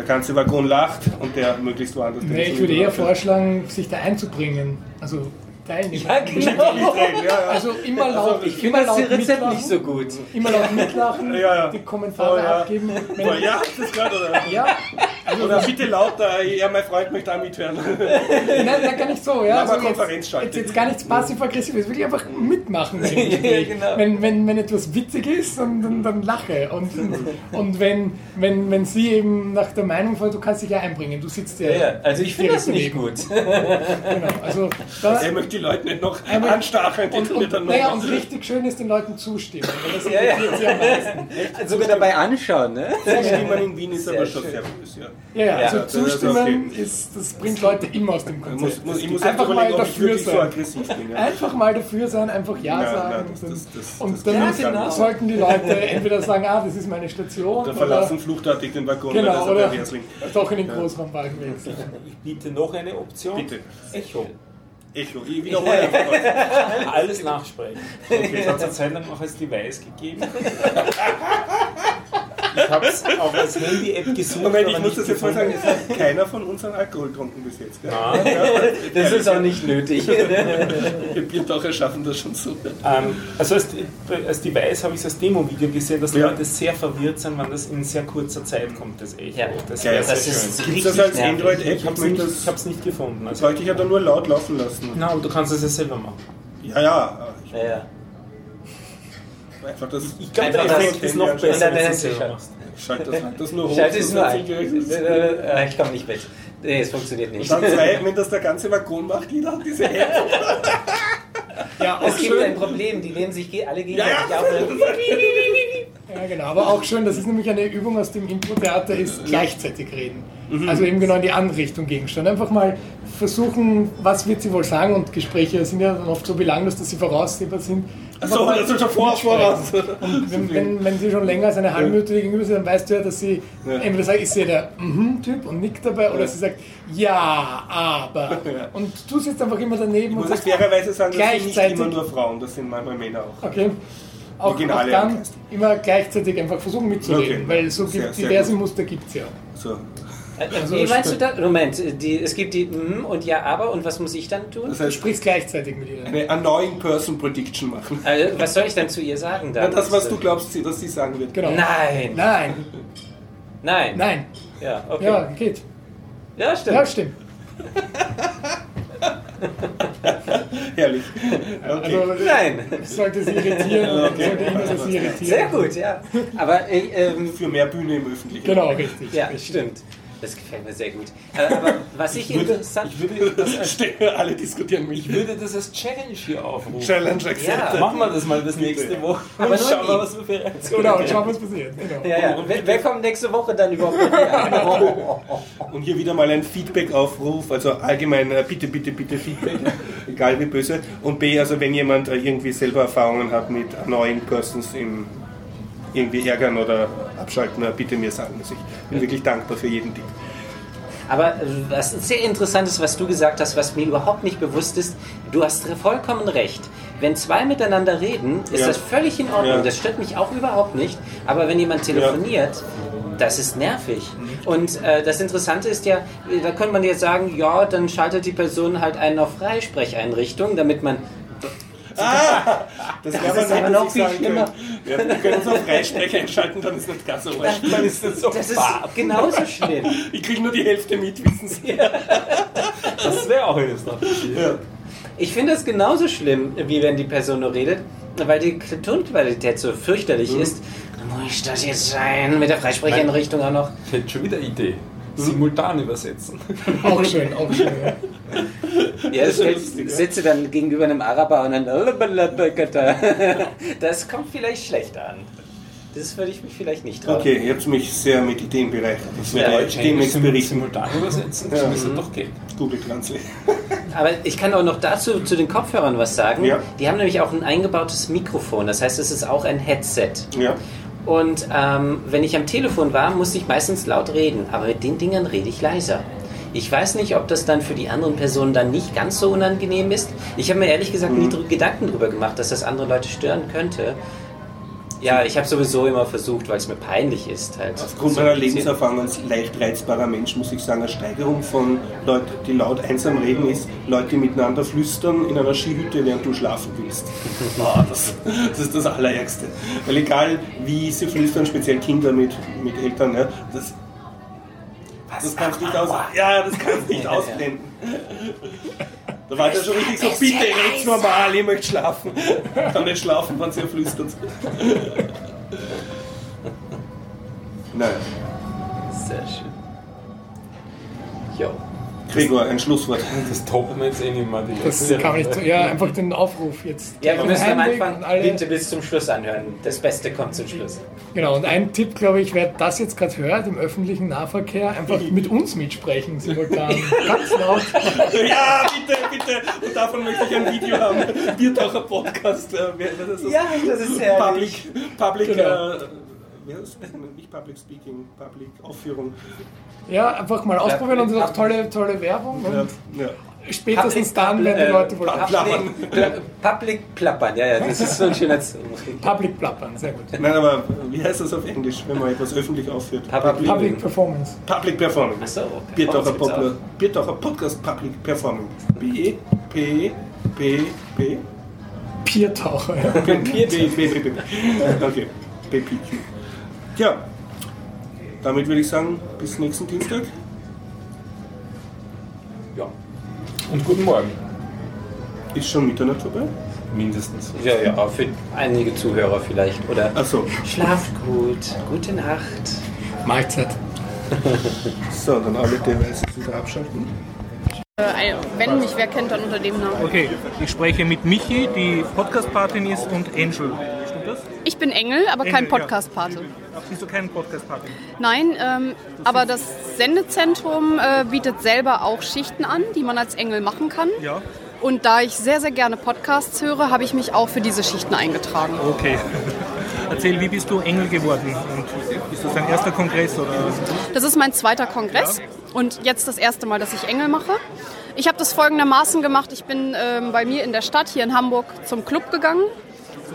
der ganze Waggon lacht und der möglichst woanders nee, Ich würde eher vorschlagen, sich da einzubringen. Also teilnehmen. Ja, genau. Ja, ja. Also immer laut. Also ich finde das Rezept nicht so gut. Immer laut mitlachen, die Kommentare oh, abgeben. Oh, ja, das gerade, oder? Ja. Also oder bitte lauter, ja, mein Freund möchte auch mithören. Nein, nein, gar nicht so. Ja. Also Konferenz jetzt, jetzt, jetzt gar nichts passiv-aggressives, wirklich einfach mitmachen. ja, genau. wenn, wenn, wenn etwas witzig ist, dann, dann, dann lache. Und, und wenn, wenn, wenn sie eben nach der Meinung von, du kannst dich ja einbringen, du sitzt ja. ja also ich finde das nicht gut. genau, also da, er möchte die Leute nicht noch anstacheln. Und, und, und, naja, und richtig schön ist den Leuten zustimmen. Weil das ja, ja. sie am meisten. Sogar dabei anschauen. Ne? Zustimmen in Wien ist aber schon sehr böse. Ja. Ja, ja, also ja, zustimmen, ist, das bringt Leute immer aus dem Konzept. Muss, ich muss einfach mal dafür sein. So bin, ja. Einfach mal dafür sein, einfach Ja nein, sagen. Nein, das, das, das, und dann ja, genau. sollten die Leute entweder sagen, ah, das ist meine Station. Oder verlassen fluchtartig den Waggon, genau, oder doch in den Großraumwagen wechseln. Ich biete noch eine Option. Bitte. Echo. Echo, ich wiederhole einfach Alles nachsprechen. Okay, es hat es eine Zeit lang auch als Device gegeben. Ich habe es auch als Handy-App gesucht. Moment, ich muss das jetzt mal sagen, es hat keiner von uns einen Alkohol getrunken bis jetzt. Gell? Ah, das ist auch nicht nötig. Wir Biertaucher schaffen das schon so. Ähm, also als, als Device habe ich das Demo-Video gesehen, dass ja. Leute sehr verwirrt sind, wenn das in sehr kurzer Zeit kommt, das Echo. Ja. Das, ja, das ist Gibt das als Android-App? Ich habe es nicht, gefunden. Also sollte ich ja dann nur laut laufen lassen. Na, aber du kannst es ja selber machen. Ja, ja. ja, ja. Einfach das, ich glaube, der Effekt ist noch besser, wenn du es selber machst. Schalt das, das nur hoch. Schalt es nur ein. Äh, ich komme nicht mit. Nee, es funktioniert nicht. Und dann zwei, wenn das der ganze Waggon macht, jeder hat diese App. ja, es gibt ein Problem, die nehmen sich alle gegenseitig ja, ja. auf. Ja, genau. Aber auch schön, das ist nämlich eine Übung aus dem Impro-Theater, ist gleichzeitig reden. Mhm. Also eben genau in die andere Richtung gegensteuern. Einfach mal versuchen, was wird sie wohl sagen und Gespräche sind ja dann oft so belanglos, dass sie voraussehbar sind. Achso, das ist schon vor, voraus. Und wenn, wenn, wenn, sie schon länger als eine halbe Minute gegenüber sind, dann weißt du ja, dass sie ja. entweder sagt, ist sie der Mhm-Typ und nickt dabei, oder ja. sie sagt, ja, aber. Ja. Und du sitzt einfach immer daneben ich und sagst, fairerweise sagen, das sind nicht immer nur Frauen, das sind manchmal Männer auch. Okay. Auch, auch dann immer gleichzeitig einfach versuchen mitzureden, okay. weil so sehr, diverse sehr Muster gibt es ja. So. Also Wie meinst du das? Moment, die, es gibt die mm und ja, aber und was muss ich dann tun? Das heißt, du sprichst gleichzeitig mit ihr. Eine Annoying Person Prediction machen. Also, was soll ich dann zu ihr sagen? Dann? Ja, das, was du glaubst, dass sie sagen wird. Genau. Nein. Nein. Nein. Nein. Ja, okay. Ja, geht. Ja, stimmt. Ja, stimmt. Herrlich. Okay. Also, Nein. Sollte sie irritieren. Okay. Sollte ihn das irritieren. Sehr gut, ja. Aber äh, ähm, für mehr Bühne im Öffentlichen. Genau, richtig. Ja, stimmt. Das gefällt mir sehr gut. Äh, aber was ich, ich würde, interessant ich würde das als, alle diskutieren mich. Ich würde das als Challenge hier aufrufen. Challenge accepted. Ja. Machen wir das mal das nächste Woche. Aber schauen wir, was für Reaktionen Genau, und schauen, was passiert. Genau. Ja, ja. Wer, wer, kommt nächste Woche dann überhaupt Und hier wieder mal ein Feedback-Aufruf. Also allgemein äh, bitte, bitte, bitte Feedback. egal wie böse. Und B, also wenn jemand äh, irgendwie selber Erfahrungen hat mit neuen Persons im irgendwie ärgern oder abschalten, bitte mir sagen. Also ich bin wirklich dankbar für jeden Tipp. Aber was sehr interessant ist, was du gesagt hast, was mir überhaupt nicht bewusst ist, du hast vollkommen recht. Wenn zwei miteinander reden, ist ja. das völlig in Ordnung. Ja. Das stört mich auch überhaupt nicht. Aber wenn jemand telefoniert, ja. das ist nervig. Und äh, das Interessante ist ja, da könnte man jetzt sagen, ja, dann schaltet die Person halt einen auf Freisprecheinrichtung, damit man Ah, das, das wäre aber noch viel schlimmer. Ja, wir können uns auf Freisprecher einschalten, dann ist das ganz so recht. Dann ist das so Das ist genauso schlimm. Ich kriege nur die Hälfte mit, wissen Sie. Das wäre auch hilfreich. Ja. Ich finde es genauso schlimm, wie wenn die Person nur redet, weil die Tonqualität so fürchterlich mhm. ist. Muss das jetzt sein? Mit der Freisprecheinrichtung auch noch? Ich hätte schon wieder Idee. Simultan übersetzen. Auch schön, auch schön. Ja. Ja, sitze dann gegenüber einem Araber und dann. Das kommt vielleicht schlechter an. Das würde ich mich vielleicht nicht trauen. Okay, ihr habt mich sehr mit Ideen bereichert. Das werde ich demnächst berichten. Simultan übersetzen, das ja. müsste doch gehen. Google Translate. Aber ich kann auch noch dazu zu den Kopfhörern was sagen. Ja. Die haben nämlich auch ein eingebautes Mikrofon. Das heißt, es ist auch ein Headset. Ja. Und ähm, wenn ich am Telefon war, musste ich meistens laut reden. Aber mit den Dingern rede ich leiser. Ich weiß nicht, ob das dann für die anderen Personen dann nicht ganz so unangenehm ist. Ich habe mir ehrlich gesagt mhm. nie Gedanken darüber gemacht, dass das andere Leute stören könnte. Ja, ich habe sowieso immer versucht, weil es mir peinlich ist. Halt Aufgrund meiner Lebenserfahrung als leicht reizbarer Mensch muss ich sagen, eine Steigerung von Leuten, die laut einsam reden, ist Leute, die miteinander flüstern in einer Skihütte, während du schlafen willst. Oh, das, das, ist das Allerärgste. Weil egal wie sie flüstern, speziell Kinder mit, mit Eltern, ja, das, das kannst du nicht aus. Ja, das kannst nicht ausblenden. Da war der schon richtig so, bitte red's normal, ich möchte schlafen. Ich kann nicht schlafen, wenn sie flüstert. Nein. Sehr schön. Jo. Gregor, ein Schlusswort. Das toppen wir jetzt eh nicht mehr. Das kann ich, ja, einfach den Aufruf jetzt. Ja, wir müssen am Anfang bitte bis zum Schluss anhören. Das Beste kommt zum Schluss. Genau, und ein Tipp, glaube ich, wer das jetzt gerade hört im öffentlichen Nahverkehr, einfach mit uns mitsprechen, simultan. Ganz laut. Ja, bitte, bitte. Und davon möchte ich ein Video haben. Wird auch ein Podcast. Äh, das ist ja, das ist sehr Public, Public genau. äh, nicht Public Speaking, Public Aufführung. Ja, einfach mal ausprobieren und auch tolle, tolle Werbung. Und ja, ja. Spätestens dann, wenn die äh, Leute wohl plappern. Public plappern, ja, ja, das ist so ein schöner Public plappern, sehr gut. Nein, aber wie heißt das auf Englisch, wenn man etwas öffentlich aufführt? Public, Public Performance. Public Performance. Achso, okay. Biertaucher Podcast Public Performance. B, P, P, P. Biertaucher, ja. P, P, P, P, P. Okay, PPQ. Ja, damit würde ich sagen, bis nächsten Dienstag. Ja. Und guten Morgen. Ist schon Mitternacht vorbei? Mindestens. Ja, ja, für einige Zuhörer vielleicht. Oder Ach so. Schlaft gut, gute Nacht. Mahlzeit. so, dann alle Devices wieder abschalten. Äh, wenn mich wer kennt, dann unter dem Namen. Okay, ich spreche mit Michi, die Podcast-Patin ist, und Angel. Bin Engel, aber Engel, kein Podcast-Pate. Ja. Bist du kein Podcast-Patin? Nein, ähm, aber das Sendezentrum äh, bietet selber auch Schichten an, die man als Engel machen kann. Ja. Und da ich sehr, sehr gerne Podcasts höre, habe ich mich auch für diese Schichten eingetragen. Okay. Erzähl, wie bist du Engel geworden? Und ist das dein erster Kongress? Oder? Das ist mein zweiter Kongress ja. und jetzt das erste Mal, dass ich Engel mache. Ich habe das folgendermaßen gemacht. Ich bin ähm, bei mir in der Stadt, hier in Hamburg, zum Club gegangen.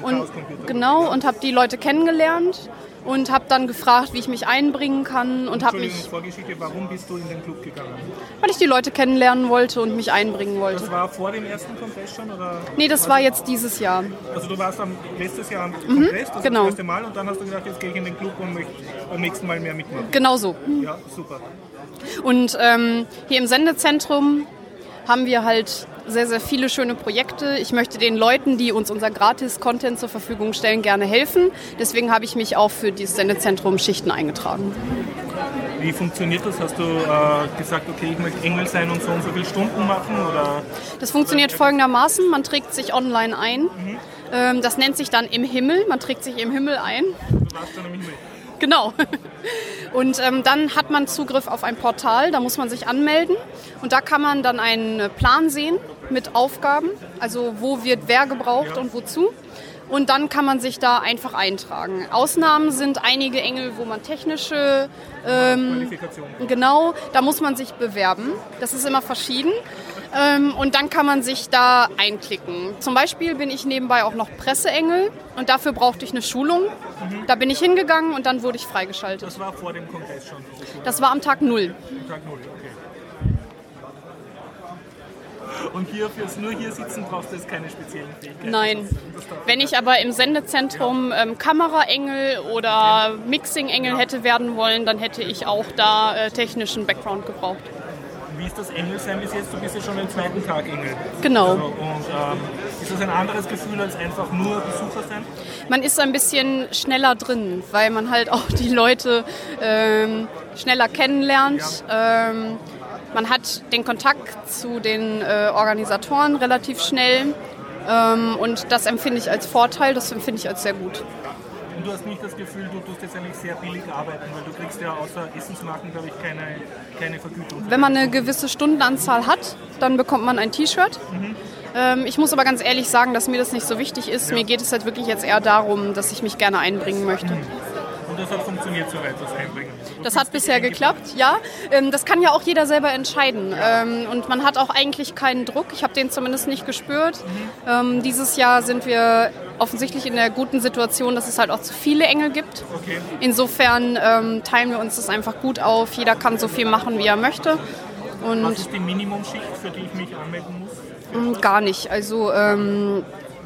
Und, genau, und habe die Leute kennengelernt und habe dann gefragt, wie ich mich einbringen kann und habe mich. Vorgeschichte, warum bist du in den Club gegangen? Weil ich die Leute kennenlernen wollte und mich einbringen wollte. Das war vor dem ersten Kongress schon? Oder? Nee, das war jetzt dieses Jahr. Also du warst am, letztes Jahr am mhm, Kongress, das genau. das erste Mal und dann hast du gedacht, jetzt gehe ich in den Club und möchte beim nächsten Mal mehr mitmachen. Genau so. Ja, super. Und ähm, hier im Sendezentrum haben wir halt sehr, sehr viele schöne Projekte. Ich möchte den Leuten, die uns unser Gratis-Content zur Verfügung stellen, gerne helfen. Deswegen habe ich mich auch für dieses Sendezentrum Schichten eingetragen. Wie funktioniert das? Hast du äh, gesagt, okay, ich möchte Engel sein und so und so viele Stunden machen? Oder? Das funktioniert folgendermaßen. Man trägt sich online ein. Mhm. Ähm, das nennt sich dann im Himmel. Man trägt sich im Himmel ein. Du warst dann im Himmel. Genau. Und ähm, dann hat man Zugriff auf ein Portal, da muss man sich anmelden und da kann man dann einen Plan sehen mit Aufgaben, also wo wird wer gebraucht und wozu. Und dann kann man sich da einfach eintragen. Ausnahmen sind einige Engel, wo man technische ähm, genau, da muss man sich bewerben. Das ist immer verschieden. Ähm, und dann kann man sich da einklicken. Zum Beispiel bin ich nebenbei auch noch Presseengel und dafür brauchte ich eine Schulung. Mhm. Da bin ich hingegangen und dann wurde ich freigeschaltet. Das war vor dem Kongress schon? Das war am Tag Null. Am Tag Null, okay. Und hier fürs nur hier sitzen brauchst du jetzt keine speziellen Fähigkeiten. Nein. Wenn ich aber im Sendezentrum ähm, Kameraengel oder Mixing-Engel hätte werden wollen, dann hätte ich auch da äh, technischen Background gebraucht. Wie ist das Engelsein bis jetzt? Du bist ja schon den zweiten Tag Engel. Genau. Also, und ähm, ist das ein anderes Gefühl als einfach nur Besucher sein? Man ist ein bisschen schneller drin, weil man halt auch die Leute ähm, schneller kennenlernt. Ja. Ähm, man hat den Kontakt zu den äh, Organisatoren relativ schnell ähm, und das empfinde ich als Vorteil, das empfinde ich als sehr gut. Und du hast nicht das Gefühl, du tust jetzt eigentlich sehr billig arbeiten, weil du kriegst ja außer Essensmarken, glaube ich, keine, keine Vergütung. Wenn man eine gewisse Stundenanzahl hat, dann bekommt man ein T-Shirt. Mhm. Ähm, ich muss aber ganz ehrlich sagen, dass mir das nicht so wichtig ist. Ja. Mir geht es halt wirklich jetzt eher darum, dass ich mich gerne einbringen möchte. Mhm. Und das hat funktioniert soweit, das Einbringen? Also das hat bisher geklappt, ja. Ähm, das kann ja auch jeder selber entscheiden. Ähm, und man hat auch eigentlich keinen Druck. Ich habe den zumindest nicht gespürt. Mhm. Ähm, dieses Jahr sind wir offensichtlich in der guten Situation, dass es halt auch zu viele Engel gibt. Okay. Insofern teilen wir uns das einfach gut auf. Jeder kann so viel machen, wie er möchte. Und Was ist die Minimumschicht, für die ich mich anmelden muss? Mm, gar nicht. Also ähm,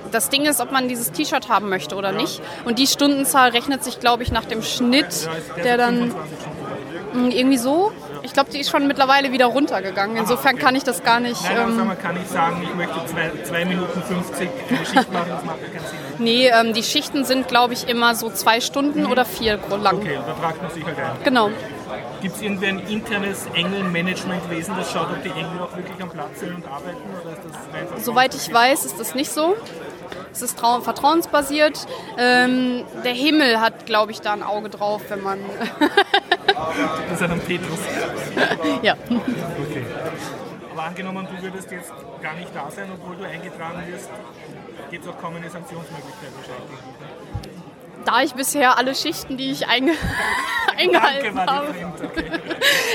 das Ding ist, ob man dieses T-Shirt haben möchte oder nicht. Und die Stundenzahl rechnet sich, glaube ich, nach dem Schnitt, der dann mm, irgendwie so. Ich glaube, die ist schon mittlerweile wieder runtergegangen. Insofern kann ich das gar nicht. Nein, ähm, kann ich sagen, ich möchte 2 Minuten 50 eine Schicht machen, das macht ja keinen Sinn. Nee, ähm, die Schichten sind, glaube ich, immer so zwei Stunden mhm. oder vier lang. Okay, da tragt man sich halt ein. Genau. Gibt es irgendwie ein internes Engel-Managementwesen, das schaut, ob die Engel auch wirklich am Platz sind und arbeiten? Soweit ich weiß, ist das nicht so. Es ist vertrauensbasiert. Ähm, der Himmel hat, glaube ich, da ein Auge drauf, wenn man. das ist ja dann Petrus. ja. Okay. Aber angenommen, du würdest jetzt gar nicht da sein, obwohl du eingetragen wirst, gibt es auch kaum eine Sanktionsmöglichkeit wahrscheinlich. Da ich bisher alle Schichten, die ich einge eingehalten habe. Okay.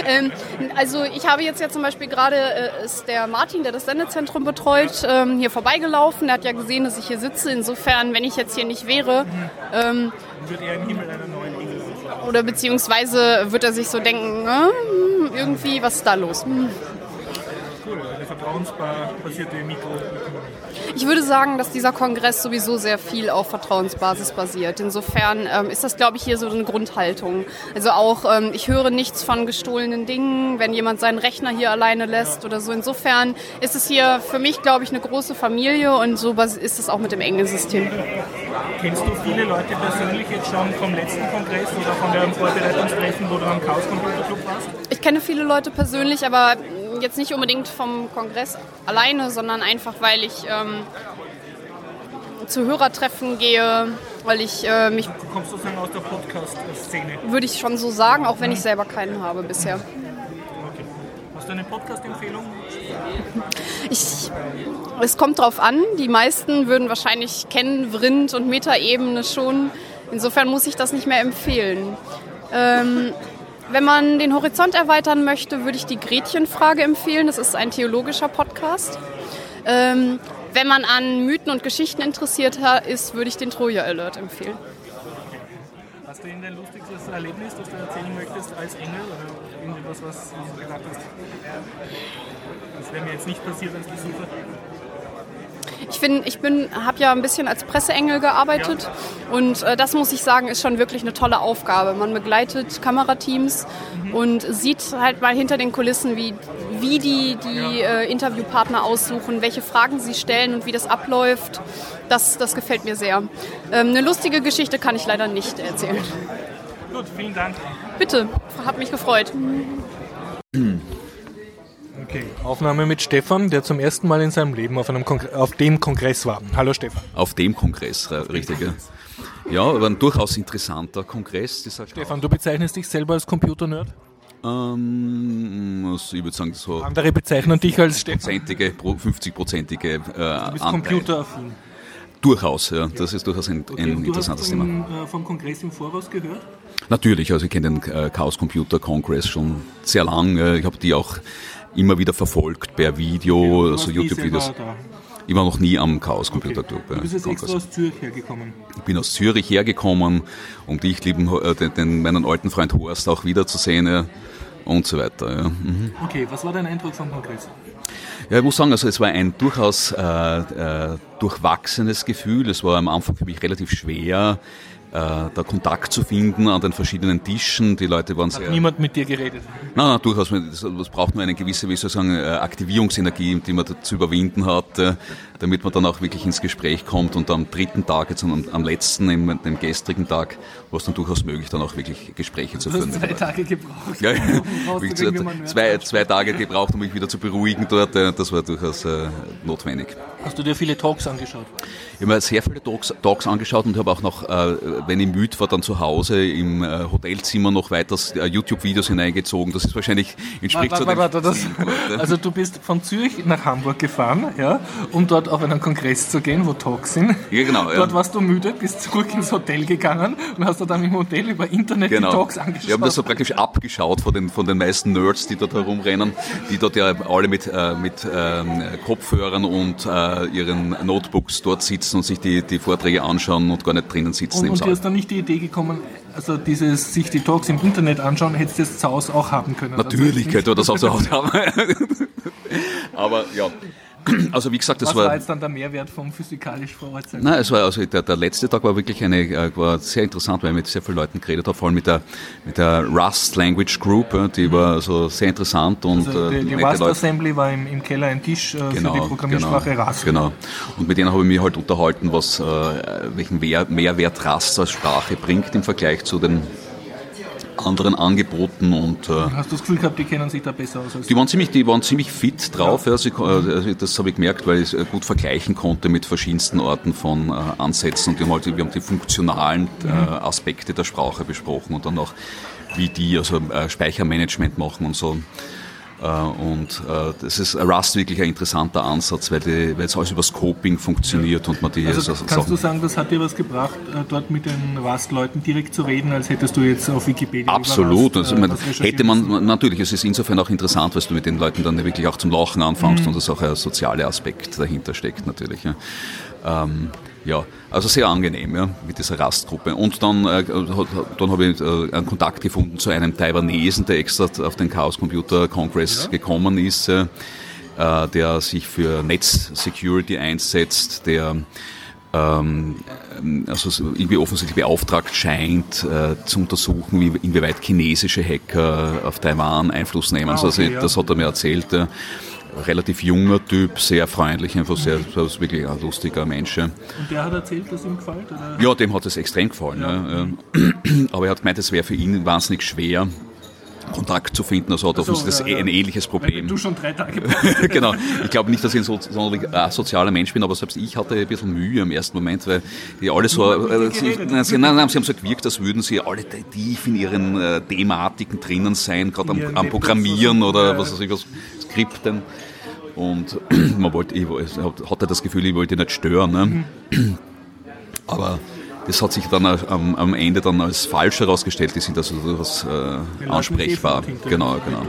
ähm, also ich habe jetzt ja zum Beispiel gerade, äh, ist der Martin, der das Sendezentrum betreut, ähm, hier vorbeigelaufen. Der hat ja gesehen, dass ich hier sitze. Insofern, wenn ich jetzt hier nicht wäre... Ähm, wird er im Himmel einer neuen Engel Oder beziehungsweise wird er sich so denken, äh, irgendwie, was ist da los? Hm cool, eine vertrauensbasierte Mikro. Ich würde sagen, dass dieser Kongress sowieso sehr viel auf Vertrauensbasis basiert. Insofern ähm, ist das, glaube ich, hier so eine Grundhaltung. Also auch, ähm, ich höre nichts von gestohlenen Dingen, wenn jemand seinen Rechner hier alleine lässt ja. oder so. Insofern ist es hier für mich, glaube ich, eine große Familie und so ist es auch mit dem Engelsystem. Kennst du viele Leute persönlich jetzt schon vom letzten Kongress oder von der Vorbereitungstreffen, wo du am Chaos Computer Club warst? Ich kenne viele Leute persönlich, aber jetzt nicht unbedingt vom Kongress alleine, sondern einfach, weil ich ähm, zu Hörertreffen gehe, weil ich äh, mich. Du kommst sozusagen aus der Podcast-Szene. Würde ich schon so sagen, auch wenn ich selber keinen habe bisher. Okay. Hast du eine Podcast-Empfehlung? Ich, es kommt drauf an. Die meisten würden wahrscheinlich kennen Vrind und Metaebene schon. Insofern muss ich das nicht mehr empfehlen. Ähm, wenn man den Horizont erweitern möchte, würde ich die Gretchenfrage empfehlen. Das ist ein theologischer Podcast. Ähm, wenn man an Mythen und Geschichten interessiert ist, würde ich den Troja Alert empfehlen. Hast du irgendein lustiges Erlebnis, das du erzählen möchtest als Engel oder irgendwas, was du gedacht hast? Das wäre mir jetzt nicht passiert als Besucher. Ich finde, ich bin, habe ja ein bisschen als Presseengel gearbeitet und äh, das muss ich sagen, ist schon wirklich eine tolle Aufgabe. Man begleitet Kamerateams mhm. und sieht halt mal hinter den Kulissen, wie, wie die, die äh, Interviewpartner aussuchen, welche Fragen sie stellen und wie das abläuft. Das, das gefällt mir sehr. Ähm, eine lustige Geschichte kann ich leider nicht erzählen. Gut, vielen Dank. Bitte, hat mich gefreut. Okay. Aufnahme mit Stefan, der zum ersten Mal in seinem Leben auf, einem auf dem Kongress war. Hallo Stefan. Auf dem Kongress, auf richtig. Ja, aber ein durchaus interessanter Kongress. Stefan, du bezeichnest dich selber als Computer-Nerd? Ähm, also ich würde sagen, so. Andere bezeichnen dich als Stefan. 50-prozentige. Äh, du bist computeraffin. Durchaus, ja. Das ist durchaus ein, okay, ein interessantes Thema. Hast du vom Kongress im Voraus gehört? Natürlich, also ich kenne den äh, Chaos Computer Congress schon sehr lang. Äh, ich habe die auch immer wieder verfolgt per Video, also YouTube-Videos. Ich war noch nie am Chaos Computer okay. Club. Du bist jetzt extra aus Zürich hergekommen? Ich bin aus Zürich hergekommen, um dich, lieben, äh, den, den, meinen alten Freund Horst, auch wiederzusehen ja, und so weiter. Ja. Mhm. Okay, was war dein Eindruck vom Kongress? Ja, ich muss sagen, also es war ein durchaus äh, äh, durchwachsenes Gefühl. Es war am Anfang für mich relativ schwer, äh, da Kontakt zu finden an den verschiedenen Tischen. Die Leute waren Hat sehr. niemand mit dir geredet? Nein, nein durchaus. Es braucht nur eine gewisse, wie soll ich sagen, äh, Aktivierungsenergie, die man zu überwinden hat, äh, damit man dann auch wirklich ins Gespräch kommt. Und am dritten Tag, jetzt am, am letzten, im, dem gestrigen Tag, war es dann durchaus möglich, dann auch wirklich Gespräche zu führen. Du hast zwei Tage gebraucht. Ja, ja. zwei, zwei Tage gebraucht, um mich wieder zu beruhigen dort. Das war durchaus notwendig. Hast du dir viele Talks angeschaut? Ich habe mir sehr viele Talks, Talks angeschaut und habe auch noch, äh, wenn ich müde war, dann zu Hause im äh, Hotelzimmer noch weiter äh, YouTube-Videos hineingezogen. Das ist wahrscheinlich entspricht warte, warte, warte, das, Also du bist von Zürich nach Hamburg gefahren, ja, um dort auf einen Kongress zu gehen, wo Talks sind. Ja, genau. Dort ja. warst du müde, bist zurück ins Hotel gegangen und hast dann im Hotel über Internet genau. die Talks angeschaut. Wir haben das so praktisch abgeschaut von den, von den meisten Nerds, die dort herumrennen, die dort ja alle mit, äh, mit ähm, Kopfhörern und äh, ihren Notebooks dort sitzen und sich die, die Vorträge anschauen und gar nicht drinnen sitzen und, im und Saal. Und dir ist dann nicht die Idee gekommen, also dieses sich die Talks im Internet anschauen, hättest du das zu Hause auch haben können. Natürlich also könnte man das auch zu Hause haben. Aber ja, also wie gesagt, das Was war, war jetzt dann der Mehrwert vom physikalisch vor Ort sein? Nein, es war also der, der letzte Tag war wirklich eine äh, war sehr interessant, weil ich mit sehr vielen Leuten geredet habe, vor allem mit der mit der Rust Language Group, die war also sehr interessant und also die, die Rust. Assembly war im, im Keller ein Tisch genau, für die genau, Programmiersprache genau, Rust. Genau. Und mit denen habe ich mich halt unterhalten, was äh, welchen Mehrwert Rust als Sprache bringt im Vergleich zu den anderen Angeboten. Und, äh, Hast du das Gefühl gehabt, die kennen sich da besser aus? Als die, waren ziemlich, die waren ziemlich fit drauf. Ja. Also, also das habe ich gemerkt, weil ich es gut vergleichen konnte mit verschiedensten Orten von äh, Ansätzen. Und wir haben, halt, wir haben die funktionalen äh, mhm. Aspekte der Sprache besprochen und dann auch, wie die also äh, Speichermanagement machen und so. Äh, und äh, das ist Rust wirklich ein interessanter Ansatz, weil, die, weil es alles über Scoping funktioniert und man die also so, kannst du sagen, das hat dir was gebracht, äh, dort mit den Rust-Leuten direkt zu reden, als hättest du jetzt auf Wikipedia Absolut. Rust, also, man, hätte man natürlich, es ist insofern auch interessant, weil du mit den Leuten dann wirklich auch zum Lachen anfängst mhm. und das auch ein sozialer Aspekt dahinter steckt natürlich. Ja. Ähm, ja, also sehr angenehm ja, mit dieser Rastgruppe. Und dann, äh, dann habe ich äh, einen Kontakt gefunden zu einem Taiwanesen, der extra auf den Chaos Computer Congress ja. gekommen ist, äh, der sich für Netz-Security einsetzt, der ähm, also irgendwie offensichtlich beauftragt scheint, äh, zu untersuchen, wie, inwieweit chinesische Hacker auf Taiwan Einfluss nehmen. Ah, okay, also, ja. Das hat er mir erzählt. Äh, relativ junger Typ, sehr freundlich, einfach sehr, sehr wirklich ein lustiger Mensch. Und der hat erzählt, dass ihm gefällt? Oder? Ja, dem hat es extrem gefallen. Ja. Ja. Aber er hat gemeint, es wäre für ihn wahnsinnig schwer, Kontakt zu finden. Also hat so, das ja, ein ähnliches Problem. Du schon drei Tage Genau. Ich glaube nicht, dass ich ein so, äh, sozialer Mensch bin, aber selbst ich hatte ein bisschen Mühe im ersten Moment, weil die alle so, äh, sie, nein, sie, nein, nein, sie haben so gewirkt, als würden sie alle tief in ihren äh, Thematiken drinnen sein, gerade am, am Programmieren oder was weiß ich was, Skripten. Und man wollte, ich hatte das Gefühl, ich wollte nicht stören. Ne? Mhm. Aber das hat sich dann am, am Ende dann als falsch herausgestellt. Die sind also durchaus äh, ansprechbar. Genau, genau.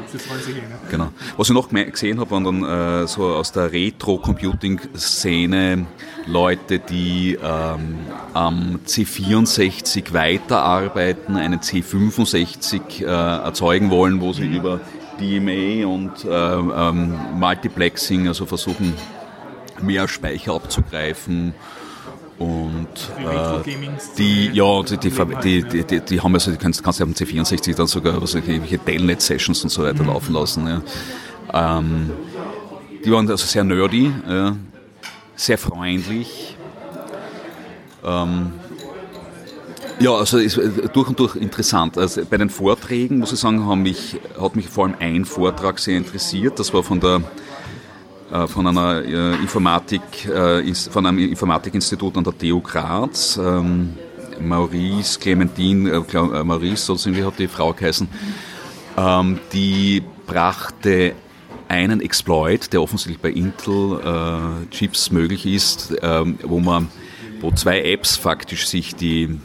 genau. Was ich noch gesehen habe, waren dann äh, so aus der Retro-Computing-Szene Leute, die ähm, am C64 weiterarbeiten, einen C65 äh, erzeugen wollen, wo sie mhm. über DMA und äh, ähm, Multiplexing, also versuchen mehr Speicher abzugreifen und äh, die, ja, die, die, die, die, haben also, die kannst, kannst du auf dem C64 dann sogar was, irgendwelche Telnet-Sessions und so weiter mhm. laufen lassen. Ja. Ähm, die waren also sehr nerdy, ja, sehr freundlich. Ähm, ja, also ist durch und durch interessant. Also bei den Vorträgen, muss ich sagen, haben mich, hat mich vor allem ein Vortrag sehr interessiert. Das war von der äh, von einer äh, Informatik, äh, von einem Informatikinstitut an der TU Graz. Ähm, Maurice, Clementine, Maurice, so irgendwie hat die Frau geheißen, ähm, die brachte einen Exploit, der offensichtlich bei Intel Chips möglich ist, ähm, wo man, wo zwei Apps faktisch sich die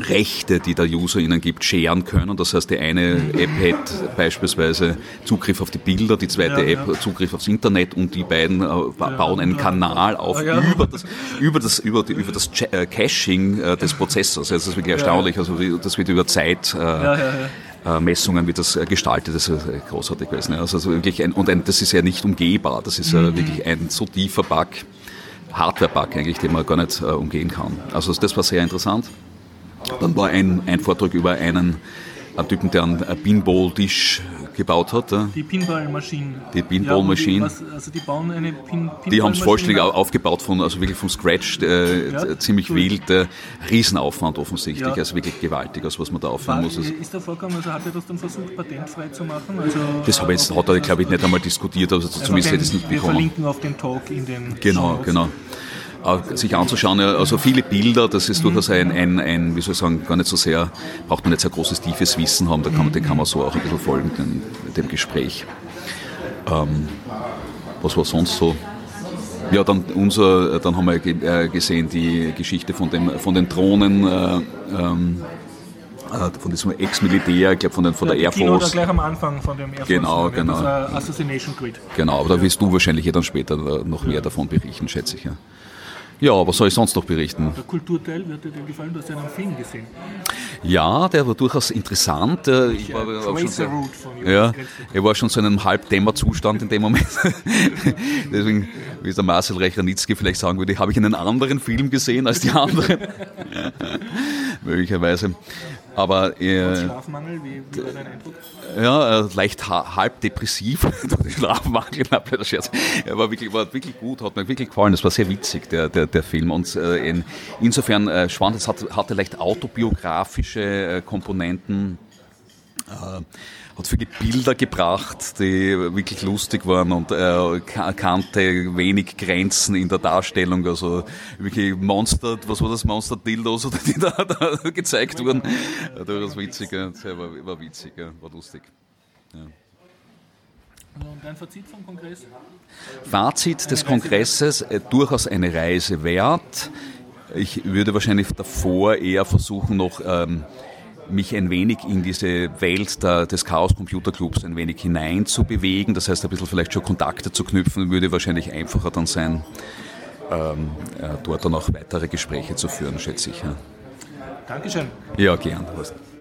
Rechte, die der User ihnen gibt, scheren können. Das heißt, die eine App hat beispielsweise Zugriff auf die Bilder, die zweite ja, App ja. Zugriff aufs Internet und die beiden äh, bauen einen Kanal auf über das, über das, über, die, über das äh, Caching äh, des Prozessors. Das ist wirklich erstaunlich. Also das wird über Zeit Messungen wird das gestaltet, das ist großartig gewesen. Also wirklich ein, und ein, das ist ja nicht umgehbar, das ist mhm. wirklich ein so tiefer Bug, Hardware-Bug eigentlich, den man gar nicht umgehen kann. Also das war sehr interessant. Dann war ein, ein Vortrag über einen, einen Typen, der einen Pinball-Tisch gebaut hat. Die Pinball-Maschine. Die Pinball-Maschine. Ja, also die bauen eine Pin Pinball Die haben es vollständig aufgebaut, von, also wirklich vom Scratch, äh, ja, ziemlich wild. Äh, Riesenaufwand offensichtlich, ja. also wirklich gewaltig, also was man da aufhören muss. Also ist da vorgekommen, also hat er das dann versucht, patentfrei zu machen? Also das habe ich jetzt, hat er, glaube ich, nicht einmal diskutiert, also, also zumindest hätte ich es nicht bekommen. Wir verlinken auf den Talk in den Genau, Shows. genau sich anzuschauen. Also viele Bilder, das ist durchaus ein, ein, ein, wie soll ich sagen, gar nicht so sehr, braucht man nicht sehr großes, tiefes Wissen haben, da kann man, den kann man so auch ein bisschen folgen, dem, dem Gespräch. Ähm, was war sonst so? Ja, dann unser, dann haben wir äh, gesehen die Geschichte von, dem, von den Drohnen, äh, ähm, äh, von diesem Ex-Militär, ich glaube von, den, von ja, der Air Force. Oder gleich am Anfang von dem Air Force. Genau, genau. Assassination Grid. Genau, aber da wirst du wahrscheinlich dann später noch mehr davon berichten, schätze ich. Ja. Ja, was soll ich sonst noch berichten? Der Kulturteil wird dir gefallen, du hast ja einen Film gesehen. Ja, der war durchaus interessant. Ich war, äh, schon sehr, ja, er war schon so in einem Halbdämmerzustand in dem Moment. Deswegen, wie der Marcel Recher-Nitzke vielleicht sagen würde, habe ich einen anderen Film gesehen als die anderen. Möglicherweise. Aber äh, Schlafmangel, wie, wie war dein Eindruck? Ja, äh, leicht halb depressiv. Schlafmangel, na, blöder Scherz. Er war wirklich, war wirklich gut, hat mir wirklich gefallen. Das war sehr witzig, der, der, der Film. Und äh, in, insofern äh, spannend, es hat, hatte leicht autobiografische äh, Komponenten. Hat viele Bilder gebracht, die wirklich lustig waren und äh, kannte wenig Grenzen in der Darstellung. Also wirklich Monster, was war das, Monster Dildos die da, da gezeigt wurden. Das war witzig, war, war witzig, ja. war lustig. Ja. Und dein Fazit vom Kongress? Fazit des Kongresses, äh, durchaus eine Reise wert. Ich würde wahrscheinlich davor eher versuchen, noch ähm, mich ein wenig in diese Welt der, des Chaos Computer Clubs ein wenig hinein zu bewegen. Das heißt, ein bisschen vielleicht schon Kontakte zu knüpfen, würde wahrscheinlich einfacher dann sein, ähm, äh, dort dann auch weitere Gespräche zu führen, schätze ich. Ja. Dankeschön. Ja, gern.